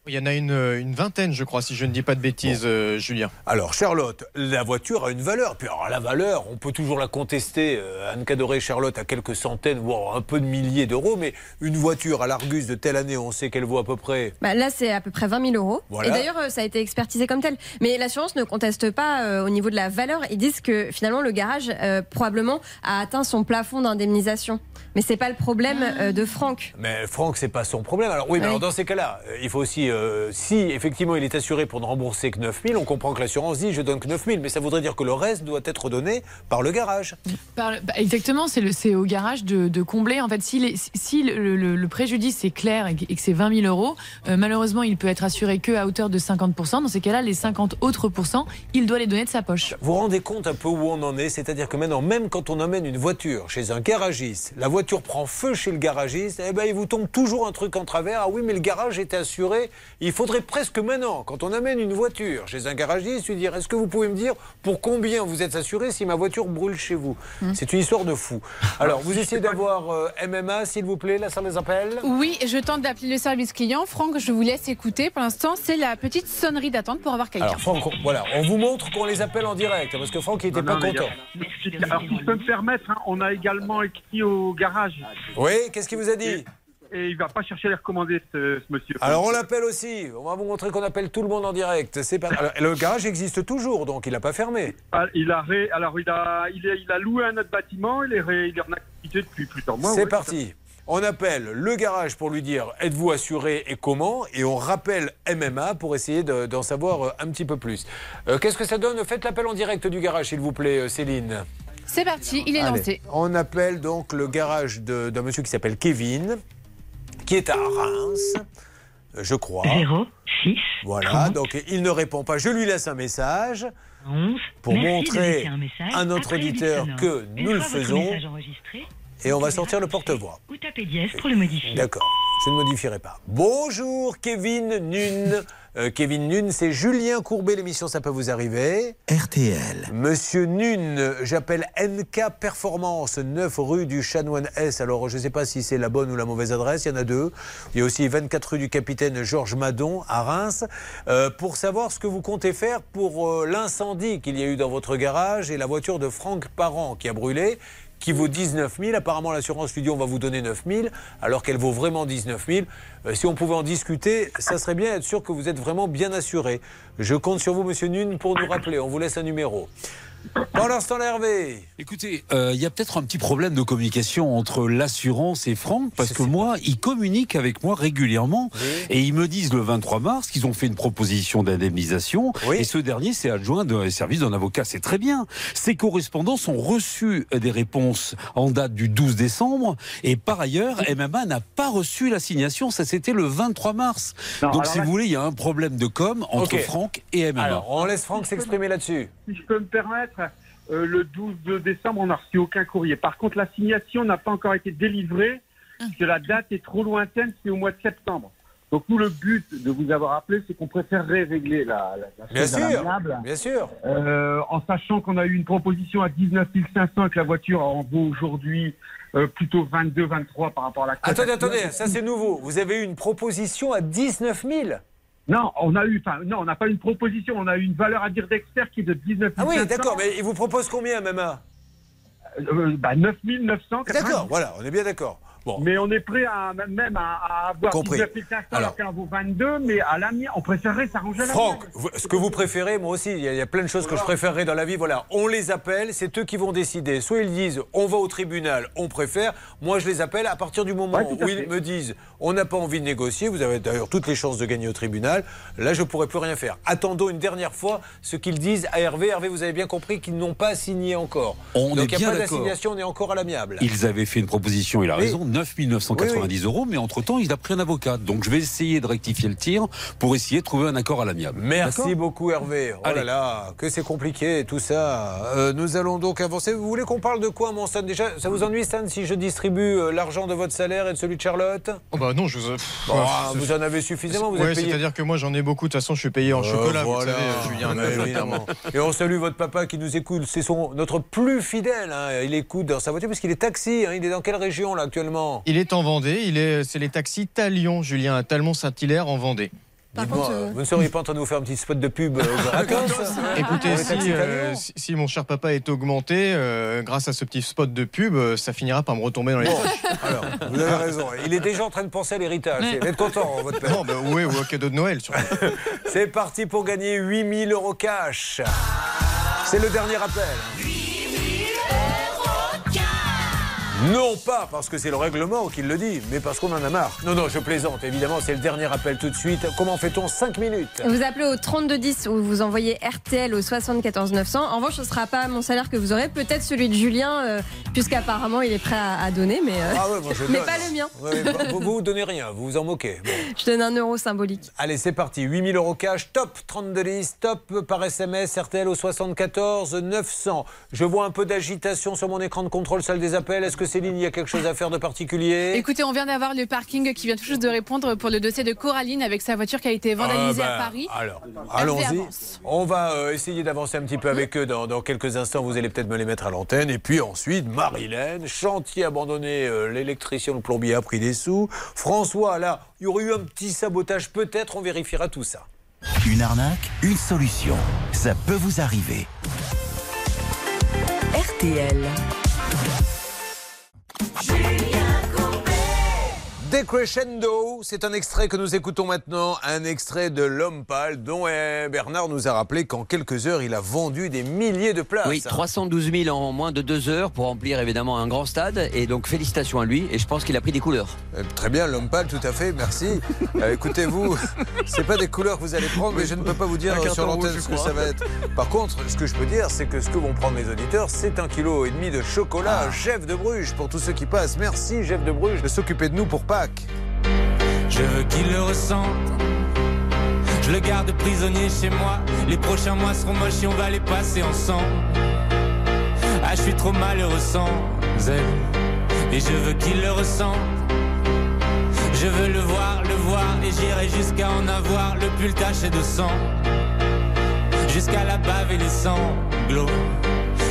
[SPEAKER 4] Il y en a une, une vingtaine, je crois, si je ne dis pas de bêtises, euh, Julien.
[SPEAKER 3] Alors, Charlotte, la voiture a une valeur. Puis, alors, la valeur, on peut toujours la contester. Euh, Anne Cadoré, Charlotte, à quelques centaines, voire un peu de milliers d'euros. Mais une voiture à l'Argus de telle année, on sait qu'elle vaut à peu près.
[SPEAKER 5] Bah, là, c'est à peu près 20 000 euros.
[SPEAKER 3] Voilà.
[SPEAKER 5] Et d'ailleurs, euh, ça a été expertisé comme tel. Mais l'assurance ne conteste pas euh, au niveau de la valeur. Ils disent que finalement, le garage, euh, probablement, a atteint son plafond d'indemnisation. Mais c'est pas le problème euh, de Franck.
[SPEAKER 3] Mais Franck, c'est pas son problème. Alors, oui, mais
[SPEAKER 5] Oui.
[SPEAKER 3] alors, dans ces cas-là, euh, il faut aussi. Euh, si effectivement il est assuré pour ne rembourser que 9 000, on comprend que l'assurance dit je donne que 9 000. Mais ça voudrait dire que le reste doit être donné par le garage.
[SPEAKER 10] Par bah, exactement, c'est au garage de, de combler. En fait, si, les- si le, le- le préjudice est clair et que, c'est 20 000 euros, euh, malheureusement, il peut être assuré que à hauteur de 50 Dans ces cas-là, les 50 autres pourcents, il doit les donner de sa poche.
[SPEAKER 3] Vous vous rendez compte un peu où on en est? C'est-à-dire que maintenant, même quand on amène une voiture chez un garagiste, la voiture prend feu chez le garagiste, eh ben, il vous tombe toujours un truc en travers. Ah oui, mais le garage était assuré. Il faudrait presque maintenant, quand on amène une voiture chez un garagiste, lui dire est-ce que vous pouvez me dire pour combien vous êtes assuré si ma voiture brûle chez vous? C'est une histoire de fou. (laughs) Alors, vous essayez d'avoir euh, MMA, s'il vous plaît, là, ça les appelle
[SPEAKER 12] Oui, je tente d'appeler le service client. Franck, je vous laisse écouter. Pour l'instant, c'est la petite sonnerie d'attente pour avoir quelqu'un.
[SPEAKER 3] Alors, Franck, on- voilà, on vous montre qu'on les appelle en direct, parce que Franck, il n'était pas content.
[SPEAKER 28] a- Alors, si je peux me permettre, hein, on a également écrit au garage.
[SPEAKER 3] Oui, qu'est-ce qu'il vous a dit?
[SPEAKER 28] Et il va pas chercher à les recommander, ce, ce monsieur.
[SPEAKER 3] Alors on l'appelle aussi. On va vous montrer qu'on appelle tout le monde en direct. C'est pas... Alors, le garage existe toujours, donc il n'a pas fermé.
[SPEAKER 28] Ah, Il a, ré- alors, il a, il, a loué un autre bâtiment, il est, ré- il est en activité depuis plusieurs mois.
[SPEAKER 3] C'est
[SPEAKER 28] ouais.
[SPEAKER 3] parti. On appelle le garage pour lui dire êtes-vous assuré et comment? Et on rappelle MMA pour essayer de- d'en savoir euh, un petit peu plus. Euh, Qu'est-ce que ça donne? Faites l'appel en direct du garage, s'il vous plaît, euh, Céline.
[SPEAKER 12] C'est parti, il est
[SPEAKER 3] Allez.
[SPEAKER 12] lancé.
[SPEAKER 3] On appelle donc le garage d'un monsieur qui s'appelle Kevin, qui est à Reims, je crois.
[SPEAKER 29] 06
[SPEAKER 3] Voilà,
[SPEAKER 29] 30.
[SPEAKER 3] donc il ne répond pas. Je lui laisse un message
[SPEAKER 29] 11.
[SPEAKER 3] pour
[SPEAKER 29] Merci
[SPEAKER 3] montrer
[SPEAKER 29] un message
[SPEAKER 3] à notre auditeur que
[SPEAKER 29] Une
[SPEAKER 3] nous le faisons. et on va sortir le porte-voix.
[SPEAKER 29] Ou tapez dièse pour le modifier.
[SPEAKER 3] D'accord, je ne modifierai pas. Bonjour Kevin Nune. Euh, Kevin Nune, c'est Julien Courbet, l'émission Ça peut vous arriver.
[SPEAKER 1] RTL.
[SPEAKER 3] Monsieur Nune, j'appelle NK Performance, 9 rue du Chanoine S. Alors, je ne sais pas si c'est la bonne ou la mauvaise adresse, il y en a deux. Il y a aussi 24 rue du Capitaine Georges Madon à Reims. Euh, pour savoir ce que vous comptez faire pour euh, l'incendie qu'il y a eu dans votre garage et la voiture de Franck Parent qui a brûlé qui vaut 19 000. Apparemment, l'assurance lui on va vous donner 9 000, alors qu'elle vaut vraiment 19 000. Euh, si on pouvait en discuter, ça serait bien être sûr que vous êtes vraiment bien assuré. Je compte sur vous, monsieur Nune, pour nous rappeler. On vous laisse un numéro. Pendant ce temps, Hervé.
[SPEAKER 11] Écoutez, euh, il y a peut-être un petit problème de communication entre l'assurance et Franck, parce que moi, ils communiquent avec moi régulièrement et ils me disent le 23 mars qu'ils ont fait une proposition d'indemnisation et ce dernier s'est adjoint d'un service d'un avocat. C'est très bien. Ces correspondants ont reçu des réponses en date du 12 décembre et par ailleurs, MMA n'a pas reçu l'assignation. Ça, c'était le 23 mars.
[SPEAKER 28] Non,
[SPEAKER 11] Donc, si
[SPEAKER 28] là-
[SPEAKER 11] vous voulez, il y a un problème de com entre. Franck et MMA.
[SPEAKER 3] Alors, on laisse Franck s'exprimer là-dessus.
[SPEAKER 28] Si je peux me permettre, euh, le 12 de décembre, on n'a reçu aucun courrier. Par contre, l'assignation n'a pas encore été délivrée, parce que la date est trop lointaine, c'est au mois de septembre. Donc nous, le but de vous avoir appelé, c'est qu'on préférerait régler la, la, la
[SPEAKER 3] Bien
[SPEAKER 28] chose
[SPEAKER 3] sûr, bien sûr.
[SPEAKER 28] Euh, en sachant qu'on a eu une proposition à 19 500 et que la voiture en vaut aujourd'hui euh, plutôt 22, 23 par rapport à la
[SPEAKER 3] Attendez, attendez, ça c'est nouveau. Vous avez eu une proposition à 19 000
[SPEAKER 28] Non, on a eu, enfin, non, on n'a pas une proposition, on a eu une valeur à dire d'expert qui est de 19
[SPEAKER 3] Ah oui,
[SPEAKER 28] 500.
[SPEAKER 3] d'accord, mais il vous propose combien, MMA
[SPEAKER 28] Euh, bah, 9 900.
[SPEAKER 3] D'accord, voilà, on est bien d'accord. Bon.
[SPEAKER 28] Mais on est prêt à même à, à avoir
[SPEAKER 3] Compris.
[SPEAKER 28] 19 500 alors, en vaut 22, mais à la mienne, on préférerait s'arranger à la
[SPEAKER 3] Franck, ce que vous préférez, moi aussi, il y, a, il y a plein de choses que je préférerais dans la vie. Voilà, on les appelle, c'est eux qui vont décider. Soit ils disent on va au tribunal, on préfère. Moi, je les appelle à partir du moment
[SPEAKER 28] Ouais,
[SPEAKER 3] où ils me disent on n'a pas envie de négocier. Vous avez d'ailleurs toutes les chances de gagner au tribunal. Là, je pourrais plus rien faire. Attendons une dernière fois ce qu'ils disent à Hervé. Hervé, vous avez bien compris qu'ils n'ont pas signé encore.
[SPEAKER 11] On
[SPEAKER 3] Donc
[SPEAKER 11] est
[SPEAKER 3] il n'y
[SPEAKER 11] bien
[SPEAKER 3] a pas
[SPEAKER 11] d'accord.
[SPEAKER 3] d'assignation, on est encore à l'amiable.
[SPEAKER 11] Ils avaient fait une proposition, il a
[SPEAKER 3] Oui.
[SPEAKER 11] raison, 9 990 euros, mais entre-temps, il a pris un avocat. Donc je vais essayer de rectifier le tir pour essayer de trouver un accord à l'amiable.
[SPEAKER 3] Merci beaucoup Hervé. Oh là
[SPEAKER 11] Allez.
[SPEAKER 3] là, que c'est compliqué tout ça. Euh, nous allons donc avancer. Vous voulez qu'on parle de quoi, mon Stan? Déjà, ça vous ennuie, Stan, si je distribue euh, l'argent de votre salaire et de celui de Charlotte?
[SPEAKER 4] Oh bah non, je vous.
[SPEAKER 3] Bon, ah, Vous en avez suffisamment, vous
[SPEAKER 4] Ouais, c'est-à-dire que moi j'en ai beaucoup. De toute façon, je suis payé en
[SPEAKER 3] Euh,
[SPEAKER 4] chocolat. Vous savez, euh, Julien. (laughs) Euh,
[SPEAKER 3] évidemment. Et on salue votre papa qui nous écoute. C'est son notre plus fidèle. hein. Il écoute dans sa voiture parce qu'il est taxi. hein. Il est dans quelle région là actuellement?
[SPEAKER 4] Il est en Vendée. Il est, c'est les taxis Talion, Julien, à Talmont-Saint-Hilaire en Vendée.
[SPEAKER 3] Dites-moi,
[SPEAKER 5] euh,
[SPEAKER 3] Vous ne seriez pas en train de nous faire un petit spot de pub euh, (laughs) gratos
[SPEAKER 4] Écoutez, si,
[SPEAKER 3] taxis
[SPEAKER 4] euh, si, si mon cher papa est augmenté, euh, grâce à ce petit spot de pub, ça finira par me retomber dans les
[SPEAKER 3] Bon,
[SPEAKER 4] poches. (laughs)
[SPEAKER 3] alors, vous avez raison. Il est déjà en train de penser à l'héritage. Va être content, votre père.
[SPEAKER 4] Non, bah, ouais, ou au cadeau de Noël, surtout. (laughs)
[SPEAKER 3] C'est parti pour gagner 8000 euros cash. C'est le dernier appel. Non pas parce que c'est le règlement qui le dit, mais parce qu'on en a marre. Non, non, je plaisante, évidemment, c'est le dernier appel tout de suite. Comment fait-on 5 minutes
[SPEAKER 5] Vous appelez au 3210 ou vous envoyez RTL au 74 900. En revanche, ce ne sera pas mon salaire que vous aurez, peut-être celui de Julien, euh, puisqu'apparemment il est prêt à, à donner, mais, euh,
[SPEAKER 3] Ah ouais, moi, (laughs)
[SPEAKER 5] mais pas le mien.
[SPEAKER 3] Ouais, vous, vous donnez rien, vous vous en moquez. Bon. (laughs)
[SPEAKER 5] Je donne un euro symbolique.
[SPEAKER 3] Allez, c'est parti. 8000 euros cash, top 32 10, top par SMS, RTL au 74 900. Je vois un peu d'agitation sur mon écran de contrôle salle des appels. Est-ce que Céline, il y a quelque chose à faire de particulier
[SPEAKER 12] Écoutez, on vient d'avoir le parking qui vient tout juste de répondre pour le dossier de Coraline avec sa voiture qui a été vandalisée
[SPEAKER 3] Ah bah,
[SPEAKER 12] à Paris.
[SPEAKER 3] Alors,
[SPEAKER 12] Elle
[SPEAKER 3] allons-y. On va euh, essayer d'avancer un petit peu avec eux dans, dans quelques instants. Vous allez peut-être me les mettre à l'antenne. Et puis ensuite, Marilène, chantier abandonné, euh, l'électricien, le plombier a pris des sous. François, là, il y aurait eu un petit sabotage peut-être. On vérifiera tout ça.
[SPEAKER 1] Une arnaque, une solution. Ça peut vous arriver.
[SPEAKER 6] RTL.
[SPEAKER 3] She Decrescendo, c'est un extrait que nous écoutons maintenant, un extrait de L'Homme Pâle, dont eh, Bernard nous a rappelé qu'en quelques heures, il a vendu des milliers de places.
[SPEAKER 9] Oui, 312 000 en moins de deux heures pour remplir évidemment un grand stade. Et donc félicitations à lui. Et je pense qu'il a pris des couleurs.
[SPEAKER 3] Euh, Très bien, l'homme pâle, tout à fait, merci. (laughs) Euh, Écoutez-vous, c'est pas des couleurs que vous allez prendre, mais je ne peux pas vous dire euh, sur l'antenne ce que ça va être. Par contre, ce que je peux dire, c'est que ce que vont prendre les auditeurs, c'est un kilo et demi de chocolat
[SPEAKER 4] Ah.
[SPEAKER 3] Jeff de Bruges pour tous ceux qui passent. Merci Jeff de Bruges de s'occuper de nous pour
[SPEAKER 27] Je veux qu'il le ressente. Je le garde prisonnier chez moi. Les prochains mois seront moches et on va les passer ensemble. Ah, je suis trop malheureux sans elle. Et je veux qu'il le ressente. Je veux le voir, le voir, et j'irai jusqu'à en avoir le pull taché de sang. Jusqu'à la bave et les sanglots.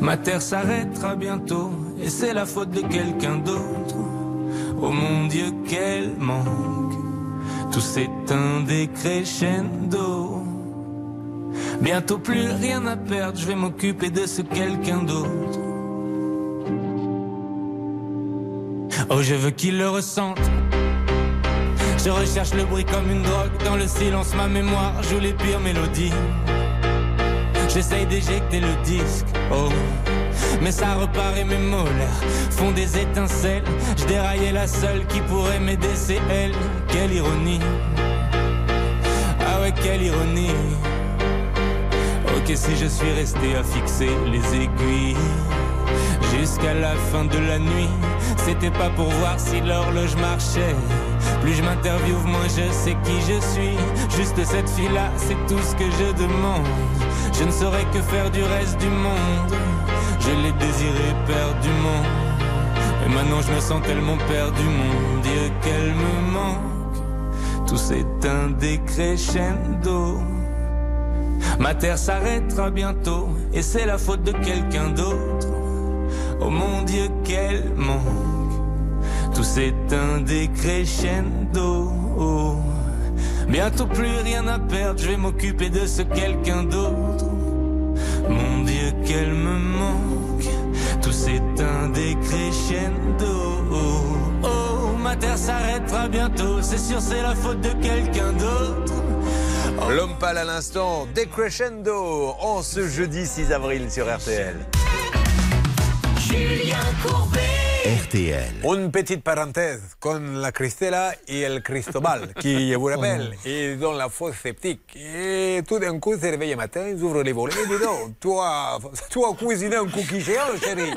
[SPEAKER 27] Ma terre s'arrêtera bientôt et c'est la faute de quelqu'un d'autre. Oh mon Dieu, quel manque. Tout s'éteint des crescendo. Bientôt plus rien à perdre, je vais m'occuper de ce quelqu'un d'autre. Oh, je veux qu'il le ressente. Je recherche le bruit comme une drogue. Dans le silence, ma mémoire joue les pires mélodies. J'essaye d'éjecter le disque, oh. Mais ça repart mes molaires font des étincelles. Je déraillais la seule qui pourrait m'aider, c'est elle. Quelle ironie. Ah ouais, quelle ironie. Ok, si je suis resté à fixer les aiguilles jusqu'à la fin de la nuit, c'était pas pour voir si l'horloge marchait. Plus je m'interviewe, moins je sais qui je suis. Juste cette fille-là, c'est tout ce que je demande. Je ne saurais que faire du reste du monde. Je l'ai désiré perdument. Et maintenant je me sens tellement perdu, mon Dieu, qu'elle me manque. Tout s'éteint des crescendo. Ma terre s'arrêtera bientôt, et c'est la faute de quelqu'un d'autre. Oh mon Dieu, quel manque. Tout s'éteint des crescendo. Bientôt plus rien à perdre, je vais m'occuper de ce quelqu'un d'autre. Mon Dieu, qu'elle me manque. Tout s'éteint des crescendo. Oh, ma terre s'arrêtera bientôt, c'est sûr, c'est la faute de quelqu'un d'autre.
[SPEAKER 3] L'homme pâle à l'instant, Decrescendo, en ce jeudi 6 avril sur RTL.
[SPEAKER 1] Julien Courbet. RTL.
[SPEAKER 3] Une petite parenthèse con la Cristela et el Cristobal, qui, je vous rappelle, est dans la fosse sceptique. Et tout d'un coup, se réveille le matin, ils ouvrent les volets, dis donc, toi, toi cuisiner un cookie géant, chérie.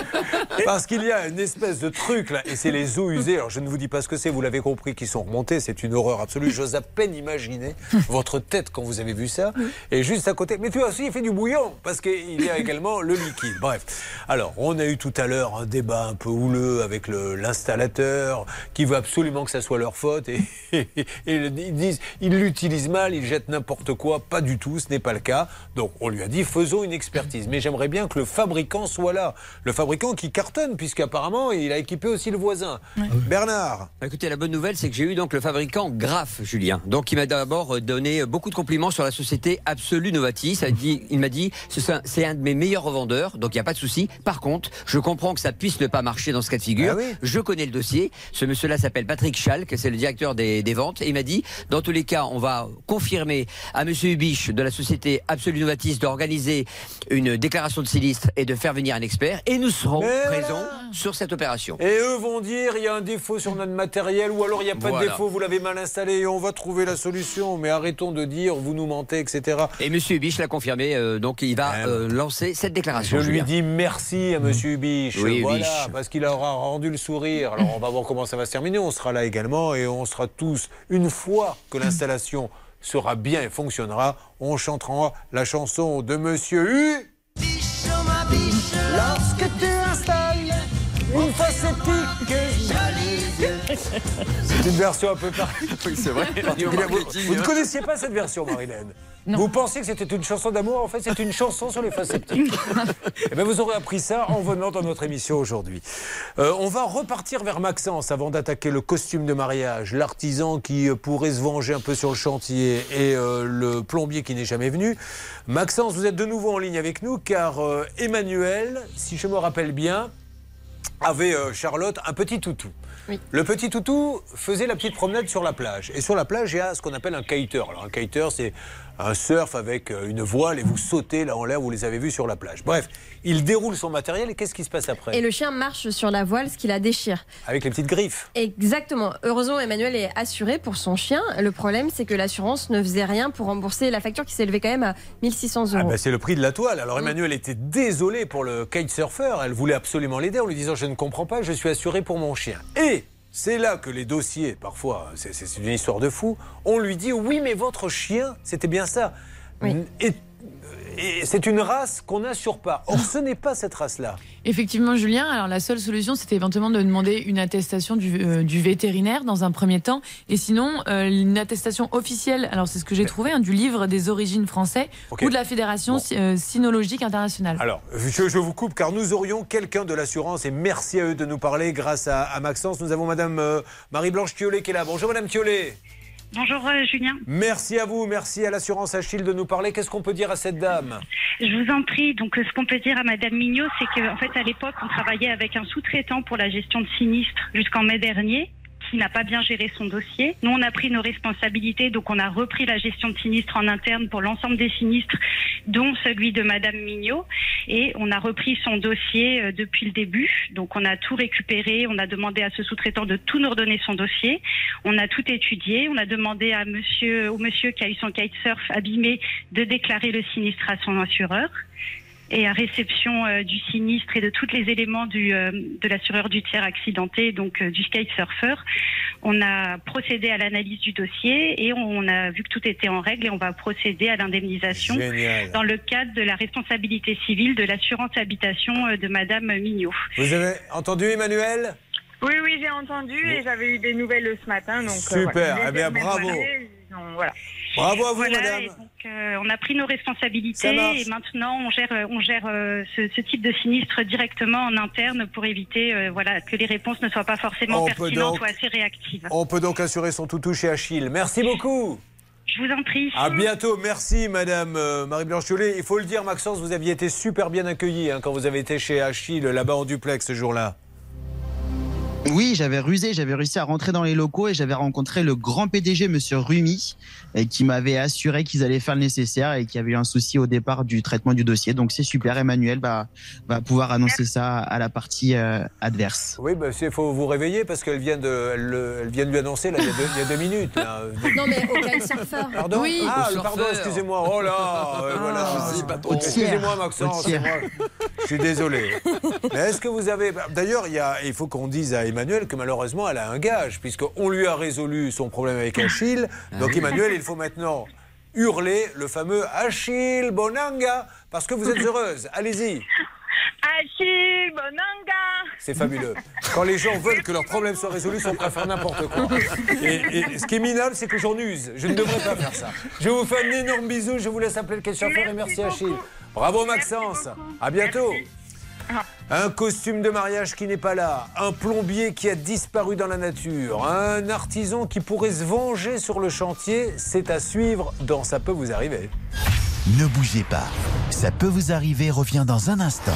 [SPEAKER 3] (laughs) Parce qu'il y a une espèce de truc là, et c'est les eaux usées. Alors je ne vous dis pas ce que c'est, vous l'avez compris, qui sont remontées, c'est une horreur absolue. J'ose à peine imaginer (laughs) votre tête quand vous avez vu ça. Et juste à côté, mais tu vois aussi, il fait du bouillon, parce qu'il y a également le liquide. Bref. Alors, on a eu tout à l'heure un débat un peu houleux avec l'installateur, qui veut absolument que ça soit leur faute. Et, (laughs) et ils disent, ils l'utilisent mal, ils jettent n'importe quoi. Pas du tout, ce n'est pas le cas. Donc, on lui a dit, faisons une expertise. Mais j'aimerais bien que le fabricant soit là. Le fabricant qui cartonne, puisqu'apparemment, il a équipé aussi le voisin. Bernard.
[SPEAKER 9] Bah, Écoutez, la bonne nouvelle, c'est que j'ai eu donc le fabricant Graf, Julien. Donc, il m'a d'abord euh, donné beaucoup de compliments sur la société Absolu Novatis. Ça dit, il m'a dit, ce c'est un- c'est un de mes meilleurs revendeurs, donc il n'y a pas de souci. Par contre, je comprends que ça puisse ne pas marcher dans ce cas de figure. Je connais le dossier. Ce monsieur-là s'appelle Patrick Schalk, c'est le directeur des, des ventes. Et il m'a dit, dans tous les cas, on va confirmer à monsieur Hubiche de la société Absolu Novatis d'organiser une déclaration de sinistre et de faire venir un expert. Et nous serons
[SPEAKER 3] Mais
[SPEAKER 9] présents sur cette opération.
[SPEAKER 3] Et eux vont dire il y a un défaut sur notre matériel ou alors il n'y a pas
[SPEAKER 9] Voilà.
[SPEAKER 3] de défaut, vous l'avez mal installé et on va trouver la solution. Mais arrêtons de dire vous nous mentez, etc.
[SPEAKER 9] Et Monsieur Hubiche l'a confirmé, euh, donc il va euh, lancer cette déclaration.
[SPEAKER 3] Je lui dis merci à Monsieur Hubiche.
[SPEAKER 9] Oui,
[SPEAKER 3] voilà. Parce qu'il aura rendu le sourire. Alors on va voir comment ça va se terminer. On sera là également et on sera tous, une fois que l'installation sera bien et fonctionnera, on chantera la chanson de Monsieur U.
[SPEAKER 27] Lorsque tu installes
[SPEAKER 3] une sceptique, C'est une version un peu pareille. (laughs)
[SPEAKER 9] Oui, c'est vrai. (laughs)
[SPEAKER 3] Vous, vous ne connaissiez pas cette version, Marilène Vous pensiez que c'était une chanson d'amour, en fait, c'est une chanson sur les faces sceptiques. (laughs) Eh bien, vous aurez appris ça en venant dans notre émission aujourd'hui. Euh, on va repartir vers Maxence avant d'attaquer le costume de mariage, l'artisan qui euh, pourrait se venger un peu sur le chantier et euh, le plombier qui n'est jamais venu. Maxence, vous êtes de nouveau en ligne avec nous car euh, Emmanuel, si je me rappelle bien, avait euh, Charlotte un petit toutou. Le petit toutou faisait la petite promenade sur la plage. Et sur la plage, il y a ce qu'on appelle un kiter. Alors un kiter, c'est un surf avec euh, une voile et vous sautez là en l'air, vous les avez vus sur la plage. Bref, il déroule son matériel et qu'est-ce qui se passe après
[SPEAKER 5] Et le chien marche sur la voile, ce qui la déchire.
[SPEAKER 3] Avec les petites griffes.
[SPEAKER 5] Exactement. Heureusement, Emmanuel est assuré pour son chien. Le problème, c'est que l'assurance ne faisait rien pour rembourser la facture qui s'élevait quand même à 1600
[SPEAKER 3] Ah
[SPEAKER 5] euros.
[SPEAKER 3] ben, c'est le prix de la toile. Alors
[SPEAKER 5] Mm.
[SPEAKER 3] Emmanuel était désolé pour le kitesurfer. Elle voulait absolument l'aider en lui disant Je ne comprends pas, je suis assuré pour mon chien. Et c'est là que les dossiers, parfois, c'est une histoire de fou, on lui dit Oui, mais votre chien, c'était bien ça. Et, et c'est une race qu'on n'assure pas. Or, ce n'est pas cette race-là.
[SPEAKER 10] Effectivement, Julien. Alors, la seule solution, c'était éventuellement de demander une attestation du, euh, du vétérinaire dans un premier temps. Et sinon, euh, une attestation officielle, alors c'est ce que j'ai trouvé, hein, du livre des origines français ou de la Fédération euh, Cynologique Internationale.
[SPEAKER 3] Alors, je, je vous coupe car nous aurions quelqu'un de l'assurance et merci à eux de nous parler grâce à, à Maxence. Nous avons Madame Marie-Blanche Thiollet qui est là. Bonjour Madame Thiollet.
[SPEAKER 29] Bonjour euh, Julien.
[SPEAKER 3] Merci à vous, merci à l'assurance Achille de nous parler. Qu'est-ce qu'on peut dire à cette dame?
[SPEAKER 29] Je vous en prie. Donc, ce qu'on peut dire à Madame Mignot, c'est qu'en fait, à l'époque, on travaillait avec un sous-traitant pour la gestion de sinistres jusqu'en mai dernier qui n'a pas bien géré son dossier. Nous, on a pris nos responsabilités, donc on a repris la gestion de sinistres en interne pour l'ensemble des sinistres, dont celui de Madame Mignot, et on a repris son dossier euh, depuis le début. Donc, on a tout récupéré, on a demandé à ce sous-traitant de tout nous redonner son dossier. On a tout étudié, on a demandé à monsieur, au monsieur qui a eu son kitesurf abîmé de déclarer le sinistre à son assureur. Et à réception euh, du sinistre et de tous les éléments du, euh, de l'assureur du tiers accidenté, donc euh, du kitesurfer, on a procédé à l'analyse du dossier et on a vu que tout était en règle et on va procéder à l'indemnisation dans le cadre de la responsabilité civile de l'assurance habitation euh, de Madame Mignot.
[SPEAKER 3] Vous avez entendu Emmanuel?
[SPEAKER 30] Oui, oui, j'ai entendu et j'avais eu des nouvelles ce matin. Donc, euh,
[SPEAKER 3] Super,
[SPEAKER 30] voilà.
[SPEAKER 3] eh bien, bravo.
[SPEAKER 30] voilà.
[SPEAKER 3] Bravo à vous,
[SPEAKER 29] Voilà,
[SPEAKER 3] madame.
[SPEAKER 29] et donc, euh, on a pris nos responsabilités et maintenant on gère, euh, on gère euh, ce, ce type de sinistre directement en interne pour éviter euh, voilà, que les réponses ne soient pas forcément
[SPEAKER 3] On
[SPEAKER 29] pertinentes
[SPEAKER 3] donc-
[SPEAKER 29] ou assez réactives.
[SPEAKER 3] On peut donc assurer son toutou chez Achille. Merci beaucoup.
[SPEAKER 29] Je vous en prie.
[SPEAKER 3] À bientôt. Merci, Madame euh, Marie-Blanche. Il faut le dire, Maxence, vous aviez été super bien accueilli hein, quand vous avez été chez Achille, là-bas en duplex, ce jour-là.
[SPEAKER 31] Oui, j'avais rusé, j'avais réussi à rentrer dans les locaux et j'avais rencontré le grand PDG, Monsieur Rumi, et qui m'avait assuré qu'ils allaient faire le nécessaire et qu'il y avait eu un souci au départ du traitement du dossier. Donc c'est super, Emmanuel va, va pouvoir annoncer ça à la partie euh, adverse.
[SPEAKER 3] Oui, il faut vous réveiller parce qu'elle vient, de, elle, le- elle vient de lui annoncer là, il, y a deux, il y a deux minutes. là. (laughs)
[SPEAKER 5] Non, mais au kitesurfer.
[SPEAKER 3] Pardon?
[SPEAKER 5] Oui.
[SPEAKER 3] Ah, le pardon,
[SPEAKER 5] surfeur.
[SPEAKER 3] excusez-moi. Oh là, euh, voilà. Excusez-moi, Maxence. Je suis désolé. (laughs) Mais est-ce que vous avez. D'ailleurs, il faut qu'on dise à Emmanuel que malheureusement, elle a un gage, puisqu'on lui a résolu son problème avec Achille. Donc,
[SPEAKER 9] oui.
[SPEAKER 3] Emmanuel, il faut maintenant hurler le fameux Achille Bonanga, parce que vous êtes heureuse. Allez-y.
[SPEAKER 30] Achille, Bonanga
[SPEAKER 3] C'est fabuleux. Quand les gens veulent que leur problème soit résolu, ils sont prêts à faire n'importe quoi. Et, et ce qui est minable, c'est que j'en use. Je ne devrais pas faire ça. Je vous fais un énorme bisou. Je vous laisse appeler le questionnaire et merci Achille. Bravo Maxence. À bientôt. Un costume de mariage qui n'est pas là, un plombier qui a disparu dans la nature, un artisan qui pourrait se venger sur le chantier, c'est à suivre dans Ça peut vous arriver.
[SPEAKER 1] Ne bougez pas. Ça peut vous arriver revient dans un instant.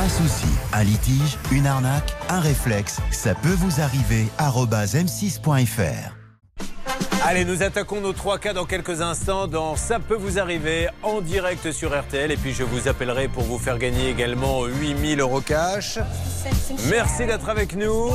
[SPEAKER 1] Un souci, un litige, une arnaque, un réflexe, ça peut vous arriver. arobase m6.fr. (laughs)
[SPEAKER 3] Allez, nous attaquons nos trois cas dans quelques instants dans Ça peut vous arriver en direct sur RTL. Et puis je vous appellerai pour vous faire gagner également 8000 euros cash. Merci d'être avec nous.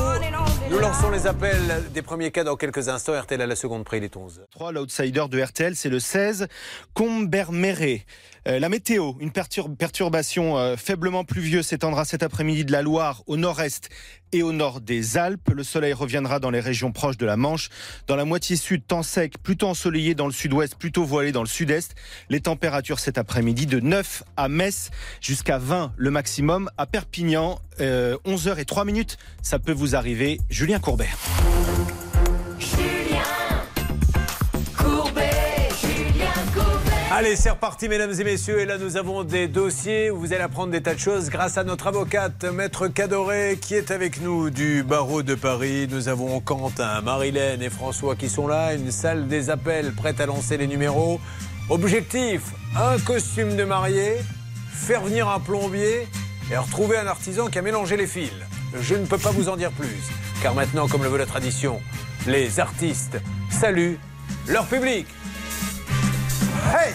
[SPEAKER 3] Nous lançons les appels des premiers cas dans quelques instants. RTL à la seconde près, il est 11.
[SPEAKER 32] 3, l'outsider de RTL, c'est le 16, Comberméré. Euh, la météo, une pertur- perturbation euh, faiblement pluvieuse s'étendra cet après-midi de la Loire au nord-est et au nord des Alpes. Le soleil reviendra dans les régions proches de la Manche. Dans la moitié sud, temps sec, plutôt ensoleillé dans le sud-ouest, plutôt voilé dans le sud-est. Les températures cet après-midi de 9 à Metz jusqu'à 20 le maximum. À Perpignan, 11h et 3 minutes, ça peut vous arriver. Julien Courbet.
[SPEAKER 3] Allez, c'est reparti, mesdames et messieurs. Et là, nous avons des dossiers où vous allez apprendre des tas de choses grâce à notre avocate, Maître Cadoré, qui est avec nous du barreau de Paris. Nous avons Quentin, Marilène et François qui sont là. Une salle des appels prête à lancer les numéros. Objectif un costume de mariée, faire venir un plombier et retrouver un artisan qui a mélangé les fils. Je ne peux pas vous en dire plus, car maintenant, comme le veut la tradition, les artistes saluent leur public. Hey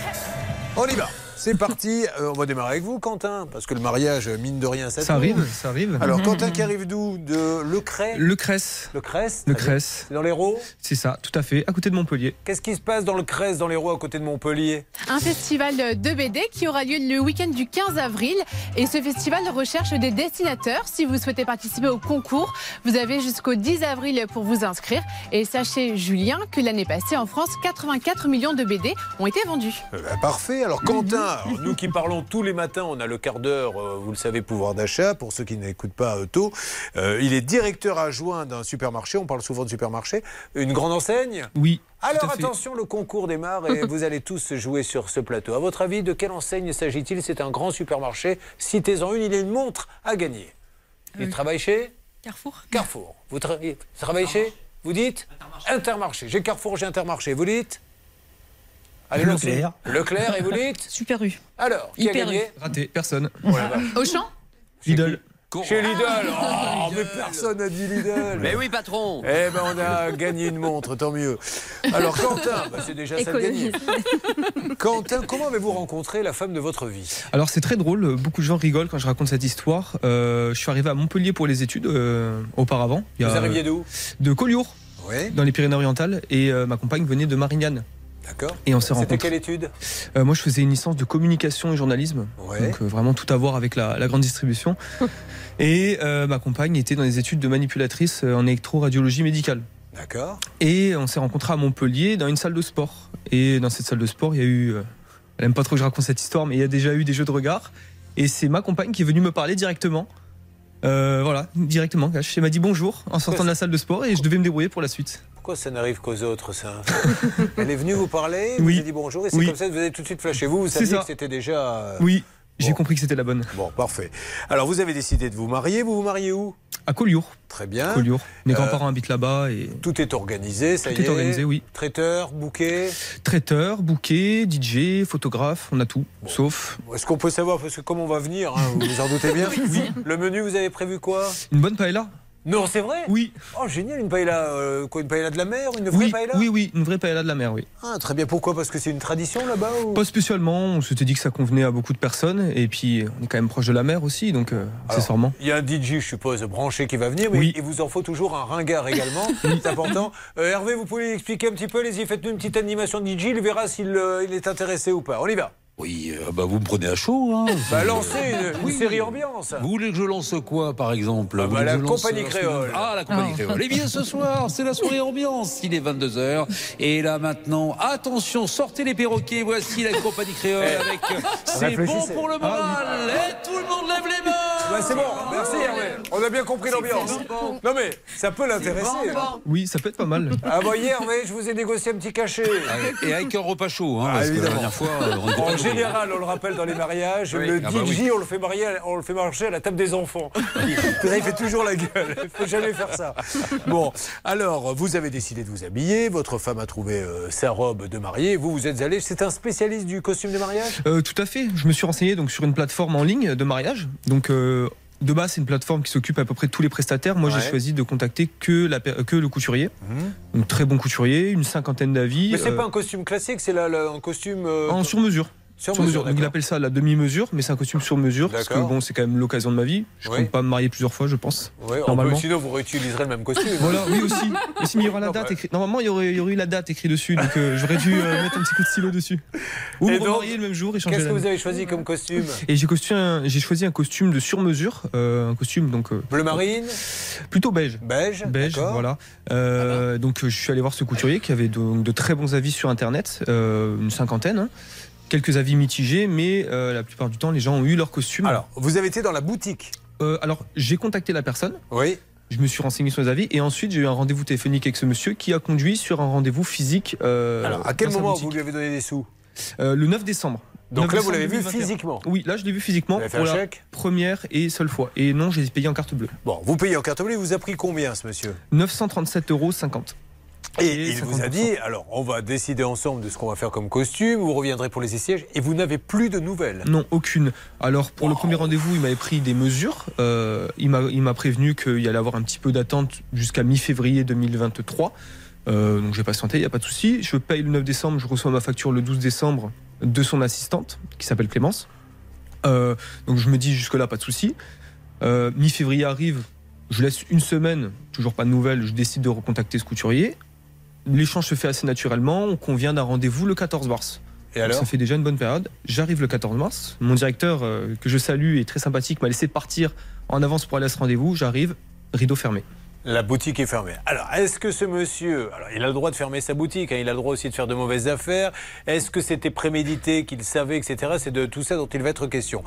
[SPEAKER 3] On y va c'est parti, Euh, on va démarrer avec vous Quentin, parce que le mariage, mine de rien, ça,
[SPEAKER 19] Ça arrive, ça arrive.
[SPEAKER 3] Alors Quentin qui arrive d'où De Le Cray
[SPEAKER 19] Le Cresse.
[SPEAKER 3] Le Cresse
[SPEAKER 19] Le.
[SPEAKER 3] C'est dans l'Hérault
[SPEAKER 19] C'est ça, tout à fait, à côté de Montpellier.
[SPEAKER 3] Qu'est-ce qui se passe dans le Cresse, dans l'Hérault, à côté de Montpellier
[SPEAKER 12] Un festival de BD qui aura lieu le week-end du 15 avril. Et ce festival recherche des dessinateurs. Si vous souhaitez participer au concours, vous avez jusqu'au 10 avril pour vous inscrire. Et sachez, Julien, que l'année passée, en France, 84 millions de BD ont été vendus.
[SPEAKER 3] Eh ben, parfait. Alors Quentin, alors, nous qui parlons tous les matins, on a le quart d'heure, euh, vous le savez, pouvoir d'achat. Pour ceux qui n'écoutent pas euh, tôt, Euh, il est directeur adjoint d'un supermarché. On parle souvent de supermarché. Une grande enseigne.
[SPEAKER 19] Oui.
[SPEAKER 3] Alors
[SPEAKER 19] tout à fait.
[SPEAKER 3] attention, le concours démarre et (laughs) vous allez tous jouer sur ce plateau. À votre avis, de quelle enseigne s'agit-il? C'est un grand supermarché. Citez-en une. Il y a une montre à gagner. Il travaille chez
[SPEAKER 13] Carrefour.
[SPEAKER 3] Carrefour. Vous tra- vous travaillez chez? Vous dites? Intermarché. J'ai Carrefour, j'ai Intermarché. Vous dites? Allez.
[SPEAKER 19] Leclerc.
[SPEAKER 3] Leclerc, et vous dites (laughs)
[SPEAKER 13] Super U.
[SPEAKER 3] Alors, qui a
[SPEAKER 13] Hyper
[SPEAKER 3] gagné
[SPEAKER 19] Raté, personne.
[SPEAKER 12] Auchan
[SPEAKER 19] Lidl.
[SPEAKER 3] Chez Lidl. Oh, mais personne n'a dit Lidl.
[SPEAKER 9] Mais oui, patron.
[SPEAKER 3] Eh ben, on a gagné une montre, tant mieux. Alors, Quentin, bah, c'est déjà ça de gagner. Quentin, comment avez-vous rencontré la femme de votre vie?
[SPEAKER 19] Alors c'est très drôle, beaucoup de gens rigolent quand je raconte cette histoire. Euh, je suis arrivé à Montpellier pour les études euh, auparavant. Il y a-
[SPEAKER 3] Vous arriviez d'où?
[SPEAKER 19] De Collioure,
[SPEAKER 3] Oui.
[SPEAKER 19] dans les Pyrénées-Orientales, et euh, ma compagne venait de Marignane.
[SPEAKER 3] D'accord.
[SPEAKER 19] Et on s'est
[SPEAKER 3] C'était
[SPEAKER 19] rencontrés.
[SPEAKER 3] quelle étude
[SPEAKER 19] Euh, moi, je faisais une licence de communication et journalisme,
[SPEAKER 3] Ouais.
[SPEAKER 19] donc euh, vraiment tout à voir avec la, la grande distribution. (laughs) et euh, ma compagne était dans les études de manipulatrice en électroradiologie médicale.
[SPEAKER 3] D'accord.
[SPEAKER 19] Et on s'est rencontrés à Montpellier dans une salle de sport. Et dans cette salle de sport, il y a eu. elle aime pas trop que je raconte cette histoire, mais il y a déjà eu des jeux de regard. Et c'est ma compagne qui est venue me parler directement. Euh, voilà, directement. Elle m'a dit bonjour en sortant de la salle de sport et je devais me débrouiller pour la suite.
[SPEAKER 3] Pourquoi ça n'arrive qu'aux autres, ça Elle est venue vous parler,
[SPEAKER 19] Oui.
[SPEAKER 3] vous avez dit bonjour, et c'est
[SPEAKER 19] Oui.
[SPEAKER 3] comme ça que vous avez tout de suite flashé. Vous, vous saviez que c'était déjà... euh,
[SPEAKER 19] Oui, j'ai
[SPEAKER 3] bon.
[SPEAKER 19] compris que c'était la bonne.
[SPEAKER 3] Bon, parfait. Alors, vous avez décidé de vous marier. Vous vous mariez où?
[SPEAKER 19] À Collioure.
[SPEAKER 3] Très bien.
[SPEAKER 19] Collioure. Mes
[SPEAKER 3] Euh,
[SPEAKER 19] grands-parents habitent là-bas et
[SPEAKER 3] Tout est organisé, ça
[SPEAKER 19] Tout
[SPEAKER 3] y est.
[SPEAKER 19] est organisé, oui.
[SPEAKER 3] Traiteur, bouquet?
[SPEAKER 19] traiteur, bouquet, DJ, photographe, on a tout, sauf
[SPEAKER 3] Est-ce qu'on peut savoir, parce que comme on va venir, hein, vous vous en doutez bien? (laughs) Le menu, vous avez prévu quoi?
[SPEAKER 19] Une bonne paella.
[SPEAKER 3] Non, c'est vrai
[SPEAKER 19] Oui.
[SPEAKER 3] Oh, génial, une paella, euh, quoi, une paella de la mer, une vraie
[SPEAKER 19] Oui,
[SPEAKER 3] paella
[SPEAKER 19] oui, oui, une vraie paella de la mer, oui.
[SPEAKER 3] Ah, très bien. Pourquoi? Parce que c'est une tradition là-bas ou...
[SPEAKER 19] Pas spécialement, on s'était dit que ça convenait à beaucoup de personnes et puis on est quand même proche de la mer aussi, donc euh, accessoirement.
[SPEAKER 3] Il y a un DJ, je suppose, branché qui va venir, mais
[SPEAKER 19] Oui.
[SPEAKER 3] il vous en faut toujours un ringard également. (laughs) c'est important. Euh, Hervé, vous pouvez lui expliquer un petit peu, allez-y, faites-nous une petite animation de DJ, il verra s'il euh, il est intéressé ou pas. On y va.
[SPEAKER 11] Oui, euh, bah vous me prenez à chaud. Hein. (laughs)
[SPEAKER 3] Bah, lancez une, une
[SPEAKER 11] Oui.
[SPEAKER 3] série ambiance.
[SPEAKER 11] Vous voulez que je lance quoi, par exemple?
[SPEAKER 3] Ah bah, la
[SPEAKER 11] lance,
[SPEAKER 3] compagnie
[SPEAKER 11] euh,
[SPEAKER 3] créole.
[SPEAKER 11] Ah, la compagnie
[SPEAKER 3] Oh.
[SPEAKER 11] créole. Eh bien, ce soir, c'est la soirée ambiance. Il est 22h. Et là, maintenant, attention, sortez les perroquets. Voici la compagnie créole
[SPEAKER 3] Eh,
[SPEAKER 11] avec euh, (laughs) C'est bon pour le moral. Et tout le monde lève les mains.
[SPEAKER 3] Bah, c'est bon, merci Hervé. On a bien compris l'ambiance. Non mais, ça peut l'intéresser.
[SPEAKER 19] Oui, ça peut être pas mal.
[SPEAKER 3] Ah, voyez Hervé, je vous ai négocié un petit cachet.
[SPEAKER 11] Et avec un repas chaud. Hein,
[SPEAKER 3] Ah,
[SPEAKER 11] parce que la dernière fois, on
[SPEAKER 3] général, on le rappelle dans les mariages,
[SPEAKER 11] Oui.
[SPEAKER 3] le
[SPEAKER 11] Ah bah
[SPEAKER 3] DJ,
[SPEAKER 11] oui.
[SPEAKER 3] on, le fait marier, on le fait marcher à la table des enfants. Il, fait toujours la gueule. Il faut jamais faire ça. Bon, alors, vous avez décidé de vous habiller. Votre femme a trouvé euh, sa robe de mariée. Vous, vous êtes allé. C'est un spécialiste du costume de mariage?
[SPEAKER 19] Euh, tout à fait, je me suis renseigné donc sur une plateforme en ligne de mariage. Donc euh, de base, c'est une plateforme qui s'occupe à peu près de tous les prestataires. Moi,
[SPEAKER 3] Ouais.
[SPEAKER 19] j'ai choisi de contacter que, la, per- que le couturier. Donc très bon couturier, une cinquantaine d'avis.
[SPEAKER 3] Mais c'est
[SPEAKER 19] euh,
[SPEAKER 3] pas un costume classique, c'est un costume. euh,
[SPEAKER 19] en sur mesure.
[SPEAKER 3] Sur
[SPEAKER 19] Sur
[SPEAKER 3] mesure,
[SPEAKER 19] mesure. Donc il appelle ça la demi-mesure, mais c'est un costume sur mesure. Parce que bon, c'est quand même l'occasion de ma vie. Je
[SPEAKER 3] Oui.
[SPEAKER 19] compte pas me marier plusieurs fois, je pense.
[SPEAKER 3] On
[SPEAKER 19] normalement.
[SPEAKER 3] peut- sinon, vous réutiliserez le même costume. (laughs)
[SPEAKER 19] Voilà, oui aussi. Mais il y aura la date
[SPEAKER 3] bah.
[SPEAKER 19] écrite. Normalement, il y, aurait, il y aurait eu la date écrite dessus, donc euh, j'aurais dû euh, mettre un petit coup de stylo dessus. Ou me
[SPEAKER 3] donc,
[SPEAKER 19] remarier le même jour et changer
[SPEAKER 3] Qu'est-ce que vous avez choisi comme costume?
[SPEAKER 19] Et j'ai choisi un costume de sur-mesure, euh, un costume donc
[SPEAKER 3] Bleu marine?
[SPEAKER 19] plutôt beige.
[SPEAKER 3] Beige
[SPEAKER 19] Beige, voilà. Euh, donc euh, je suis allé voir ce couturier qui avait de, de très bons avis sur internet, une cinquantaine. hein. Quelques avis mitigés, mais euh, la plupart du temps, les gens ont eu leur costume.
[SPEAKER 3] Alors, vous avez été dans la boutique
[SPEAKER 19] Euh, alors, j'ai contacté la personne.
[SPEAKER 3] Oui.
[SPEAKER 19] Je me suis renseigné sur les avis et ensuite j'ai eu un rendez-vous téléphonique avec ce monsieur qui a conduit sur un rendez-vous physique. euh,
[SPEAKER 3] Alors, à quel moment vous lui avez donné des sous
[SPEAKER 19] Le 9 décembre.
[SPEAKER 3] Donc
[SPEAKER 19] 9
[SPEAKER 3] là, vous l'avez vu
[SPEAKER 19] 2021.
[SPEAKER 3] physiquement
[SPEAKER 19] Oui, là je l'ai vu physiquement
[SPEAKER 3] Vous avez fait
[SPEAKER 19] pour
[SPEAKER 3] un
[SPEAKER 19] la
[SPEAKER 3] chèque
[SPEAKER 19] première et seule fois. Et non, j'ai payé en carte bleue.
[SPEAKER 3] Bon, vous payez en carte bleue, il vous a pris combien ce monsieur?
[SPEAKER 19] 937,50 euros.
[SPEAKER 3] Et il
[SPEAKER 19] 50%.
[SPEAKER 3] vous a dit, alors on va décider ensemble de ce qu'on va faire comme costume, vous reviendrez pour les sièges et vous n'avez plus de nouvelles.
[SPEAKER 19] Non, aucune. Alors pour le premier rendez-vous, il m'avait pris des mesures. Euh, il m'a prévenu qu'il y allait avoir un petit peu d'attente jusqu'à mi-février 2023. Euh, donc j'ai patienté, il n'y a pas de souci. Je paye le 9 décembre, je reçois ma facture le 12 décembre de son assistante, qui s'appelle Clémence. Euh, donc je me dis jusque-là, pas de souci. Euh, mi-février arrive, je laisse une semaine, toujours pas de nouvelles, je décide de recontacter ce couturier. L'échange se fait assez naturellement, on convient d'un rendez-vous le 14 mars.
[SPEAKER 3] Et alors
[SPEAKER 19] Ça fait déjà une bonne période. J'arrive le 14 mars. Mon directeur, euh, que je salue et très sympathique, m'a laissé partir en avance pour aller à ce rendez-vous. J'arrive, rideau fermé.
[SPEAKER 3] La boutique est fermée. Alors, est-ce que ce monsieur, alors il a le droit de fermer sa boutique, hein, il a le droit aussi de faire de mauvaises affaires. Est-ce que c'était prémédité, qu'il savait, etc. C'est de tout ça dont il va être question.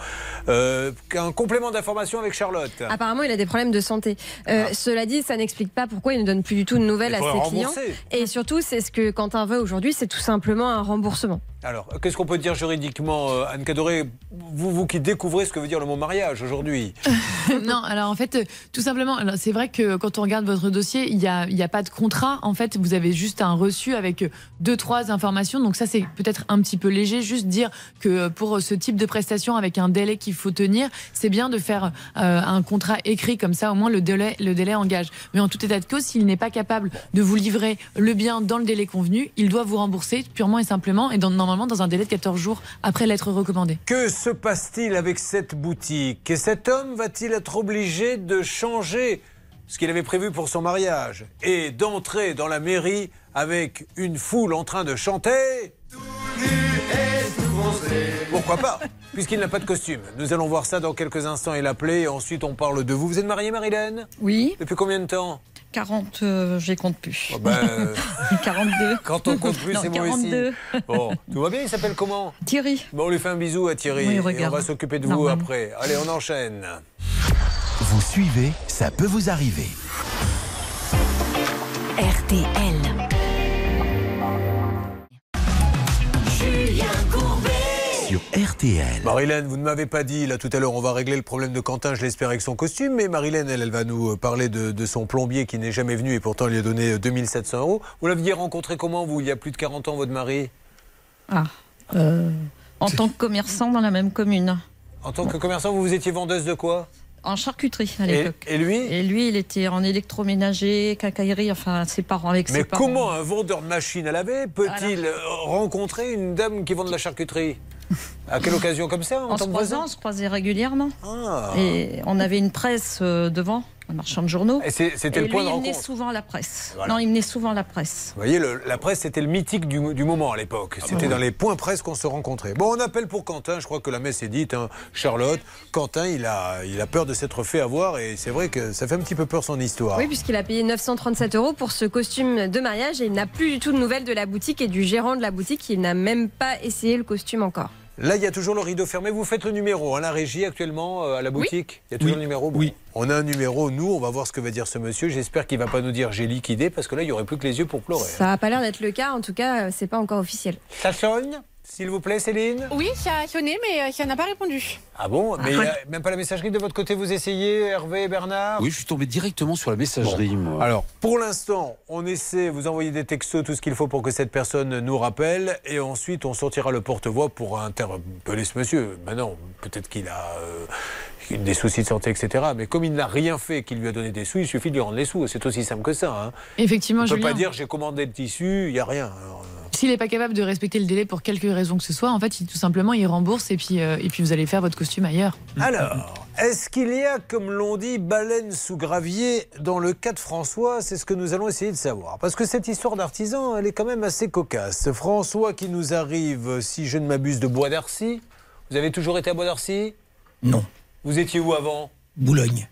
[SPEAKER 3] Euh, un complément d'information avec Charlotte.
[SPEAKER 5] Apparemment, il a des problèmes de santé. Euh, Cela dit, ça n'explique pas pourquoi il ne donne plus du tout de nouvelles
[SPEAKER 3] Ah. Il
[SPEAKER 5] à ses clients. Et surtout, c'est ce que Quentin veut aujourd'hui, c'est tout simplement un remboursement.
[SPEAKER 3] Alors, qu'est-ce qu'on peut dire juridiquement, euh, Anne Cadoré? Vous, vous qui découvrez ce que veut dire le mot mariage aujourd'hui (laughs)
[SPEAKER 10] non, alors en fait, tout simplement, c'est vrai que quand on regarde votre dossier, il n'y a, pas de contrat. En fait, vous avez juste un reçu avec deux, trois informations. Donc ça, c'est peut-être un petit peu léger. Juste dire que pour ce type de prestation, avec un délai qu'il faut tenir, c'est bien de faire euh, un contrat écrit comme ça. Au moins, le délai, le délai engage. Mais en tout état de cause, s'il n'est pas capable de vous livrer le bien dans le délai convenu, il doit vous rembourser purement et simplement, et normalement dans un délai de 14 jours après l'être recommandé.
[SPEAKER 3] Que se passe-t-il avec cette boutique? Et cet homme va-t-il être obligé de changer ce qu'il avait prévu pour son mariage et d'entrer dans la mairie avec une foule en train de chanter Pourquoi pas Puisqu'il n'a pas de costume. Nous allons voir ça dans quelques instants et l'appeler. Ensuite, on parle de vous. Vous êtes mariée, Marilène?
[SPEAKER 18] Oui.
[SPEAKER 3] Depuis combien de temps?
[SPEAKER 18] 40, euh, je les compte plus.
[SPEAKER 3] Oh, ben, (laughs) euh,
[SPEAKER 18] 42.
[SPEAKER 3] Quand on compte plus, c'est moi aussi.
[SPEAKER 18] 42.
[SPEAKER 3] Bon, tout va bien, il s'appelle comment?
[SPEAKER 18] Thierry.
[SPEAKER 3] Bon, on lui fait un bisou à Thierry
[SPEAKER 18] Oui,
[SPEAKER 3] et on va s'occuper de vous après. Allez, on enchaîne.
[SPEAKER 1] Vous suivez, ça peut vous arriver.
[SPEAKER 6] RTL.
[SPEAKER 27] Julien Courbet.
[SPEAKER 1] Sur RTL.
[SPEAKER 3] Marilène, vous ne m'avez pas dit, là tout à l'heure, on va régler le problème de Quentin, je l'espère, avec son costume, mais Marilène, elle, elle va nous euh, parler de, de son plombier qui n'est jamais venu et pourtant il lui a donné euh, 2700 euros. Vous l'aviez rencontré comment, vous, il y a plus de 40 ans, votre mari?
[SPEAKER 18] Ah, euh, en tant que commerçant dans la même commune.
[SPEAKER 3] En tant que commerçant, vous, vous étiez vendeuse de quoi?
[SPEAKER 18] En charcuterie à l'époque.
[SPEAKER 3] et lui
[SPEAKER 18] Et lui, il était en électroménager, quincaillerie, enfin ses parents avec
[SPEAKER 3] Mais
[SPEAKER 18] ses parents.
[SPEAKER 3] comment un vendeur de machines à laver peut-il rencontrer une dame qui vend de la charcuterie? À quelle occasion comme ça en
[SPEAKER 18] En
[SPEAKER 3] tant
[SPEAKER 18] se
[SPEAKER 3] que
[SPEAKER 18] croisant,
[SPEAKER 3] voisin
[SPEAKER 18] on se croisait régulièrement.
[SPEAKER 3] Ah.
[SPEAKER 18] Et on avait une presse euh, devant, un marchand de journaux.
[SPEAKER 3] Et c'était le point
[SPEAKER 18] lui,
[SPEAKER 3] de
[SPEAKER 18] il venait
[SPEAKER 3] rencontre.
[SPEAKER 18] souvent la presse.
[SPEAKER 3] Voilà.
[SPEAKER 18] Non, il venait souvent la presse.
[SPEAKER 3] Vous voyez, le- la presse, c'était le mythique du, du moment à l'époque. C'était
[SPEAKER 18] bah
[SPEAKER 3] dans
[SPEAKER 18] oui.
[SPEAKER 3] les points presse qu'on se rencontrait. Bon, on appelle pour Quentin. Je crois que la messe est dite. hein. Charlotte, Quentin, il a, il a peur de s'être fait avoir. Et c'est vrai que ça fait un petit peu peur son histoire.
[SPEAKER 5] Oui, puisqu'il a payé 937 euros pour ce costume de mariage et il n'a plus du tout de nouvelles de la boutique et du gérant de la boutique. Il n'a même pas essayé le costume encore.
[SPEAKER 3] Là, il y a toujours le rideau fermé. Vous faites le numéro à la régie actuellement, euh, à la boutique? Il y a toujours le numéro? Oui. On a un numéro. Nous, on va voir ce que va dire ce monsieur. J'espère qu'il va pas nous dire j'ai liquidé parce que là, il y aurait plus que les yeux pour pleurer.
[SPEAKER 5] Ça n'a pas l'air d'être le cas. En tout cas, euh, c'est pas encore officiel.
[SPEAKER 3] Ça sonne? S'il vous plaît, Céline
[SPEAKER 12] Oui, ça a sonné, mais euh, ça n'a pas répondu.
[SPEAKER 3] Ah bon? Mais
[SPEAKER 12] Ah,
[SPEAKER 3] il y a
[SPEAKER 12] ouais.
[SPEAKER 3] même pas la messagerie de votre côté, vous essayez, Hervé et Bernard?
[SPEAKER 11] Oui, je suis tombé directement sur la messagerie, moi.
[SPEAKER 3] Alors, pour l'instant, on essaie, vous envoyez des textos, tout ce qu'il faut pour que cette personne nous rappelle, et ensuite on sortira le porte-voix pour interpeller ce monsieur. Maintenant, peut-être qu'il a euh, des soucis de santé, etc. Mais comme il n'a rien fait qui lui a donné des sous, il suffit de lui rendre les sous. C'est aussi simple que ça. Hein.
[SPEAKER 10] Effectivement,
[SPEAKER 3] on ne
[SPEAKER 10] Julien.
[SPEAKER 3] pas dire j'ai commandé le tissu, il n'y a rien. Alors,
[SPEAKER 10] S'il n'est pas capable de respecter le délai pour quelque raison que ce soit, en fait, il, tout simplement, il rembourse et puis, euh, et puis vous allez faire votre costume ailleurs.
[SPEAKER 3] Alors, est-ce qu'il y a, comme l'on dit, baleine sous gravier dans le cas de François? C'est ce que nous allons essayer de savoir. Parce que cette histoire d'artisan, elle est quand même assez cocasse. François qui nous arrive, si je ne m'abuse, de Bois d'Arcy. Vous avez toujours été à Bois d'Arcy?
[SPEAKER 33] Non.
[SPEAKER 3] Vous étiez où avant?
[SPEAKER 33] Boulogne.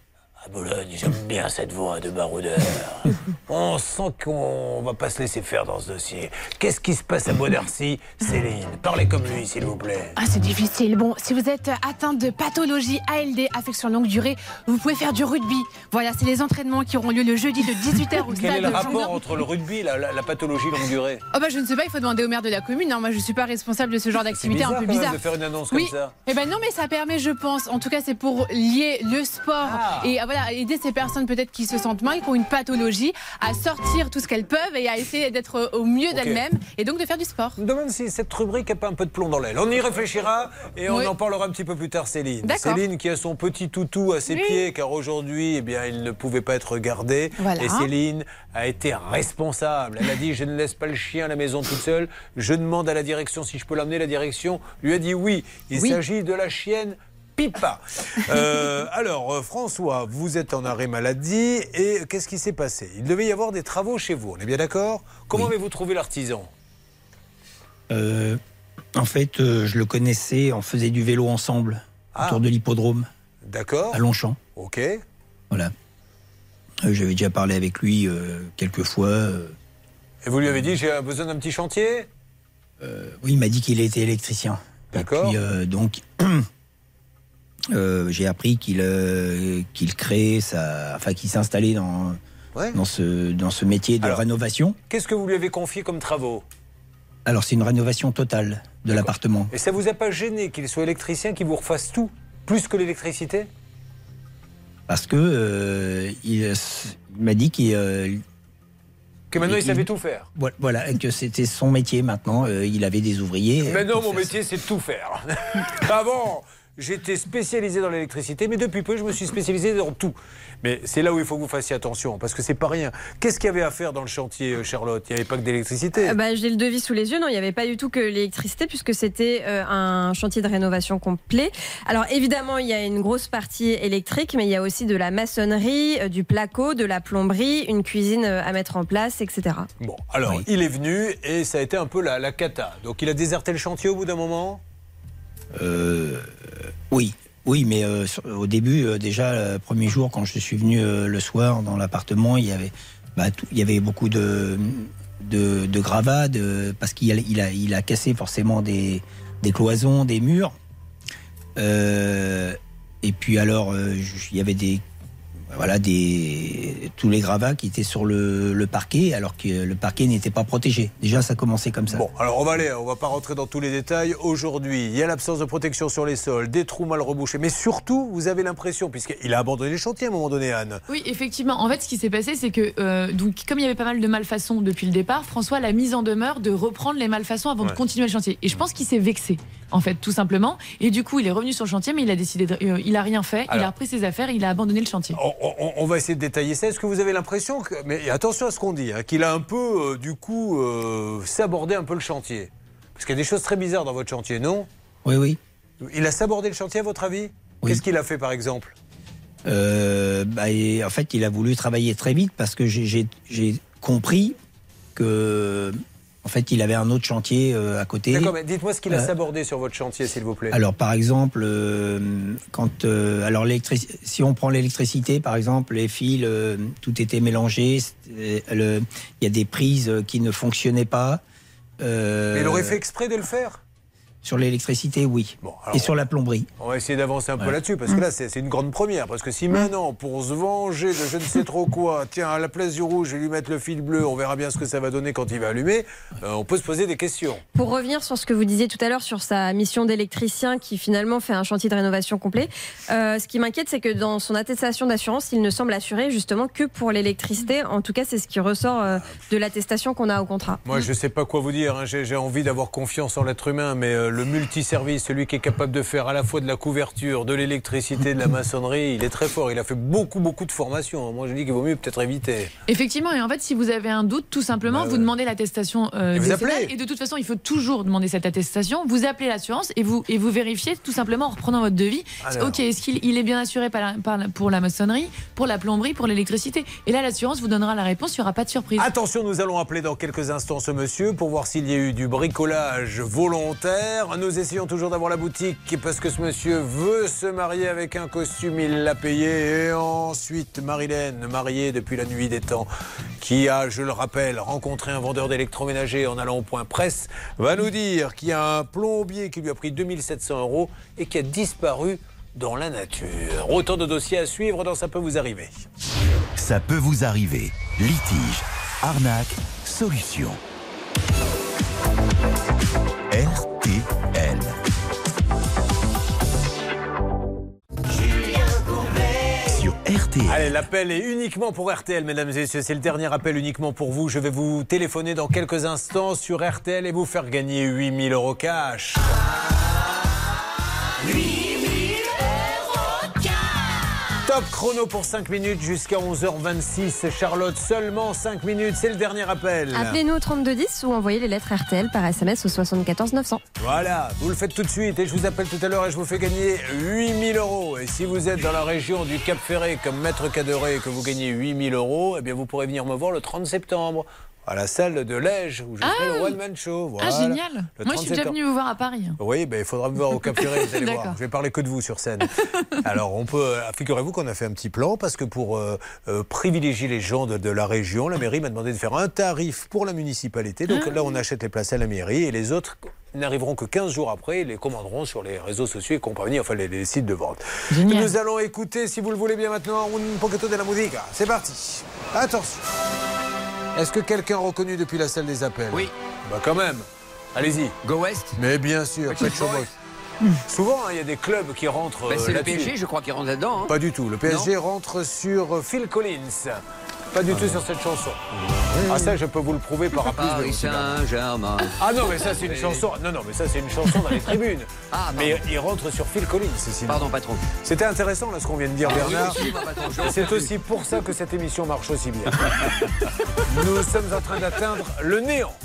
[SPEAKER 3] À Boulogne, j'aime bien cette voix de baroudeur. (laughs) On sent qu'on va pas se laisser faire dans ce dossier. Qu'est-ce qui se passe à Bois d'Arcy Céline, parlez comme lui, s'il vous plaît.
[SPEAKER 12] Ah, c'est difficile. Bon, si vous êtes atteinte de pathologie ALD, affection longue durée, vous pouvez faire du rugby. Voilà, c'est les entraînements qui auront lieu le jeudi de 18h au (laughs)
[SPEAKER 3] Quel
[SPEAKER 12] stade
[SPEAKER 3] est le
[SPEAKER 12] de
[SPEAKER 3] rapport entre le rugby et la, la- la pathologie longue durée?
[SPEAKER 12] Oh bah je ne sais pas, il faut demander au maire de la commune. hein. Moi je suis pas responsable de ce genre d'activité un
[SPEAKER 3] bizarre,
[SPEAKER 12] peu
[SPEAKER 3] quand même,
[SPEAKER 12] bizarre.
[SPEAKER 3] de faire une annonce
[SPEAKER 12] oui.
[SPEAKER 3] comme ça.
[SPEAKER 12] Eh ben non mais ça permet je pense, en tout cas c'est pour lier le sport
[SPEAKER 3] Ah.
[SPEAKER 12] et ah, voilà voilà, aider ces personnes peut-être qui se sentent mal, qui ont une pathologie, à sortir tout ce qu'elles peuvent et à essayer d'être au mieux d'elles-mêmes et donc de faire du sport.
[SPEAKER 3] Je me demande si cette rubrique n'a pas un peu de plomb dans l'aile. On y réfléchira et on
[SPEAKER 12] Oui.
[SPEAKER 3] en parlera un petit peu plus tard, Céline. Céline qui a son petit toutou à ses
[SPEAKER 12] Oui.
[SPEAKER 3] pieds, car aujourd'hui, eh bien, il ne pouvait pas être gardé.
[SPEAKER 12] Voilà.
[SPEAKER 3] Et Céline a été responsable. Elle a dit Je ne laisse pas le chien à la maison toute seule. Je demande à la direction si je peux l'amener. La direction lui a dit oui. Il
[SPEAKER 12] Oui.
[SPEAKER 3] s'agit de la chienne. Pipa. Euh, alors, euh, François, vous êtes en arrêt maladie et qu'est-ce qui s'est passé? Il devait y avoir des travaux chez vous, on est bien d'accord? Comment avez-vous trouvé l'artisan?
[SPEAKER 33] Euh, en fait, euh, je le connaissais, on faisait du vélo ensemble
[SPEAKER 3] Ah.
[SPEAKER 33] autour de l'hippodrome
[SPEAKER 3] D'accord.
[SPEAKER 33] à Longchamp.
[SPEAKER 3] Ok.
[SPEAKER 33] Voilà. J'avais déjà parlé avec lui quelques fois.
[SPEAKER 3] Et vous lui avez dit j'ai besoin d'un petit chantier?
[SPEAKER 33] Oui, il m'a dit qu'il était électricien.
[SPEAKER 3] D'accord.
[SPEAKER 33] Et puis, euh, donc, (clears throat) euh, j'ai appris qu'il euh, qu'il crée sa, enfin, qu'il s'installait dans
[SPEAKER 3] Ouais.
[SPEAKER 33] dans ce dans ce métier de
[SPEAKER 3] Alors-
[SPEAKER 33] rénovation.
[SPEAKER 3] Qu'est-ce que vous lui avez confié comme travaux?
[SPEAKER 33] Alors, c'est une rénovation totale de l'appartement.
[SPEAKER 3] Et ça vous a pas gêné qu'il soit électricien, qu'il vous refasse tout Plus que l'électricité?
[SPEAKER 33] Parce que euh, il, il m'a dit qu'il euh,
[SPEAKER 3] Que maintenant il, savait tout faire
[SPEAKER 33] Voi- Voilà, que c'était son métier maintenant. euh, il avait des ouvriers.
[SPEAKER 3] Mais non,
[SPEAKER 33] pour
[SPEAKER 3] mon métier c'est de tout faire. (laughs) Avant, j'étais spécialisé dans l'électricité, mais depuis peu, je me suis spécialisé dans tout. Mais c'est là où il faut que vous fassiez attention, parce que c'est pas rien. Qu'est-ce qu'il y avait à faire dans le chantier, euh, Charlotte? Il n'y avait pas que d'électricité.
[SPEAKER 5] Euh, bah, J'ai le devis sous les yeux. Non, il n'y avait pas du tout que l'électricité, puisque c'était euh, un chantier de rénovation complet. Alors évidemment, il y a une grosse partie électrique, mais il y a aussi de la maçonnerie, euh, du placo, de la plomberie, une cuisine à mettre en place, etc.
[SPEAKER 3] Bon, alors, il est venu et ça a été un peu la, la cata. Donc, il a déserté le chantier au bout d'un moment?
[SPEAKER 33] Oui, oui, mais euh, au début, euh, déjà, le premier jour, quand je suis venu euh, le soir dans l'appartement, il y avait, bah, il y avait beaucoup de, de, parce qu'il a, a, il a cassé forcément des, des cloisons, des murs. Euh, et puis alors, euh, il y avait des, voilà, des, tous les gravats qui étaient sur le, le parquet, alors que le parquet n'était pas protégé. Déjà, ça commençait comme ça.
[SPEAKER 3] Bon, alors on va aller, on va pas rentrer dans tous les détails. Aujourd'hui, il y a l'absence de protection sur les sols, des trous mal rebouchés, mais surtout, vous avez l'impression, puisqu'il a abandonné les chantiers à un moment donné, Anne.
[SPEAKER 10] Oui, effectivement. En fait, ce qui s'est passé, c'est que, euh, donc, comme il y avait pas mal de malfaçons depuis le départ, François l'a mise en demeure de reprendre les malfaçons avant
[SPEAKER 3] Ouais.
[SPEAKER 10] de continuer le chantier. Et je pense qu'il s'est vexé, en fait, tout simplement. Et du coup, il est revenu sur le chantier, mais il a décidé, de, euh, il a rien fait. il a repris ses affaires, il a abandonné le chantier.
[SPEAKER 3] On, on- on va essayer de détailler ça. Est-ce que vous avez l'impression que, mais attention à ce qu'on dit, hein, qu'il a un peu, euh, du coup, euh, sabordé un peu le chantier? Parce qu'il y a des choses très bizarres dans votre chantier, non?
[SPEAKER 33] Oui, oui.
[SPEAKER 3] Il a sabordé le chantier, à votre avis? Qu'est-ce qu'il a fait, par exemple?
[SPEAKER 33] Euh, bah, et en fait, il a voulu travailler très vite parce que j'ai compris que, en fait, il avait un autre chantier euh, à côté.
[SPEAKER 3] D'accord, mais dites-moi ce qu'il a
[SPEAKER 33] Euh,
[SPEAKER 3] sabordé sur votre chantier, s'il vous plaît.
[SPEAKER 33] Alors, par exemple, euh, quand alors si on prend l'électricité, par exemple, les fils, tout était mélangé. Il y a des prises qui ne fonctionnaient pas.
[SPEAKER 3] Mais il aurait fait exprès de le faire?
[SPEAKER 33] Sur l'électricité, oui.
[SPEAKER 3] alors-
[SPEAKER 33] Et sur la plomberie.
[SPEAKER 3] On va essayer d'avancer un peu là-dessus, parce que là, c'est c'est une grande première. Parce que si maintenant, pour se venger de je ne sais trop quoi, tiens, à la place du rouge, je vais lui mettre le fil bleu, on verra bien ce que ça va donner quand il va allumer, euh, on peut se poser des questions.
[SPEAKER 5] Pour revenir sur ce que vous disiez tout à l'heure sur sa mission d'électricien qui finalement fait un chantier de rénovation complet, euh, ce qui m'inquiète c'est que dans son attestation d'assurance, il ne semble assuré justement que pour l'électricité. En tout cas, c'est ce qui ressort euh, de l'attestation qu'on a au contrat.
[SPEAKER 3] Moi, je ne sais pas quoi vous dire. hein. J'ai j'ai envie d'avoir confiance en l'être humain, mais euh, le multiservice, celui qui est capable de faire à la fois de la couverture, de l'électricité, de la maçonnerie, il est très fort. Il a fait beaucoup, beaucoup de formations. Moi, je dis qu'il vaut mieux peut-être éviter.
[SPEAKER 10] Effectivement, et en fait, si vous avez un doute, tout simplement,
[SPEAKER 3] Bah
[SPEAKER 10] vous demandez l'attestation euh,
[SPEAKER 3] Et vous
[SPEAKER 10] décennale.
[SPEAKER 3] appelez.
[SPEAKER 10] Et de toute façon, il faut toujours demander cette attestation. Vous appelez l'assurance et vous, et vous vérifiez tout simplement en reprenant votre devis.
[SPEAKER 3] Alors.
[SPEAKER 10] Ok, est-ce qu'il il est bien assuré par la- par la- pour la maçonnerie, pour la plomberie, pour l'électricité? Et là, l'assurance vous donnera la réponse, il n'y aura pas de surprise.
[SPEAKER 3] Attention, nous allons appeler dans quelques instants ce monsieur pour voir s'il y a eu du bricolage volontaire. Nous essayons toujours d'avoir la boutique parce que ce monsieur veut se marier avec un costume, il l'a payé. Et ensuite, Marilène, mariée depuis la nuit des temps, qui a, je le rappelle, rencontré un vendeur d'électroménager en allant au point presse, va nous dire qu'il y a un plombier qui lui a pris 2700 euros et qui a disparu dans la nature. Autant de dossiers à suivre dans Ça peut vous arriver.
[SPEAKER 1] Ça peut vous arriver. Litige, arnaque, solution. RTL.
[SPEAKER 3] Allez, l'appel est uniquement pour RTL, mesdames et messieurs. C'est le dernier appel uniquement pour vous. Je vais vous téléphoner dans quelques instants sur RTL et vous faire gagner 8000 euros cash. Top chrono pour 5 minutes jusqu'à 11h26. Charlotte, seulement 5 minutes. C'est le dernier appel.
[SPEAKER 5] Appelez-nous au 3210 ou envoyez les lettres RTL par SMS au 74 900.
[SPEAKER 3] Voilà, vous le faites tout de suite et je vous appelle tout à l'heure et je vous fais gagner 8000 euros. Et si vous êtes dans la région du Cap Ferré comme maître Cadoré et que vous gagnez 8000 euros, eh bien vous pourrez venir me voir le 30 septembre à la salle de Lège où je
[SPEAKER 10] Ah.
[SPEAKER 3] ferai le One Man Show.
[SPEAKER 10] Ah,
[SPEAKER 3] Voilà.
[SPEAKER 10] génial.
[SPEAKER 3] Le
[SPEAKER 10] Moi, je
[SPEAKER 3] 30
[SPEAKER 10] suis déjà venue vous voir à Paris.
[SPEAKER 3] Oui, ben, il faudra me voir au Cap Ferré, vous allez (laughs) voir. Je vais parler que de vous sur scène. (laughs) Alors, on peut. euh, Figurez-vous qu'on a fait un petit plan parce que pour euh, euh, privilégier les gens de, de la région, la mairie m'a demandé de faire un tarif pour la municipalité. Donc là, on achète les places à la mairie et les autres n'arriveront que 15 jours après et les commanderont sur les réseaux sociaux et compagnie, enfin les, les sites de vente.
[SPEAKER 10] Génial.
[SPEAKER 3] Nous allons écouter, si vous le voulez bien maintenant, un poquito de la musica. C'est parti. Attention. Est-ce que quelqu'un reconnu depuis la salle des appels Oui. Bah quand même. Allez-y.
[SPEAKER 9] Go West
[SPEAKER 3] Mais bien sûr, Pet. (laughs) Souvent, hein, il y a des clubs qui rentrent.
[SPEAKER 9] Bah,
[SPEAKER 3] euh,
[SPEAKER 9] c'est le
[SPEAKER 3] là-dessus.
[SPEAKER 9] PSG, je crois, qui rentre là-dedans. hein.
[SPEAKER 3] Pas du tout. Le PSG rentre sur euh, Phil Collins. Pas du tout sur cette chanson. Ah ça, je peux vous le prouver par rapport
[SPEAKER 9] Paris Saint-Germain.
[SPEAKER 3] Ah non, mais ça c'est une chanson. Non, non, mais ça c'est une chanson dans les tribunes.
[SPEAKER 9] Ah,
[SPEAKER 3] mais il rentre sur Phil Collins. Sinon.
[SPEAKER 9] Pardon, patron.
[SPEAKER 3] C'était intéressant là ce qu'on vient de dire,
[SPEAKER 9] Ah,
[SPEAKER 3] Bernard. C'est aussi pour ça que cette émission marche aussi bien. Nous sommes en train d'atteindre le néant.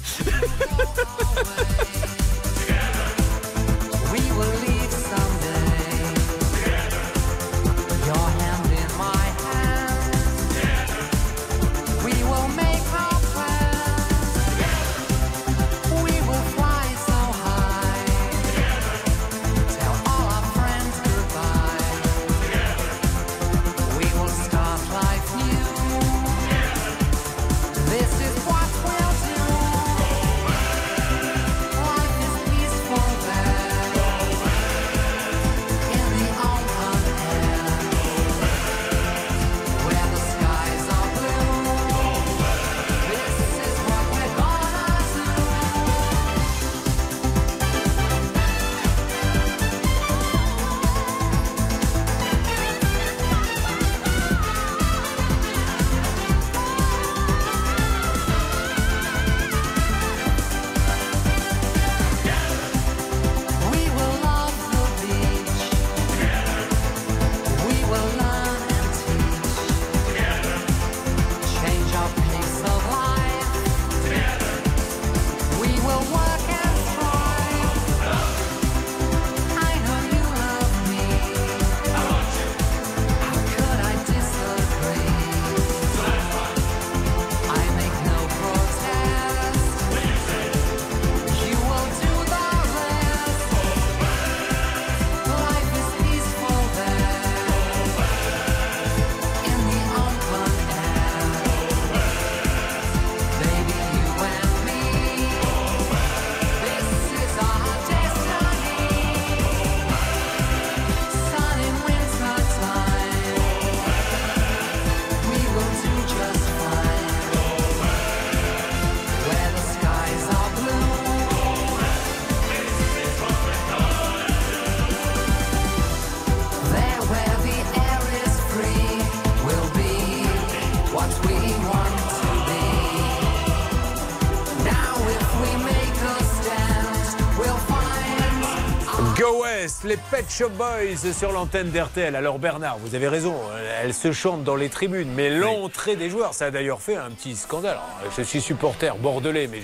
[SPEAKER 3] Les Pet Shop Boys sur l'antenne d'RTL. Alors Bernard, vous avez raison, elle se chante dans les tribunes, mais l'entrée des joueurs, ça a d'ailleurs fait un petit scandale. Alors, je suis supporter bordelais, mais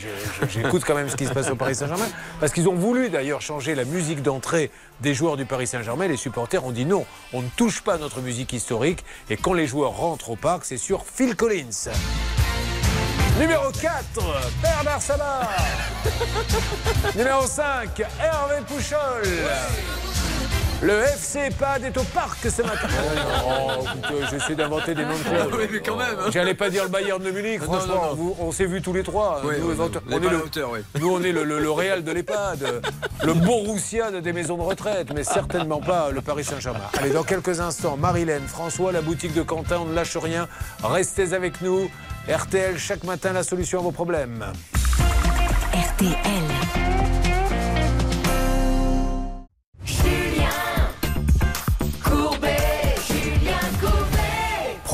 [SPEAKER 3] j'écoute quand même ce qui se passe au Paris Saint-Germain, parce qu'ils ont voulu d'ailleurs changer la musique d'entrée des joueurs du Paris Saint-Germain. Les supporters ont dit non, on ne touche pas notre musique historique, et quand les joueurs rentrent au parc, c'est sur Phil Collins. Numéro 4, Bernard Sabat. Numéro 5, Hervé Pouchol. Le FC PAD est au parc ce matin. Oh, écoutez, j'essaie d'inventer des noms de clubs.
[SPEAKER 9] Oui, mais quand même, hein.
[SPEAKER 3] J'allais pas dire le Bayern de Munich,
[SPEAKER 9] Non,
[SPEAKER 3] franchement.
[SPEAKER 9] non, non.
[SPEAKER 3] vous- on s'est vus tous les trois.
[SPEAKER 9] Oui,
[SPEAKER 3] nous,
[SPEAKER 9] oui, on est
[SPEAKER 3] on, le,
[SPEAKER 9] hauteur, oui.
[SPEAKER 3] nous, on est le, le- le Real de l'EHPAD, le Borussia des maisons de retraite, mais certainement pas le Paris Saint-Germain. Allez, dans quelques instants, Marilène, François, la boutique de Quentin, on ne lâche rien. Restez avec nous. RTL, chaque matin, la solution à vos problèmes.
[SPEAKER 6] RTL.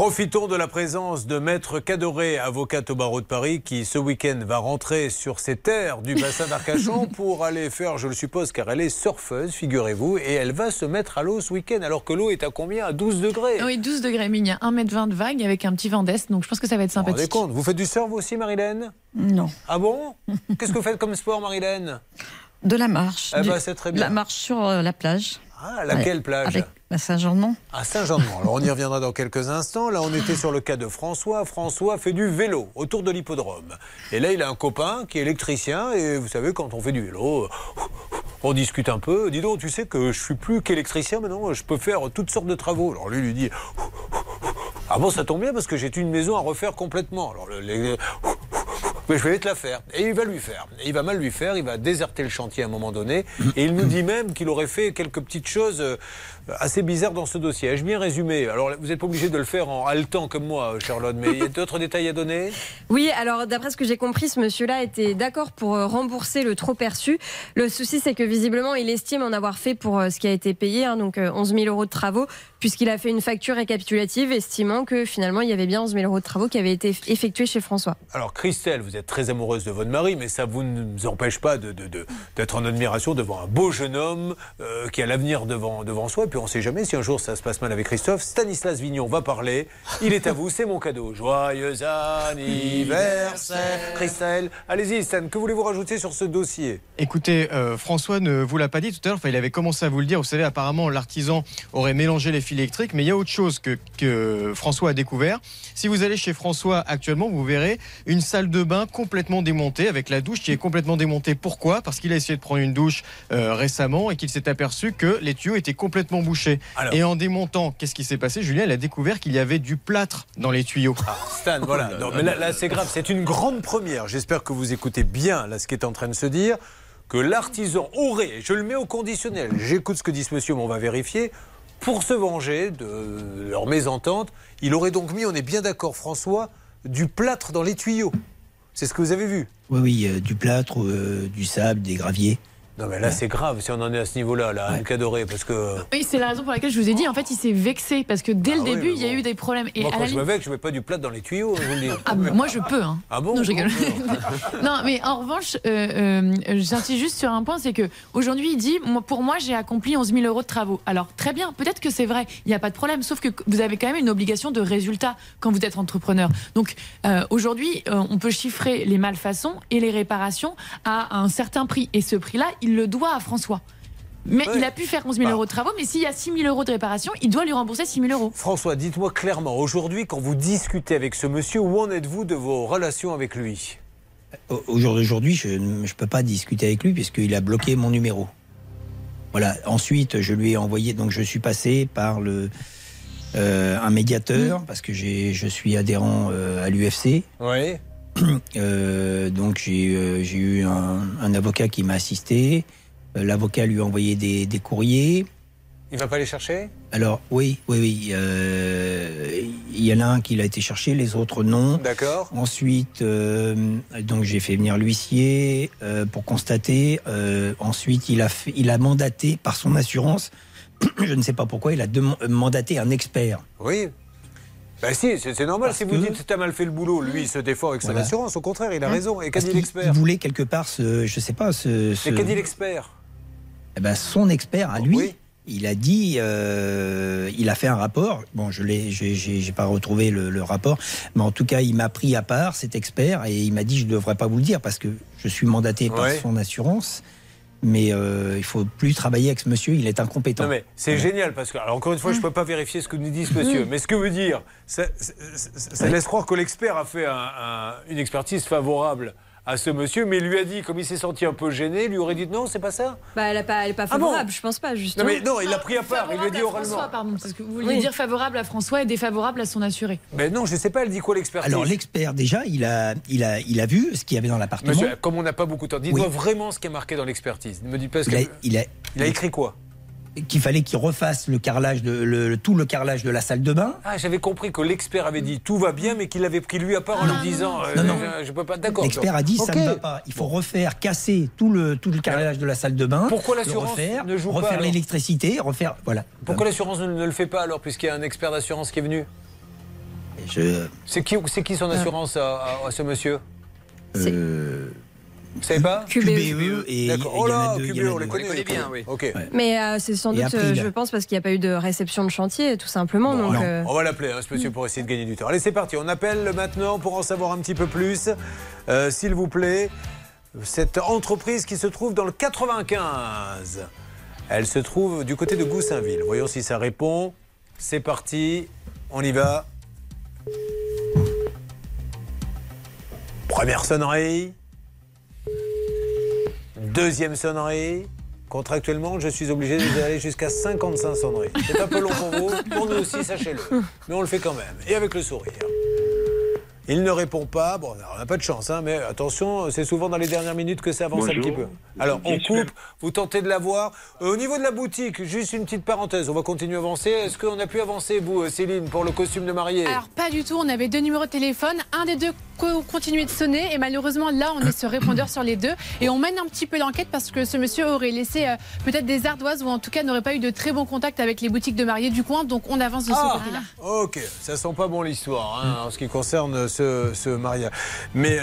[SPEAKER 3] Profitons de la présence de Maître Cadoré, avocate au barreau de Paris, qui ce week-end va rentrer sur ces terres du bassin d'Arcachon (laughs) pour aller faire, je le suppose, car elle est surfeuse, figurez-vous, et elle va se mettre à l'eau ce week-end, alors que l'eau est à combien? À 12 degrés
[SPEAKER 10] Oui, 12 degrés, mais il y a 1m20 de vague avec un petit vent d'est, donc je pense que ça va être
[SPEAKER 3] Vous vous rendez
[SPEAKER 10] sympathique.
[SPEAKER 3] compte? Vous faites du surf vous aussi, Marilène?
[SPEAKER 18] Non.
[SPEAKER 3] Ah bon? (laughs) Qu'est-ce que vous faites comme sport, Marilène?
[SPEAKER 18] De la marche.
[SPEAKER 3] Eh
[SPEAKER 18] Du-
[SPEAKER 3] ben, c'est très
[SPEAKER 18] de
[SPEAKER 3] bien.
[SPEAKER 18] La marche sur euh, la plage.
[SPEAKER 3] Ah, laquelle
[SPEAKER 18] Ouais,
[SPEAKER 3] plage?
[SPEAKER 18] Avec la Saint-Jean-de-Mont.
[SPEAKER 3] À Saint-Jean-de-Mont. Alors on y reviendra dans quelques instants. Là, on était sur le cas de François. François fait du vélo autour de l'hippodrome. Et là, il a un copain qui est électricien. Et vous savez, quand on fait du vélo, on discute un peu. Dis donc, tu sais que je suis plus qu'électricien maintenant, je peux faire toutes sortes de travaux. Alors lui, lui dit Ah bon, ça tombe bien parce que j'ai une maison à refaire complètement. Alors mais je vais te la faire. Et il va lui faire. Et il va mal lui faire, il va déserter le chantier à un moment donné. Et il nous dit même qu'il aurait fait quelques petites choses euh, assez bizarres dans ce dossier. Ai-je bien résumé Alors vous n'êtes pas obligé de le faire en haletant comme moi, Charlotte, mais il y a d'autres détails à donner?
[SPEAKER 5] Oui, alors d'après ce que j'ai compris, ce monsieur-là était d'accord pour euh, rembourser le trop perçu. Le souci, c'est que visiblement, il estime en avoir fait pour euh, ce qui a été payé, hein, donc euh, 11 000 euros de travaux, puisqu'il a fait une facture récapitulative estimant que finalement, il y avait bien 11 000 euros de travaux qui avaient été eff- effectués chez François.
[SPEAKER 3] Alors Christelle, vous êtes très amoureuse de votre mari, mais ça vous ne vous empêche pas de- de- de- d'être en admiration devant un beau jeune homme euh, qui a l'avenir devant, devant soi. Puis on ne sait jamais si un jour ça se passe mal avec Christophe. Stanislas Vignon va parler. Il est à vous, c'est mon cadeau. Joyeux anniversaire, Christelle. Allez-y, Stan, que voulez-vous rajouter sur ce dossier?
[SPEAKER 4] Écoutez, euh, François ne vous l'a pas dit tout à l'heure, enfin, il avait commencé à vous le dire. Vous savez, apparemment, l'artisan aurait mélangé les fils électriques, mais il y a autre chose que, que François a découvert. Si vous allez chez François actuellement, vous verrez une salle de bain complètement démontée, avec la douche qui est complètement démontée. Pourquoi? Parce qu'il a essayé de prendre une douche euh, récemment et qu'il s'est aperçu que les tuyaux étaient complètement bouchés.
[SPEAKER 3] Alors-
[SPEAKER 4] Et en démontant, qu'est-ce qui s'est passé Julien, il a découvert qu'il y avait du plâtre dans les tuyaux.
[SPEAKER 3] Stan, voilà. Non, mais là, là, c'est grave. C'est une grande première. J'espère que vous écoutez bien là ce qui est en train de se dire. Que l'artisan aurait, je le mets au conditionnel, j'écoute ce que dit ce monsieur, mais on va vérifier, pour se venger de leur mésentente, il aurait donc mis, on est bien d'accord François, du plâtre dans les tuyaux. C'est ce que vous avez vu
[SPEAKER 33] Oui, oui, euh, du plâtre, euh, du sable, des graviers.
[SPEAKER 3] Non mais là c'est grave si on en est à ce niveau-là, là, Anne Cadoré, parce que...
[SPEAKER 10] Oui, c'est la raison pour laquelle je vous ai dit, en fait, il s'est vexé parce que dès le
[SPEAKER 3] Ah oui,
[SPEAKER 10] début, il y a eu des problèmes. Et
[SPEAKER 3] Moi
[SPEAKER 10] à
[SPEAKER 3] quand
[SPEAKER 10] la
[SPEAKER 3] je me vexe, je mets pas du plâtre dans les tuyaux, je vous le dis.
[SPEAKER 10] Ah, moi, je peux. Hein.
[SPEAKER 3] Ah bon
[SPEAKER 10] Non, je rigole. (laughs) non, mais en revanche, euh, euh, j'insiste juste sur un point, c'est que aujourd'hui, il dit, moi, pour moi, j'ai accompli 11 000 euros de travaux. Alors, très bien, peut-être que c'est vrai, il n'y a pas de problème, sauf que vous avez quand même une obligation de résultat quand vous êtes entrepreneur. Donc, euh, aujourd'hui, euh, on peut chiffrer les malfaçons et les réparations à un certain prix. Et ce prix-là, il le doit à François. Mais il a pu faire 11 000 euros de travaux, mais s'il y a 6 000 euros de réparation, il doit lui rembourser 6 000 euros.
[SPEAKER 3] François, dites-moi clairement, aujourd'hui, quand vous discutez avec ce monsieur, où en êtes-vous de vos relations avec lui?
[SPEAKER 33] Au au jour d'aujourd'hui, je ne peux pas discuter avec lui puisqu'il a bloqué mon numéro. Voilà. Ensuite, je lui ai envoyé. Donc, je suis passé par le euh, un médiateur parce que je suis adhérent euh, à l'UFC.
[SPEAKER 3] Oui.
[SPEAKER 33] Euh, donc j'ai euh, eu un, un avocat qui m'a assisté. Euh, L'avocat lui a envoyé des, des courriers.
[SPEAKER 3] Il va pas les chercher?
[SPEAKER 33] Alors oui, oui, oui. euh, Il y en a un qui l'a été cherché, les autres non.
[SPEAKER 3] D'accord.
[SPEAKER 33] Ensuite, donc j'ai fait venir l'huissier pour constater. Ensuite, il a fait, il a mandaté par son assurance. (clears throat) je ne sais pas pourquoi, il a mandaté un expert.
[SPEAKER 3] Oui. Bah si, c'est normal.
[SPEAKER 33] Parce
[SPEAKER 3] si vous
[SPEAKER 33] que-
[SPEAKER 3] dites que tu as mal fait le boulot, lui, il se défend avec son
[SPEAKER 33] Voilà.
[SPEAKER 3] assurance. Au contraire, il a
[SPEAKER 33] Hein
[SPEAKER 3] raison. Et qu'a dit
[SPEAKER 33] qu'il-
[SPEAKER 3] l'expert
[SPEAKER 33] Il voulait quelque part ce, je sais pas, ce. ce-
[SPEAKER 3] Mais qu'a dit l'expert
[SPEAKER 33] Eh ben, son expert à lui. Il a dit, euh, il a fait un rapport. Bon, je l'ai, j'ai, pas retrouvé le, le rapport, mais en tout cas, il m'a pris à part cet expert et il m'a dit, je ne devrais pas vous le dire parce que je suis mandaté par
[SPEAKER 3] Ouais.
[SPEAKER 33] son assurance, mais euh, il faut plus travailler avec ce monsieur, il est incompétent.
[SPEAKER 3] Non mais c'est génial parce que, alors encore une fois, je ne peux pas vérifier ce que nous dit ce monsieur, mais ce que veut dire, ça, ça- ça- ça laisse croire que l'expert a fait un- un- une expertise favorable à ce monsieur, mais il lui a dit, comme il s'est senti un peu gêné, il lui aurait dit non, c'est pas ça?
[SPEAKER 5] Bah, elle n'est pas, elle est pas
[SPEAKER 3] Ah bon?
[SPEAKER 5] favorable, je pense pas,
[SPEAKER 3] Non
[SPEAKER 5] justement.
[SPEAKER 3] mais non, il l'a pris à part, il lui a dit
[SPEAKER 10] Favorable à
[SPEAKER 3] oralement.
[SPEAKER 10] François, pardon, parce que vous vouliez
[SPEAKER 5] Oui.
[SPEAKER 10] dire favorable à François et défavorable à son assuré.
[SPEAKER 3] Mais non, je sais pas, elle dit quoi l'expertise?
[SPEAKER 33] Alors l'expert déjà, il a, il a, il a vu ce qu'il y avait dans l'appartement.
[SPEAKER 3] Monsieur, comme on n'a pas beaucoup de temps, dites-moi
[SPEAKER 33] Oui.
[SPEAKER 3] vraiment ce qui est marqué dans l'expertise. Ne me dites pas ce
[SPEAKER 33] Il a,
[SPEAKER 3] que-
[SPEAKER 33] il a,
[SPEAKER 3] Il a écrit quoi?
[SPEAKER 33] Qu'il fallait qu'il refasse le carrelage de, le- tout le carrelage de la salle de bain.
[SPEAKER 3] Ah, j'avais compris que l'expert avait dit tout va bien, mais qu'il l'avait pris lui à part en lui disant euh,
[SPEAKER 33] Non, non.
[SPEAKER 3] je, je peux pas. D'accord.
[SPEAKER 33] L'expert a dit ça ne va pas. Il faut refaire, casser tout le tout le carrelage de la salle de bain.
[SPEAKER 3] Pourquoi l'assurance
[SPEAKER 33] refaire,
[SPEAKER 3] ne joue pas,
[SPEAKER 33] refaire l'électricité, refaire voilà.
[SPEAKER 3] Pourquoi l'assurance ne, ne le fait pas alors, puisqu'il y a un expert d'assurance qui est venu?
[SPEAKER 33] Je,
[SPEAKER 3] C'est qui, c'est qui son assurance à, à- à ce monsieur?
[SPEAKER 33] Euh,
[SPEAKER 3] Vous savez pas
[SPEAKER 33] QBE et
[SPEAKER 3] D'accord.
[SPEAKER 33] il y
[SPEAKER 3] Oh là, QBE, on les connaît,
[SPEAKER 9] On les connaît bien, oui.
[SPEAKER 3] Ok.
[SPEAKER 5] Mais euh, c'est sans
[SPEAKER 33] Et
[SPEAKER 5] doute,
[SPEAKER 33] après,
[SPEAKER 5] euh, je pense, parce qu'il n'y a pas eu de réception de chantier, tout simplement. donc, euh,
[SPEAKER 3] On va l'appeler, hein, ce monsieur, pour essayer de gagner du temps. Allez, c'est parti. On appelle maintenant pour en savoir un petit peu plus. Euh, S'il vous plaît, cette entreprise qui se trouve dans le 95. Elle se trouve du côté de Goussainville. Voyons si ça répond. C'est parti. On y va. Première sonnerie. Deuxième sonnerie. Contractuellement, je suis obligé d'aller jusqu'à 55 sonneries. C'est un peu long pour vous, pour nous aussi, sachez-le. Mais on le fait quand même, et avec le sourire. Il ne répond pas. Bon, on n'a pas de chance, hein, mais attention, c'est souvent dans les dernières minutes que ça avance un petit peu. Alors, on coupe, vous tentez de l'avoir. Euh, au niveau de la boutique, juste une petite parenthèse, on va continuer à avancer. Est-ce qu'on a pu avancer, vous, euh, Céline, pour le costume de mariée?
[SPEAKER 12] Alors pas du tout, on avait deux numéros de téléphone, un des deux co- continuait de sonner et malheureusement là on est sur répondeur sur les deux et on mène un petit peu l'enquête parce que ce monsieur aurait laissé euh, peut-être des ardoises ou en tout cas n'aurait pas eu de très bon contact avec les boutiques de mariés du coin donc on avance de ce
[SPEAKER 3] Ah.
[SPEAKER 12] côté-là.
[SPEAKER 3] Ok, ça sent pas bon l'histoire hein, en ce qui concerne ce, mariage. Mais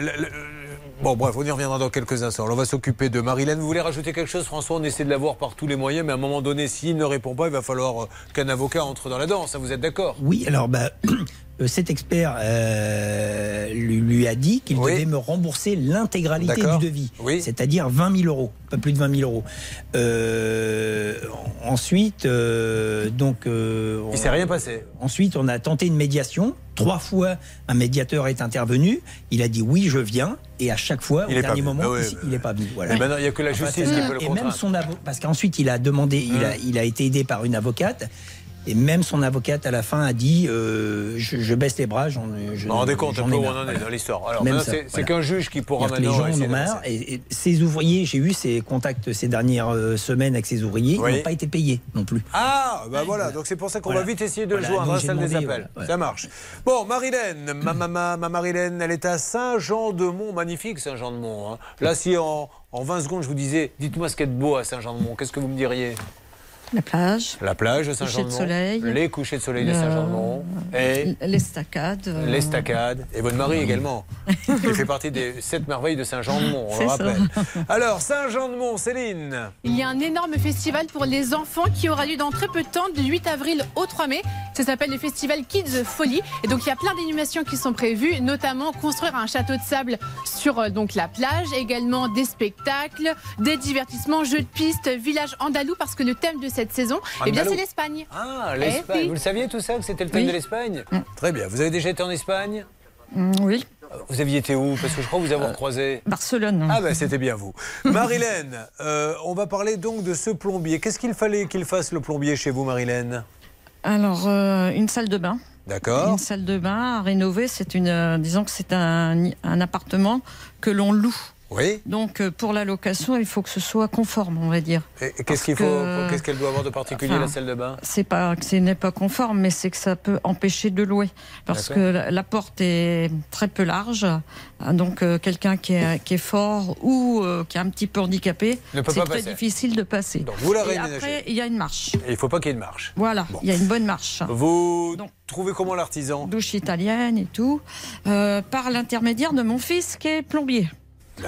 [SPEAKER 3] bon, bref, on y reviendra dans quelques instants. Alors, on va s'occuper de Marilène. Vous voulez rajouter quelque chose, François? On essaie de l'avoir par tous les moyens, mais à un moment donné, s'il ne répond pas, il va falloir euh, qu'un avocat entre dans la danse. Vous êtes d'accord?
[SPEAKER 33] Oui, alors bah, (clears throat) cet expert euh, lui, lui a dit qu'il devait me rembourser l'intégralité du devis, c'est-à-dire 20 000 euros, pas plus de 20 000 euros. Euh, ensuite, euh, donc, euh,
[SPEAKER 3] Il s'est rien passé.
[SPEAKER 33] Ensuite, on a tenté une médiation. Trois fois, un médiateur est intervenu. Il a dit oui, je viens. Et à chaque fois,
[SPEAKER 3] Il
[SPEAKER 33] au dernier moment,
[SPEAKER 3] Ah ouais,
[SPEAKER 33] il- n'est pas venu. Voilà.
[SPEAKER 3] Et maintenant, il n'y a que la justice qui peut le
[SPEAKER 33] Et même son avo- parce qu'ensuite il a demandé, il, a, il a été aidé par une avocate. Et même son avocate à la fin a dit je, je baisse les bras. J'en, je,
[SPEAKER 3] Vous vous rendez compte un peu où on en est dans l'histoire. Alors, c'est
[SPEAKER 33] voilà.
[SPEAKER 3] qu'un juge qui pourra maintenant.
[SPEAKER 33] les gens en ont marre. Et, et ces ouvriers, j'ai eu ces contacts ces dernières euh, semaines avec ces ouvriers,
[SPEAKER 3] Oui.
[SPEAKER 33] ils n'ont pas été payés non plus.
[SPEAKER 3] Ah, bah voilà, donc c'est pour ça qu'on
[SPEAKER 33] Voilà.
[SPEAKER 3] va vite essayer de
[SPEAKER 33] Voilà,
[SPEAKER 3] le joindre,
[SPEAKER 33] j'ai
[SPEAKER 3] salle des appels. Ça marche. Bon, Marilène, ma, ma, ma, ma Marilène, elle est à Saint-Jean-de-Mont, magnifique Saint-Jean-de-Mont. hein. Là, si en, en 20 secondes je vous disais, dites-moi ce qu'il y a de beau à Saint-Jean-de-Mont, qu'est-ce que vous me diriez?
[SPEAKER 18] La plage.
[SPEAKER 3] La plage de
[SPEAKER 18] Coucher de
[SPEAKER 3] Saint-Jean-de-Mont,
[SPEAKER 18] soleil.
[SPEAKER 3] les couchers de soleil de Saint-Jean-de-Mont, et
[SPEAKER 18] L'estacade. euh,
[SPEAKER 3] l'estacade, et votre mari également, (laughs) qui fait partie des sept merveilles de Saint-Jean-de-Mont, on le rappelle. (laughs) Alors, Saint-Jean-de-Mont, Céline
[SPEAKER 12] Il y a un énorme festival pour les enfants qui aura lieu dans très peu de temps, du 8 avril au 3 mai. Ça s'appelle le festival Kids Folie. Et donc il y a plein d'animations qui sont prévues, notamment construire un château de sable sur euh, donc la plage, également des spectacles, des divertissements, jeux de piste, village andalou, parce que le thème de cette saison, eh bien c'est l'Espagne.
[SPEAKER 3] Ah,
[SPEAKER 12] Eh
[SPEAKER 3] l'Espagne.
[SPEAKER 12] oui.
[SPEAKER 3] Vous le saviez tout ça, que c'était le thème
[SPEAKER 18] Oui.
[SPEAKER 3] de l'Espagne Très bien. Vous avez déjà été en Espagne
[SPEAKER 18] Mm, Oui.
[SPEAKER 3] Vous aviez été où Parce que je crois vous avoir croisé.
[SPEAKER 18] Barcelone.
[SPEAKER 3] Ah ben c'était bien vous. (laughs) Marilène, euh, on va parler donc de ce plombier. Qu'est-ce qu'il fallait qu'il fasse le plombier chez vous, Marilène
[SPEAKER 18] Alors, euh, une salle de bain.
[SPEAKER 3] D'accord.
[SPEAKER 18] Une salle de bain à rénover, c'est une, euh, disons que c'est un, un appartement que l'on loue.
[SPEAKER 3] Oui.
[SPEAKER 18] Donc euh, pour la location, il faut que ce soit conforme, on va dire.
[SPEAKER 3] Et qu'est-ce qu'il faut
[SPEAKER 18] que-
[SPEAKER 3] Qu'est-ce qu'elle doit avoir de particulier
[SPEAKER 18] Enfin,
[SPEAKER 3] la salle de bain
[SPEAKER 18] C'est pas que ce n'est pas conforme, mais c'est que ça peut empêcher de louer parce que la, la porte est très peu large. Ah, Donc euh, quelqu'un qui est, qui est fort ou euh, qui est un petit peu handicapé, c'est très
[SPEAKER 3] passer.
[SPEAKER 18] difficile de passer.
[SPEAKER 3] Donc, vous la
[SPEAKER 18] Et après, il y a une marche.
[SPEAKER 3] Et il faut pas qu'il y ait de marche.
[SPEAKER 18] Voilà, il y a une bonne marche.
[SPEAKER 3] Vous trouvez comment l'artisan?
[SPEAKER 18] Douche italienne et tout, euh, par l'intermédiaire de mon fils qui est plombier.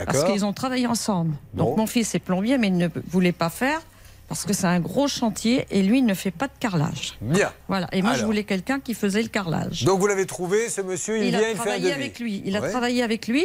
[SPEAKER 18] Parce qu'ils ont travaillé ensemble. Donc
[SPEAKER 3] Bon.
[SPEAKER 18] mon fils est plombier, mais il ne voulait pas faire parce que c'est un gros chantier et lui il ne fait pas de carrelage.
[SPEAKER 3] Bien.
[SPEAKER 18] Voilà. Et moi je voulais quelqu'un qui faisait le carrelage.
[SPEAKER 3] Donc vous l'avez trouvé, ce monsieur, il,
[SPEAKER 18] il
[SPEAKER 3] vient,
[SPEAKER 18] a
[SPEAKER 3] il fait un
[SPEAKER 18] travaillé
[SPEAKER 3] devis.
[SPEAKER 18] avec lui. Il a travaillé avec lui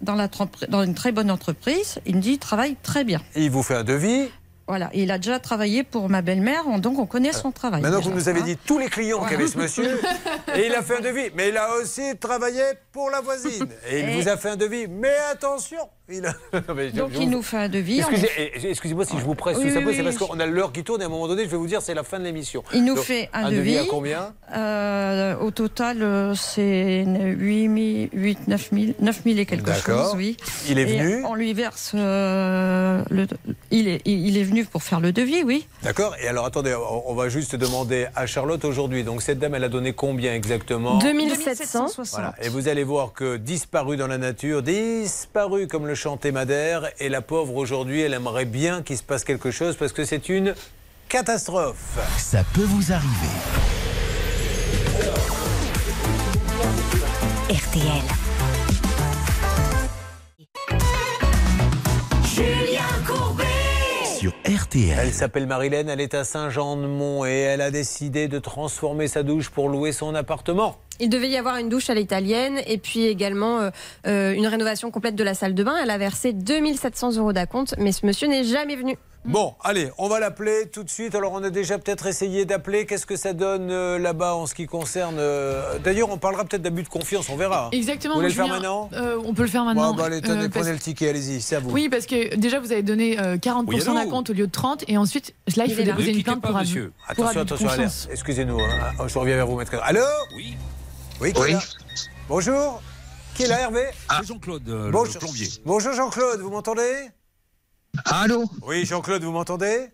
[SPEAKER 18] dans, la, dans une très bonne entreprise. Il me dit il travaille très bien.
[SPEAKER 3] Et il vous fait un devis.
[SPEAKER 18] Voilà. Il a déjà travaillé pour ma belle-mère, donc on connaît son travail.
[SPEAKER 3] Maintenant,
[SPEAKER 18] déjà,
[SPEAKER 3] vous nous avez
[SPEAKER 18] hein.
[SPEAKER 3] dit tous les clients qu'avait ce monsieur, (laughs) et il a fait un devis. Mais il a aussi travaillé pour la voisine. Et il
[SPEAKER 18] Et-
[SPEAKER 3] vous a fait un devis. Mais attention il a... (laughs) Mais
[SPEAKER 18] Donc il
[SPEAKER 3] vous-
[SPEAKER 18] nous fait un devis. on-
[SPEAKER 3] Excusez, et- Excusez-moi si je vous presse
[SPEAKER 18] Oui,
[SPEAKER 3] tout ça,
[SPEAKER 18] oui,
[SPEAKER 3] c'est
[SPEAKER 18] oui,
[SPEAKER 3] parce qu'on a l'heure qui tourne et à un moment donné, je vais vous dire, c'est la fin de l'émission.
[SPEAKER 18] Il nous
[SPEAKER 3] Donc,
[SPEAKER 18] fait un,
[SPEAKER 3] un devis.
[SPEAKER 18] devis.
[SPEAKER 3] à combien
[SPEAKER 18] Euh, Au total, euh, c'est 8 000, 8, 9 000, 9 000 et quelque chose, oui.
[SPEAKER 3] Il est
[SPEAKER 18] Et
[SPEAKER 3] venu
[SPEAKER 18] On lui verse. euh, le, il, est, il est venu pour faire le devis, oui.
[SPEAKER 3] D'accord Et alors, attendez, on on va juste demander à Charlotte aujourd'hui. Donc, cette dame, elle a donné combien exactement
[SPEAKER 18] 2760.
[SPEAKER 3] Voilà. Et vous allez voir que disparu dans la nature, disparu comme le chantait Madère, et la pauvre aujourd'hui, elle aimerait bien qu'il se passe quelque chose parce que c'est une catastrophe.
[SPEAKER 1] Ça peut vous arriver.
[SPEAKER 6] RTL.
[SPEAKER 1] Sur RTL.
[SPEAKER 3] Elle s'appelle Marilène, elle est à Saint-Jean-de-Mont et elle a décidé de transformer sa douche pour louer son appartement.
[SPEAKER 5] Il devait y avoir une douche à l'italienne et puis également euh, euh, une rénovation complète de la salle de bain. Elle a versé 2700 euros d'acompte, mais ce monsieur n'est jamais venu.
[SPEAKER 3] Bon, allez, on va l'appeler tout de suite. Alors, on a déjà peut-être essayé d'appeler. Qu'est-ce que ça donne euh, là-bas en ce qui concerne. euh, D'ailleurs, on parlera peut-être d'abus de confiance, on verra.
[SPEAKER 10] Exactement.
[SPEAKER 3] Vous voulez le faire maintenant
[SPEAKER 10] euh, On peut le faire maintenant.
[SPEAKER 3] Bon, bah, allez, tenez,
[SPEAKER 10] Euh, parce-
[SPEAKER 3] prenez le ticket, allez-y, c'est à vous.
[SPEAKER 10] Oui, parce que déjà, vous avez donné euh, 40%
[SPEAKER 3] Oui,
[SPEAKER 10] d'acompte au lieu de 30, et ensuite, là, il faut déposer
[SPEAKER 3] Ne
[SPEAKER 10] une plainte
[SPEAKER 3] pas,
[SPEAKER 10] pour
[SPEAKER 3] monsieur.
[SPEAKER 10] abus. pour
[SPEAKER 3] Attention,
[SPEAKER 10] abus
[SPEAKER 3] attention. Excusez-nous, hein. je reviens vers vous, maître. Allô Oui. Oui, qui est là Bonjour. Qui est là, Hervé
[SPEAKER 11] C'est Jean-Claude, euh, le
[SPEAKER 3] Bonjour.
[SPEAKER 11] plombier.
[SPEAKER 3] Bonjour, Jean-Claude, vous m'entendez?
[SPEAKER 34] Allô
[SPEAKER 3] Oui, Jean-Claude, vous m'entendez?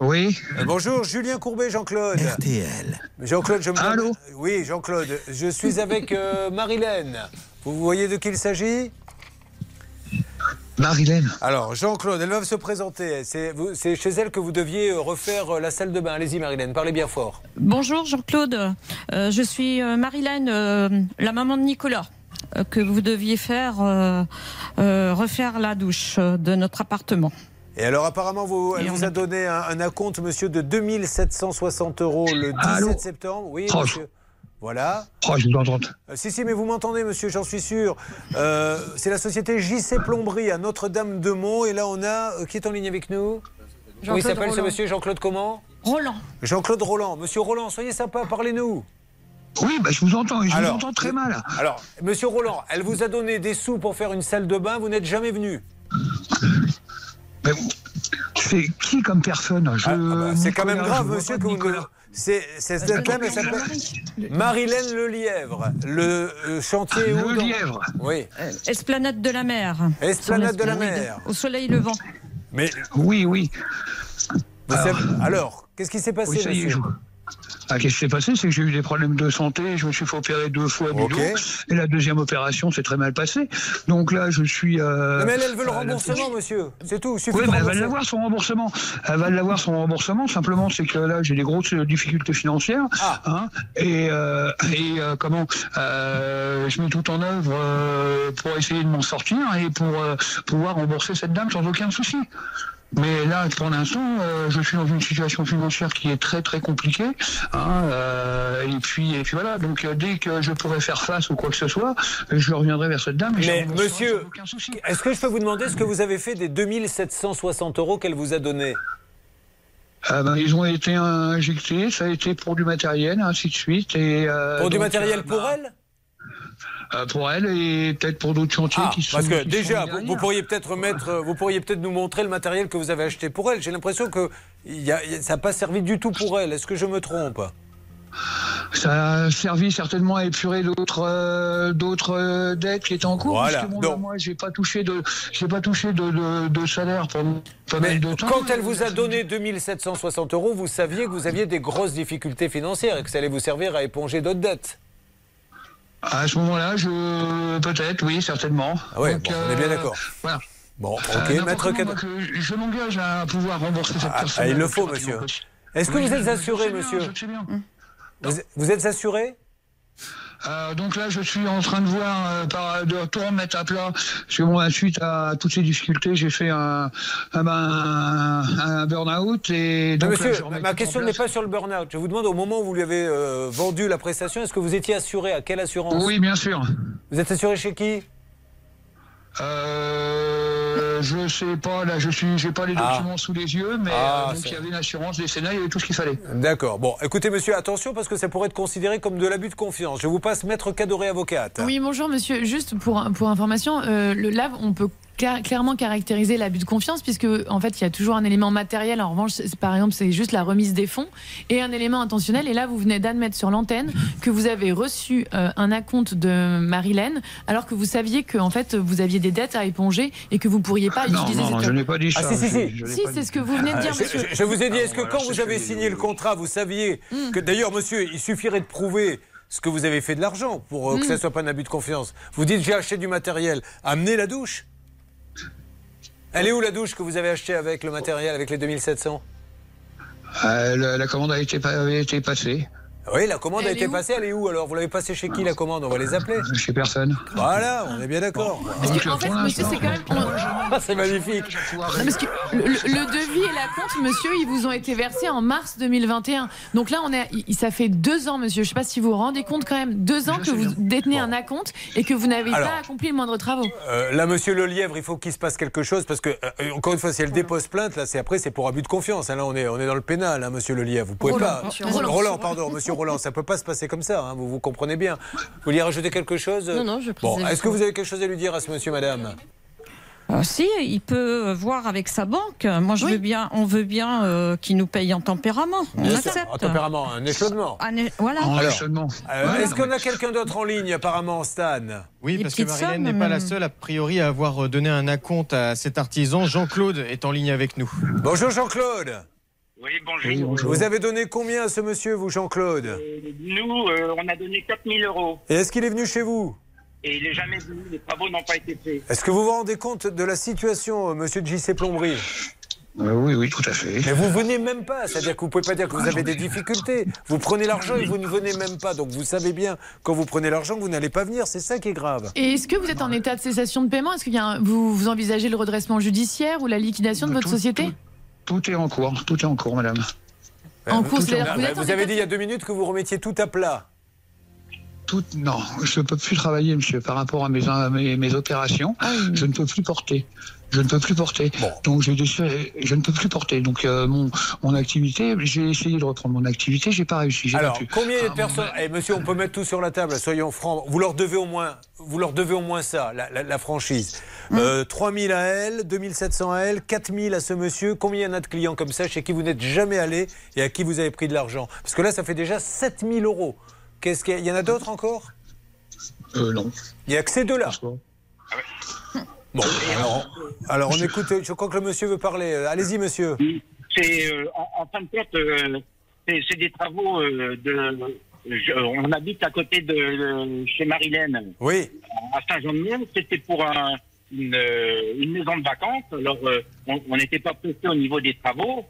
[SPEAKER 34] Oui.
[SPEAKER 3] Euh, bonjour, Julien Courbet, Jean-Claude.
[SPEAKER 1] RTL.
[SPEAKER 3] Jean-Claude, je me Allô Oui, Jean-Claude, je suis avec euh, Marilène. Vous voyez de qui il s'agit?
[SPEAKER 34] Marilène.
[SPEAKER 3] Alors, Jean-Claude, elle va se présenter. C'est chez elle que vous deviez euh, refaire la salle de bain. Allez-y, Marilène, parlez bien fort.
[SPEAKER 18] Bonjour Jean-Claude, Euh, je suis euh, Marilène, euh, la maman de Nicolas, que vous deviez faire euh, euh, refaire la douche euh, de notre appartement.
[SPEAKER 3] Et alors, apparemment, vous, elle vous a donné un, un acompte, monsieur, de 2760 euros le 17
[SPEAKER 34] Allô
[SPEAKER 3] septembre. Oui, monsieur. Voilà.
[SPEAKER 34] Oh, je vous entends.
[SPEAKER 3] Euh, si, si, mais vous m'entendez, monsieur, j'en suis sûr. Euh, c'est la société JC Plomberie à Notre-Dame-de-Mont. Et là, on a. euh, qui est en ligne avec nous? Comment il
[SPEAKER 18] Jean-Claude
[SPEAKER 3] s'appelle ce monsieur Jean-Claude comment?
[SPEAKER 18] Roland.
[SPEAKER 3] Jean-Claude Roland. Monsieur Roland, soyez sympa, parlez-nous.
[SPEAKER 34] Oui, bah, je vous entends, je
[SPEAKER 3] Alors,
[SPEAKER 34] vous entends très mal.
[SPEAKER 3] Alors, monsieur Roland, elle vous a donné des sous pour faire une salle de bain, vous n'êtes jamais venu.
[SPEAKER 34] Mais c'est qui comme personne? Je,
[SPEAKER 3] Ah, bah, c'est quand même grave, monsieur, que vous C'est cette dame, elle s'appelle Marilène Lelièvre. Le euh, chantier où
[SPEAKER 34] Le
[SPEAKER 3] dans-
[SPEAKER 34] Lièvre.
[SPEAKER 3] Oui.
[SPEAKER 18] Euh, Esplanade de la mer.
[SPEAKER 3] Esplanade de la mer.
[SPEAKER 18] Au soleil levant.
[SPEAKER 3] Mais
[SPEAKER 34] Oui, oui.
[SPEAKER 3] alors, qu'est-ce qui s'est passé,
[SPEAKER 34] Oui,
[SPEAKER 3] monsieur?
[SPEAKER 34] Ah, Qu'est-ce qui s'est passé? C'est que j'ai eu des problèmes de santé, je me suis fait opérer deux fois du dos, et la deuxième opération s'est très mal passée. Donc là, je suis... euh,
[SPEAKER 3] Non, mais elle, elle veut le
[SPEAKER 34] la-
[SPEAKER 3] remboursement, monsieur. C'est tout.
[SPEAKER 34] Oui, mais elle va l'avoir son remboursement. Elle va l'avoir son remboursement. Simplement, c'est que là, j'ai des grosses difficultés financières.
[SPEAKER 3] Ah.
[SPEAKER 34] hein, et euh, et euh, comment Je mets tout en œuvre pour essayer de m'en sortir et pour pouvoir rembourser cette dame sans aucun souci. Mais là, pour l'instant, euh, je suis dans une situation financière qui est très très compliquée. hein, euh, et puis et puis voilà. Donc euh, dès que je pourrai faire face ou quoi que ce soit, je reviendrai vers cette dame. Et je
[SPEAKER 3] Mais monsieur, est-ce que je peux vous demander ce que vous avez fait des 2760 euros qu'elle vous a donnés
[SPEAKER 34] Ah ben, ils ont été injectés, ça a été pour du matériel, ainsi de suite. Et, euh,
[SPEAKER 3] Pour du matériel
[SPEAKER 34] euh,
[SPEAKER 3] pour
[SPEAKER 34] bah,
[SPEAKER 3] elle?
[SPEAKER 34] Euh, Pour elle et peut-être pour d'autres chantiers
[SPEAKER 3] Ah,
[SPEAKER 34] qui sont.
[SPEAKER 3] parce que
[SPEAKER 34] qui
[SPEAKER 3] déjà, vous, pourriez peut-être mettre, euh, vous pourriez peut-être nous montrer le matériel que vous avez acheté pour elle. J'ai l'impression que il y a- il y a- ça n'a pas servi du tout pour elle. Est-ce que je me trompe?
[SPEAKER 34] Ça a servi certainement à épurer d'autres euh, d'autres euh, dettes qui étaient en cours.
[SPEAKER 3] Voilà,
[SPEAKER 34] Parce que bon,
[SPEAKER 3] donc-
[SPEAKER 34] moi, j'ai pas touché de j'ai pas touché de, de, de salaire pendant pas mal de temps.
[SPEAKER 3] quand elle vous a donné 2760 euros, vous saviez que vous aviez des grosses difficultés financières et que ça allait vous servir à éponger d'autres dettes.
[SPEAKER 34] À ce moment-là, je peut-être, oui, certainement.
[SPEAKER 3] Ah ouais,
[SPEAKER 34] Donc,
[SPEAKER 3] bon, on est bien
[SPEAKER 34] euh,
[SPEAKER 3] d'accord.
[SPEAKER 34] Voilà.
[SPEAKER 3] Bon,
[SPEAKER 34] Euh,
[SPEAKER 3] ok, maître
[SPEAKER 34] je m'engage à pouvoir rembourser cette
[SPEAKER 3] Ah,
[SPEAKER 34] personne.
[SPEAKER 3] ah, il le faut, monsieur. Est-ce que
[SPEAKER 34] Oui,
[SPEAKER 3] vous êtes assuré, monsieur
[SPEAKER 34] bien.
[SPEAKER 3] vous êtes assuré?
[SPEAKER 34] Euh, donc là, je suis en train de voir, euh, par, de tout remettre à plat. Parce que bon, suite à toutes ces difficultés, j'ai fait un, un, un, un burn-out. Et donc, là,
[SPEAKER 3] Monsieur,
[SPEAKER 34] remets
[SPEAKER 3] ma question n'est pas sur le burn-out. Je vous demande au moment où vous lui avez euh, vendu la prestation, est-ce que vous étiez assuré? À quelle assurance?
[SPEAKER 34] Oui, bien sûr.
[SPEAKER 3] Vous êtes assuré chez qui?
[SPEAKER 34] Euh, je sais pas, là, je suis, j'ai pas les
[SPEAKER 3] Ah.
[SPEAKER 34] documents sous les yeux, mais
[SPEAKER 3] Ah,
[SPEAKER 34] euh, donc il y avait une assurance décennale, il y avait tout ce qu'il fallait.
[SPEAKER 3] D'accord. Bon, écoutez, monsieur, attention parce que ça pourrait être considéré comme de l'abus de confiance. Je vous passe maître Cadoré avocate.
[SPEAKER 10] Oui, bonjour monsieur. Juste pour, pour information, euh, le lave, on peut ca- clairement caractériser l'abus de confiance puisque en fait il y a toujours un élément matériel. En revanche, par exemple, c'est juste la remise des fonds et un élément intentionnel. Et là, vous venez d'admettre sur l'antenne que vous avez reçu euh, un acompte de Marilène alors que vous saviez que en fait vous aviez des dettes à éponger et que vous pourriez pas
[SPEAKER 34] non,
[SPEAKER 10] utiliser
[SPEAKER 34] non,
[SPEAKER 10] cette
[SPEAKER 34] je n'ai pas dit ça.
[SPEAKER 3] Ah, si, si, si.
[SPEAKER 10] Si, c'est ce que vous venez de
[SPEAKER 3] Ah,
[SPEAKER 10] dire, monsieur.
[SPEAKER 3] je- je vous ai dit, est-ce que
[SPEAKER 34] Ah,
[SPEAKER 3] quand
[SPEAKER 34] voilà,
[SPEAKER 3] vous avez signé le contrat, vous saviez
[SPEAKER 10] Hmm.
[SPEAKER 3] que d'ailleurs, monsieur, il suffirait de prouver ce que vous avez fait de l'argent pour euh, que
[SPEAKER 10] Hmm.
[SPEAKER 3] ça soit pas un abus de confiance? Vous dites j'ai acheté du matériel, amenez la douche. Elle est où la douche que vous avez achetée avec le matériel, avec les 2700
[SPEAKER 34] Euh, la, commande a été passée.
[SPEAKER 3] Oui, la commande a
[SPEAKER 34] Elle
[SPEAKER 3] été passée, elle est où alors? Vous l'avez passée chez qui la commande? On va les appeler.
[SPEAKER 34] Chez personne.
[SPEAKER 3] Voilà, on est bien d'accord.
[SPEAKER 10] Parce que, en fait, monsieur, c'est quand même.
[SPEAKER 3] Ah, c'est magnifique.
[SPEAKER 10] Non, parce que le, devis et la compte, monsieur, ils vous ont été versés en mars 2021. Donc là, on est, ça fait deux ans, monsieur. Je sais pas si vous vous rendez compte quand même, deux ans que vous détenez un acompte et que vous n'avez pas accompli le moindre travaux.
[SPEAKER 3] Euh, là, monsieur Lelièvre, il faut qu'il se passe quelque chose parce que, euh, encore une fois, si elle dépose plainte, là, c'est après, c'est pour abus de confiance. hein. Là, on est, on est dans le pénal, hein, monsieur Lelièvre. Vous pouvez
[SPEAKER 10] Roland,
[SPEAKER 3] pas.
[SPEAKER 10] monsieur Roland.
[SPEAKER 3] pardon, monsieur Roland, ça peut pas se passer comme ça. hein, vous vous comprenez bien. Vous vouliez rajouter quelque chose
[SPEAKER 18] Non, non, je
[SPEAKER 3] Bon, est-ce que vous avez quelque chose à lui dire à ce monsieur, madame?
[SPEAKER 18] Euh, si, il peut voir avec sa banque. Moi, je veux bien, on veut bien euh, qu'il nous paye en tempérament. On
[SPEAKER 3] Bien sûr,
[SPEAKER 18] accepte.
[SPEAKER 3] En tempérament, un échelonnement.
[SPEAKER 18] Un é- voilà.
[SPEAKER 3] Alors, euh, Est-ce qu'on a quelqu'un d'autre en ligne, apparemment, Stan?
[SPEAKER 4] Oui, parce que Marilène n'est pas la seule, a priori, à avoir donné un acompte à cet artisan. Jean-Claude est en ligne avec nous.
[SPEAKER 3] Bonjour Jean-Claude.
[SPEAKER 35] Oui, bonjour.
[SPEAKER 3] Vous avez donné combien à ce monsieur, vous, Jean-Claude
[SPEAKER 35] Nous, euh, on a donné 4000 euros.
[SPEAKER 3] Et est-ce qu'il est venu chez vous
[SPEAKER 35] Et il n'est jamais venu, les travaux n'ont pas été faits.
[SPEAKER 3] Est-ce que vous vous rendez compte de la situation, euh, monsieur JC Plomberie
[SPEAKER 34] oui, oui, tout à fait.
[SPEAKER 3] Mais vous venez même pas, c'est-à-dire que vous pouvez pas dire que vous avez des difficultés. Vous prenez l'argent et vous ne venez même pas. Donc vous savez bien, quand vous prenez l'argent, que vous n'allez pas venir. C'est ça qui est grave.
[SPEAKER 10] Et est-ce que vous êtes en état de cessation de paiement? Est-ce que vous, vous envisagez le redressement judiciaire ou la liquidation de votre société?
[SPEAKER 34] Tout est en cours, tout est en cours, madame.
[SPEAKER 10] En cours,
[SPEAKER 3] Tout-
[SPEAKER 10] vous
[SPEAKER 3] Ah, vous avez dit il y a deux minutes que vous remettiez tout à plat.
[SPEAKER 34] Tout, non, je ne peux plus travailler, monsieur, par rapport à mes, à mes, mes opérations. Je ne peux plus porter. Je ne peux plus porter. Donc, j'ai décidé- je ne peux plus porter. Donc, euh, mon, mon activité, j'ai essayé de reprendre mon activité, j'ai pas réussi. j'ai
[SPEAKER 3] Alors,
[SPEAKER 34] battu.
[SPEAKER 3] combien
[SPEAKER 34] Ah,
[SPEAKER 3] de personnes Eh, Monsieur, on peut mettre tout sur la table. Soyons francs. Vous leur devez au moins, vous leur devez au moins ça, la, la- la franchise. Euh, 3 000 à elle, 2 700 à elle, 4 000 à ce monsieur. Combien il y en a de clients comme ça chez qui vous n'êtes jamais allé et à qui vous avez pris de l'argent? Parce que là, ça fait déjà 7 000 euros. Qu'est-ce qu'il y, a- il y en a d'autres encore?
[SPEAKER 34] Euh, non.
[SPEAKER 3] Il n'y a que ces deux-là. Bon, alors, alors on écoute. Je crois que le monsieur veut parler. Euh, Allez-y, monsieur.
[SPEAKER 35] C'est, euh, en, en fin de compte, euh, c'est des travaux euh, de. je- on habite à côté de, de- chez Marilène.
[SPEAKER 3] Oui.
[SPEAKER 35] À Saint-Jean-de-Mont, c'était pour un- une, euh, une maison de vacances. Alors, euh, on on n'était pas pressé au niveau des travaux.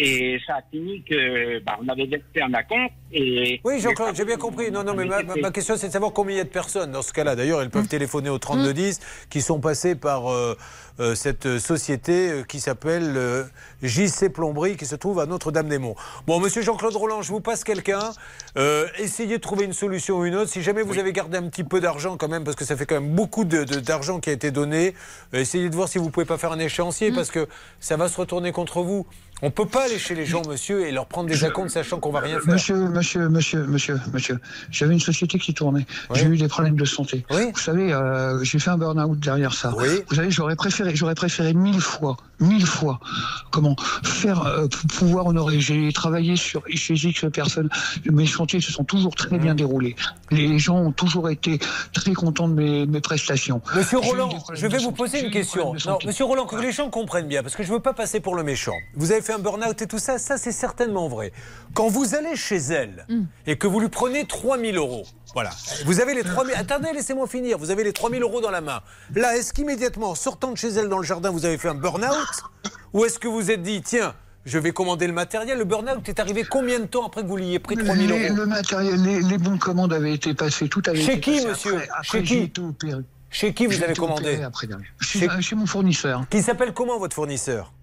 [SPEAKER 35] Et ça a fini que bah, on avait versé un acompte et
[SPEAKER 3] Oui, Jean-Claude, j'ai bien compris. Non, non, mais ma, ma- ma question, c'est de savoir combien il y a de personnes dans ce cas-là. D'ailleurs, elles peuvent téléphoner au 3210 qui sont passées par euh, euh, cette société euh, qui s'appelle euh, JC Plomberie qui se trouve à Notre-Dame-des-Monts. Bon, monsieur Jean-Claude Roland, je vous passe quelqu'un. Euh, essayez de trouver une solution ou une autre. Si jamais vous avez gardé un petit peu d'argent quand même, parce que ça fait quand même beaucoup de- de- d'argent qui a été donné, essayez de voir si vous pouvez pas faire un échéancier parce que ça va se retourner contre vous. On peut pas aller chez les gens, monsieur, et leur prendre des acomptes sachant qu'on va rien faire.
[SPEAKER 34] Monsieur, monsieur, monsieur, monsieur, monsieur, j'avais une société qui tournait. J'ai eu des problèmes de santé. Vous savez, euh, j'ai fait un burn-out derrière ça. Vous savez, j'aurais préféré, j'aurais préféré mille fois, mille fois, comment faire euh, pouvoir honorer. J'ai travaillé sur chez X personnes. Mes chantiers se sont toujours très
[SPEAKER 3] Mmh.
[SPEAKER 34] bien déroulés. Les gens ont toujours été très contents de mes, mes prestations.
[SPEAKER 3] Monsieur Roland, je vais vous poser une question. Non, monsieur Roland, que les gens comprennent bien, parce que je ne veux pas passer pour le méchant. Vous avez fait un burn-out et tout ça, ça c'est certainement vrai. Quand vous allez chez elle et que vous lui prenez 3000 euros, voilà, vous avez les 3000... Attendez, laissez-moi finir. Vous avez les 3000 euros dans la main. Là, est-ce qu'immédiatement, en sortant de chez elle dans le jardin, vous avez fait un burn-out Ou est-ce que vous vous êtes dit, tiens, je vais commander le matériel Le burn-out est arrivé combien de temps après que vous l'ayez pris 3000
[SPEAKER 34] Les-
[SPEAKER 3] euros
[SPEAKER 34] Le matériel, les, les bons commandes avaient été passés, tout avait
[SPEAKER 3] Chez
[SPEAKER 34] été
[SPEAKER 3] qui,
[SPEAKER 34] passé.
[SPEAKER 3] monsieur
[SPEAKER 34] Après, après,
[SPEAKER 3] Chez qui. Chez qui vous avez commandé
[SPEAKER 34] après, chez, chez mon fournisseur.
[SPEAKER 3] Qui s'appelle comment votre fournisseur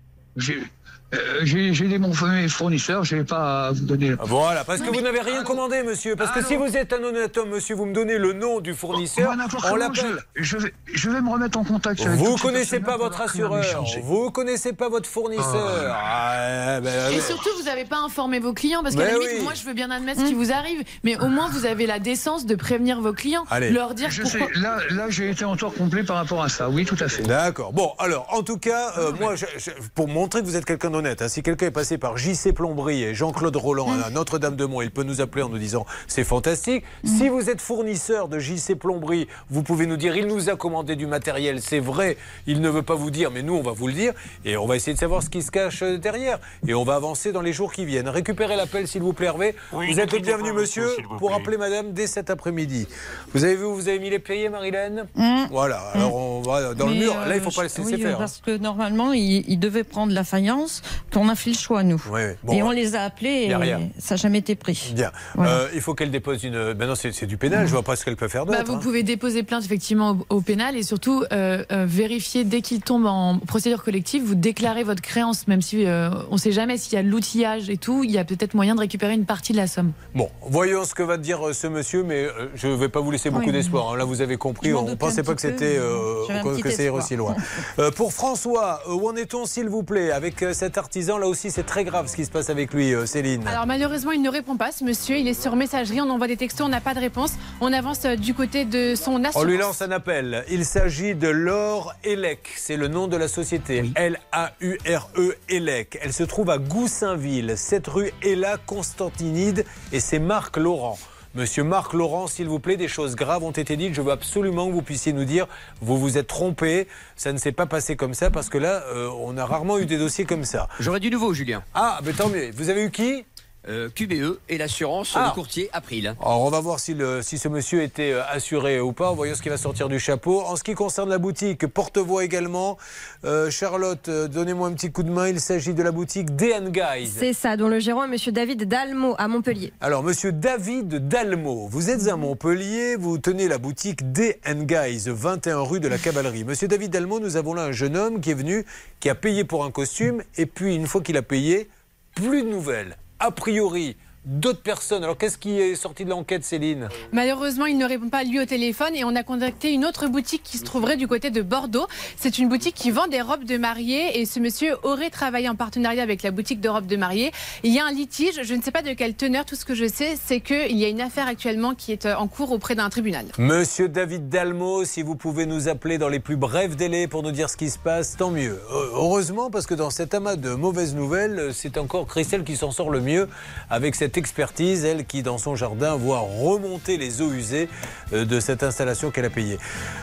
[SPEAKER 34] euh, j'ai- des bons fournisseurs, je vais pas vous donner.
[SPEAKER 3] Voilà, parce que vous n'avez rien commandé, monsieur. Parce que si vous êtes un honnête homme, monsieur, vous me donnez le nom du fournisseur, on l'appelle.
[SPEAKER 34] Je, je vais, je vais me remettre en contact avec
[SPEAKER 3] Vous
[SPEAKER 34] ces
[SPEAKER 3] connaissez pas votre assureur, vous connaissez pas votre fournisseur. Ah, ben,
[SPEAKER 10] Et surtout, vous n'avez pas informé vos clients parce qu'à la limite,
[SPEAKER 3] oui.
[SPEAKER 10] moi, je veux bien admettre ce qui vous arrive, mais au moins, vous avez la décence de prévenir vos clients,
[SPEAKER 3] Allez.
[SPEAKER 10] leur dire
[SPEAKER 34] Je
[SPEAKER 10] pourquoi.
[SPEAKER 34] sais, là, là j'ai été en tort complet par rapport à ça, oui, tout à fait.
[SPEAKER 3] D'accord. Bon, alors, en tout cas, euh, moi, je- je- pour montrer que vous êtes quelqu'un d'honnête, hein, si quelqu'un est passé par JC Plomberie et Jean-Claude Roland à Notre-Dame-de-Mont, il peut nous appeler en nous disant c'est fantastique. Si vous êtes fournisseur de JC Plomberie, vous pouvez nous dire il nous a commandé du matériel, c'est vrai, il ne veut pas vous dire, mais nous, on va vous le dire et on va essayer de savoir ce qui se cache euh, derrière. Et on va avancer dans les jours qui viennent. Récupérez l'appel, s'il vous plaît, Hervé.
[SPEAKER 35] Oui,
[SPEAKER 3] vous êtes le bienvenu, monsieur, pour appeler madame dès cet après-midi. Vous avez vu où vous avez mis les pieds, Marilène
[SPEAKER 18] Mm.
[SPEAKER 3] Voilà, alors on va dans le mur.
[SPEAKER 18] euh,
[SPEAKER 3] Là, il ne faut pas
[SPEAKER 18] je-
[SPEAKER 3] laisser
[SPEAKER 18] oui,
[SPEAKER 3] faire.
[SPEAKER 18] Parce que normalement, il, il devait prendre la faïence qu'on a fait le choix, nous.
[SPEAKER 3] Oui, oui. Bon,
[SPEAKER 18] et on les a appelés et
[SPEAKER 3] rien.
[SPEAKER 18] ça n'a jamais été pris.
[SPEAKER 3] Bien.
[SPEAKER 18] Voilà.
[SPEAKER 3] Euh, il faut qu'elle dépose une. Maintenant, c'est c'est du pénal. Je vois pas ce qu'elle peut faire d'autre.
[SPEAKER 10] Bah, vous
[SPEAKER 3] hein.
[SPEAKER 10] pouvez déposer plainte effectivement au, au pénal et surtout euh, euh, vérifier dès qu'il tombe en procédure collective, vous déclarez votre créance, même si euh, on ne sait jamais s'il y a de l'outillage et tout, il y a peut-être moyen de récupérer une partie de la somme.
[SPEAKER 3] Bon, voyons ce que va dire euh, ce monsieur, mais euh, je ne vais pas vous laisser beaucoup
[SPEAKER 10] Oui.
[SPEAKER 3] d'espoir. hein. Là, vous avez compris, on ne pensait pas que c'était euh, que- c'est aussi loin. Euh, pour François, euh, où en est-on, s'il vous plaît, avec euh, cet artisan Là aussi, c'est très grave ce qui se passe avec lui, euh, Céline.
[SPEAKER 12] Alors malheureusement, il ne répond pas, ce monsieur. Il est sur messagerie, on envoie des textos, on n'a pas de réponse. On avance euh, du côté de son assurance.
[SPEAKER 3] On lui lance un appel. Il s'agit de Laure Elec. C'est le nom de la société. L-A-U-R-E Elec. Elle se trouve à Goussainville, cette rue Ella Constantinide. Et c'est Marc Laurent. Monsieur Marc Laurent, s'il vous plaît, des choses graves ont été dites. Je veux absolument que vous puissiez nous dire, vous vous êtes trompé. Ça ne s'est pas passé comme ça parce que là, euh, on a rarement eu des dossiers comme ça.
[SPEAKER 9] J'aurais du nouveau, Julien.
[SPEAKER 3] Ah, mais tant mieux. Vous avez eu qui?
[SPEAKER 9] Euh, QBE et l'assurance,
[SPEAKER 3] Ah.
[SPEAKER 9] le courtier April.
[SPEAKER 3] Alors, on va voir si, le- si ce monsieur était euh, assuré ou pas. Voyons ce qui va sortir du chapeau. En ce qui concerne la boutique, porte-voix également. Euh, Charlotte, donnez-moi un petit coup de main. Il s'agit de la boutique DN Guys.
[SPEAKER 5] C'est ça, dont le gérant est Monsieur David Dalmo à Montpellier.
[SPEAKER 3] Alors, monsieur David Dalmo, vous êtes à Montpellier, vous tenez la boutique DN Guys, 21 rue de la Cavalerie. Monsieur David Dalmo, nous avons là un jeune homme qui est venu, qui a payé pour un costume, et puis une fois qu'il a payé, plus de nouvelles. A priori, d'autres personnes. Alors, qu'est-ce qui est sorti de l'enquête, Céline?
[SPEAKER 12] Malheureusement, il ne répond pas lui au téléphone et on a contacté une autre boutique qui se trouverait du côté de Bordeaux. C'est une boutique qui vend des robes de mariée et ce monsieur aurait travaillé en partenariat avec la boutique de robes de mariée. Il y a un litige, je ne sais pas de quelle teneur, tout ce que je sais, c'est qu'il y a une affaire actuellement qui est euh, en cours auprès d'un tribunal.
[SPEAKER 3] Monsieur David Dalmo, si vous pouvez nous appeler dans les plus brefs délais pour nous dire ce qui se passe, tant mieux. Heureusement, parce que dans cet amas de mauvaises nouvelles, euh, c'est encore Christelle qui s'en sort le mieux avec cette expertise, elle qui dans son jardin voit remonter les eaux usées euh, de cette installation qu'elle a payée.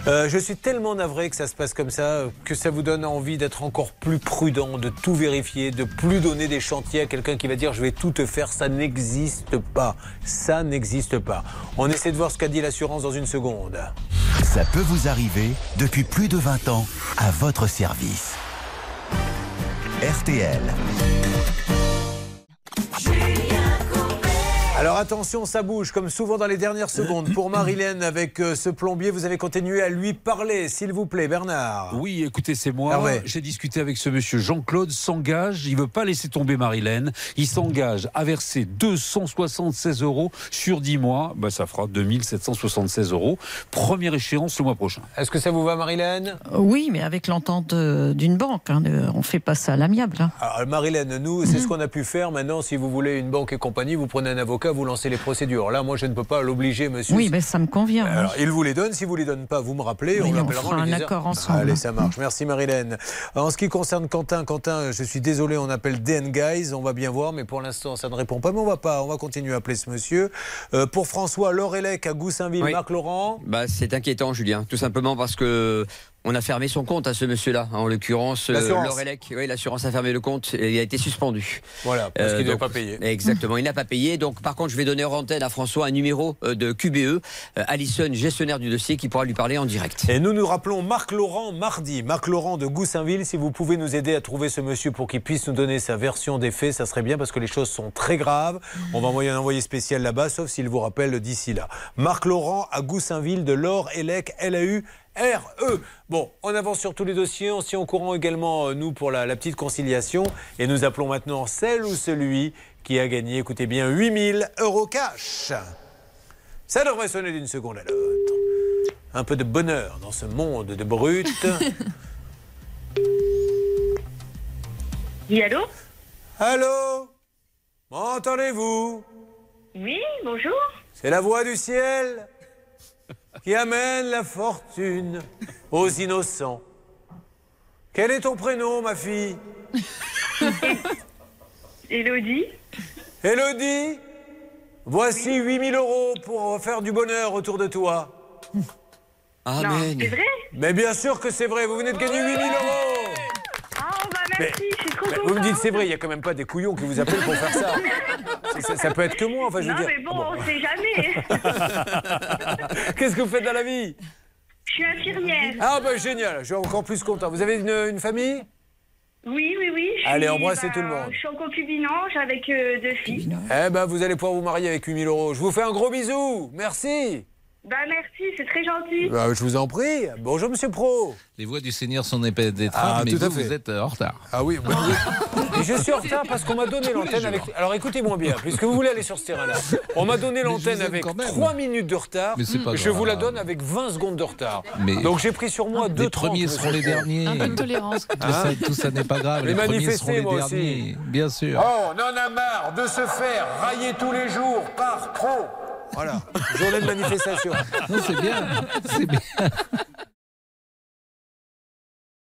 [SPEAKER 3] Euh, je suis tellement navré que ça se passe comme ça, que ça vous donne envie d'être encore plus prudent, de tout vérifier, de plus donner des chantiers à quelqu'un qui va dire je vais tout te faire, ça n'existe pas. Ça n'existe pas. On essaie de voir ce qu'a dit l'assurance dans une seconde.
[SPEAKER 1] Ça peut vous arriver depuis plus de 20 ans à votre service. RTL.
[SPEAKER 3] Alors attention, ça bouge comme souvent dans les dernières secondes. Pour Marilène, avec euh, ce plombier, vous avez continué à lui parler, s'il vous plaît, Bernard.
[SPEAKER 11] Oui, écoutez, c'est moi. J'ai discuté avec ce monsieur. Jean-Claude s'engage. Il veut pas laisser tomber Marilène. Il s'engage à verser 276 euros sur 10 mois. Bah, ça fera 2776 euros. Première échéance le mois prochain.
[SPEAKER 3] Est-ce que ça vous va, Marilène
[SPEAKER 18] Oui, mais avec l'entente euh, d'une banque. hein, on fait pas ça à l'amiable. hein.
[SPEAKER 3] Alors, Marilène, nous, c'est ce qu'on a pu faire. Maintenant, si vous voulez une banque et compagnie, vous prenez un avocat, vous lancez les procédures. Là, moi, je ne peux pas l'obliger, monsieur.
[SPEAKER 18] Oui, mais ça me convient. oui.
[SPEAKER 3] Alors, il vous les donne. Si vous les donne pas, vous me rappelez.
[SPEAKER 18] Oui,
[SPEAKER 3] on
[SPEAKER 18] on fera un accord ensemble.
[SPEAKER 3] Allez, ça marche. Merci, Marilène. En ce qui concerne Quentin, Quentin, je suis désolé, on appelle DN Guys. On va bien voir, mais pour l'instant, ça ne répond pas. Mais on va pas. On va continuer à appeler ce monsieur. Euh, pour François Laurelec à Goussainville,
[SPEAKER 9] Oui.
[SPEAKER 3] Marc Laurent.
[SPEAKER 9] Bah, c'est inquiétant, Julien, tout simplement parce que on a fermé son compte à ce monsieur-là. En l'occurrence, euh,
[SPEAKER 3] L'assurance.
[SPEAKER 9] Lorelec, oui, l'assurance a fermé le compte et il a été suspendu.
[SPEAKER 3] Voilà, parce
[SPEAKER 9] Euh,
[SPEAKER 3] qu'il n'a
[SPEAKER 9] donc,
[SPEAKER 3] pas payé.
[SPEAKER 9] Exactement, il n'a pas payé. Donc, par contre, je vais donner en antenne à François un numéro euh, de QBE, euh, Alison, gestionnaire du dossier, qui pourra lui parler en direct.
[SPEAKER 3] Et nous nous rappelons Marc Laurent mardi. Marc Laurent de Goussainville, si vous pouvez nous aider à trouver ce monsieur pour qu'il puisse nous donner sa version des faits, ça serait bien parce que les choses sont très graves. On va envoyer un envoyé spécial là-bas, sauf s'il vous rappelle d'ici là. Marc Laurent à Goussainville de l'Or Elec, LAU. RE. Bon, on avance sur tous les dossiers, on s'y au courant également, euh, nous, pour la, la petite conciliation. Et nous appelons maintenant celle ou celui qui a gagné, écoutez bien, 8000 euros cash. Ça devrait sonner d'une seconde à l'autre. Un peu de bonheur dans ce monde de brutes. (laughs)
[SPEAKER 30] Oui, allô?
[SPEAKER 3] Allô? M'entendez-vous?
[SPEAKER 30] Oui, bonjour.
[SPEAKER 3] C'est la voix du ciel qui amène la fortune aux innocents. Quel est ton prénom, ma fille (laughs)
[SPEAKER 30] Elodie
[SPEAKER 3] Élodie Voici 8000 euros pour faire du bonheur autour de toi.
[SPEAKER 9] Amen.
[SPEAKER 30] C'est vrai
[SPEAKER 3] Mais bien sûr que c'est vrai, vous venez de gagner 8000 euros
[SPEAKER 30] Ah, bah merci,
[SPEAKER 3] mais
[SPEAKER 30] contente.
[SPEAKER 3] Vous me dites c'est vrai, il n'y a quand même pas des couillons qui vous appellent pour faire (laughs) ça. Ça, peut être que moi, enfin je veux
[SPEAKER 30] Non,
[SPEAKER 3] dire.
[SPEAKER 30] mais bon, on sait jamais. (laughs)
[SPEAKER 3] Qu'est-ce que vous faites dans la vie?
[SPEAKER 30] Je suis infirmière.
[SPEAKER 3] Ah bah génial, je suis encore plus content. Vous avez une, une famille?
[SPEAKER 30] Oui, oui, oui. je
[SPEAKER 3] Allez,
[SPEAKER 30] suis,
[SPEAKER 3] embrassez
[SPEAKER 30] bah,
[SPEAKER 3] tout le monde.
[SPEAKER 30] Je suis en concubinage avec euh, deux filles.
[SPEAKER 3] Eh ben, vous allez pouvoir vous marier avec 8000 euros. Je vous fais un gros bisou. Merci.
[SPEAKER 30] Bah merci, c'est très gentil.
[SPEAKER 3] Bah, je vous en prie. Bonjour, monsieur Pro.
[SPEAKER 11] Les voix du Seigneur sont des des
[SPEAKER 3] Ah,
[SPEAKER 11] mais
[SPEAKER 3] tout à
[SPEAKER 11] vous,
[SPEAKER 3] fait.
[SPEAKER 11] vous êtes euh, en retard.
[SPEAKER 3] Ah oui, bah oui. Et je suis en retard parce qu'on m'a donné l'antenne avec. Alors écoutez-moi bien, puisque vous voulez aller sur ce terrain-là. On m'a donné l'antenne avec
[SPEAKER 11] quand même.
[SPEAKER 3] 3 minutes de retard.
[SPEAKER 11] Mais c'est pas
[SPEAKER 3] je vous la donne avec 20 secondes de retard.
[SPEAKER 11] Mais-
[SPEAKER 3] Donc j'ai pris sur moi deux
[SPEAKER 11] Les premiers seront les derniers.
[SPEAKER 10] Un peu de tolérance.
[SPEAKER 11] Tout, ça, tout ça n'est pas grave.
[SPEAKER 3] Mais
[SPEAKER 11] les premiers seront les
[SPEAKER 3] moi aussi.
[SPEAKER 11] derniers. Bien sûr.
[SPEAKER 3] Oh, on en a marre de se faire railler tous les jours par trop. Voilà, journée de manifestation.
[SPEAKER 11] C'est bien. C'est bien.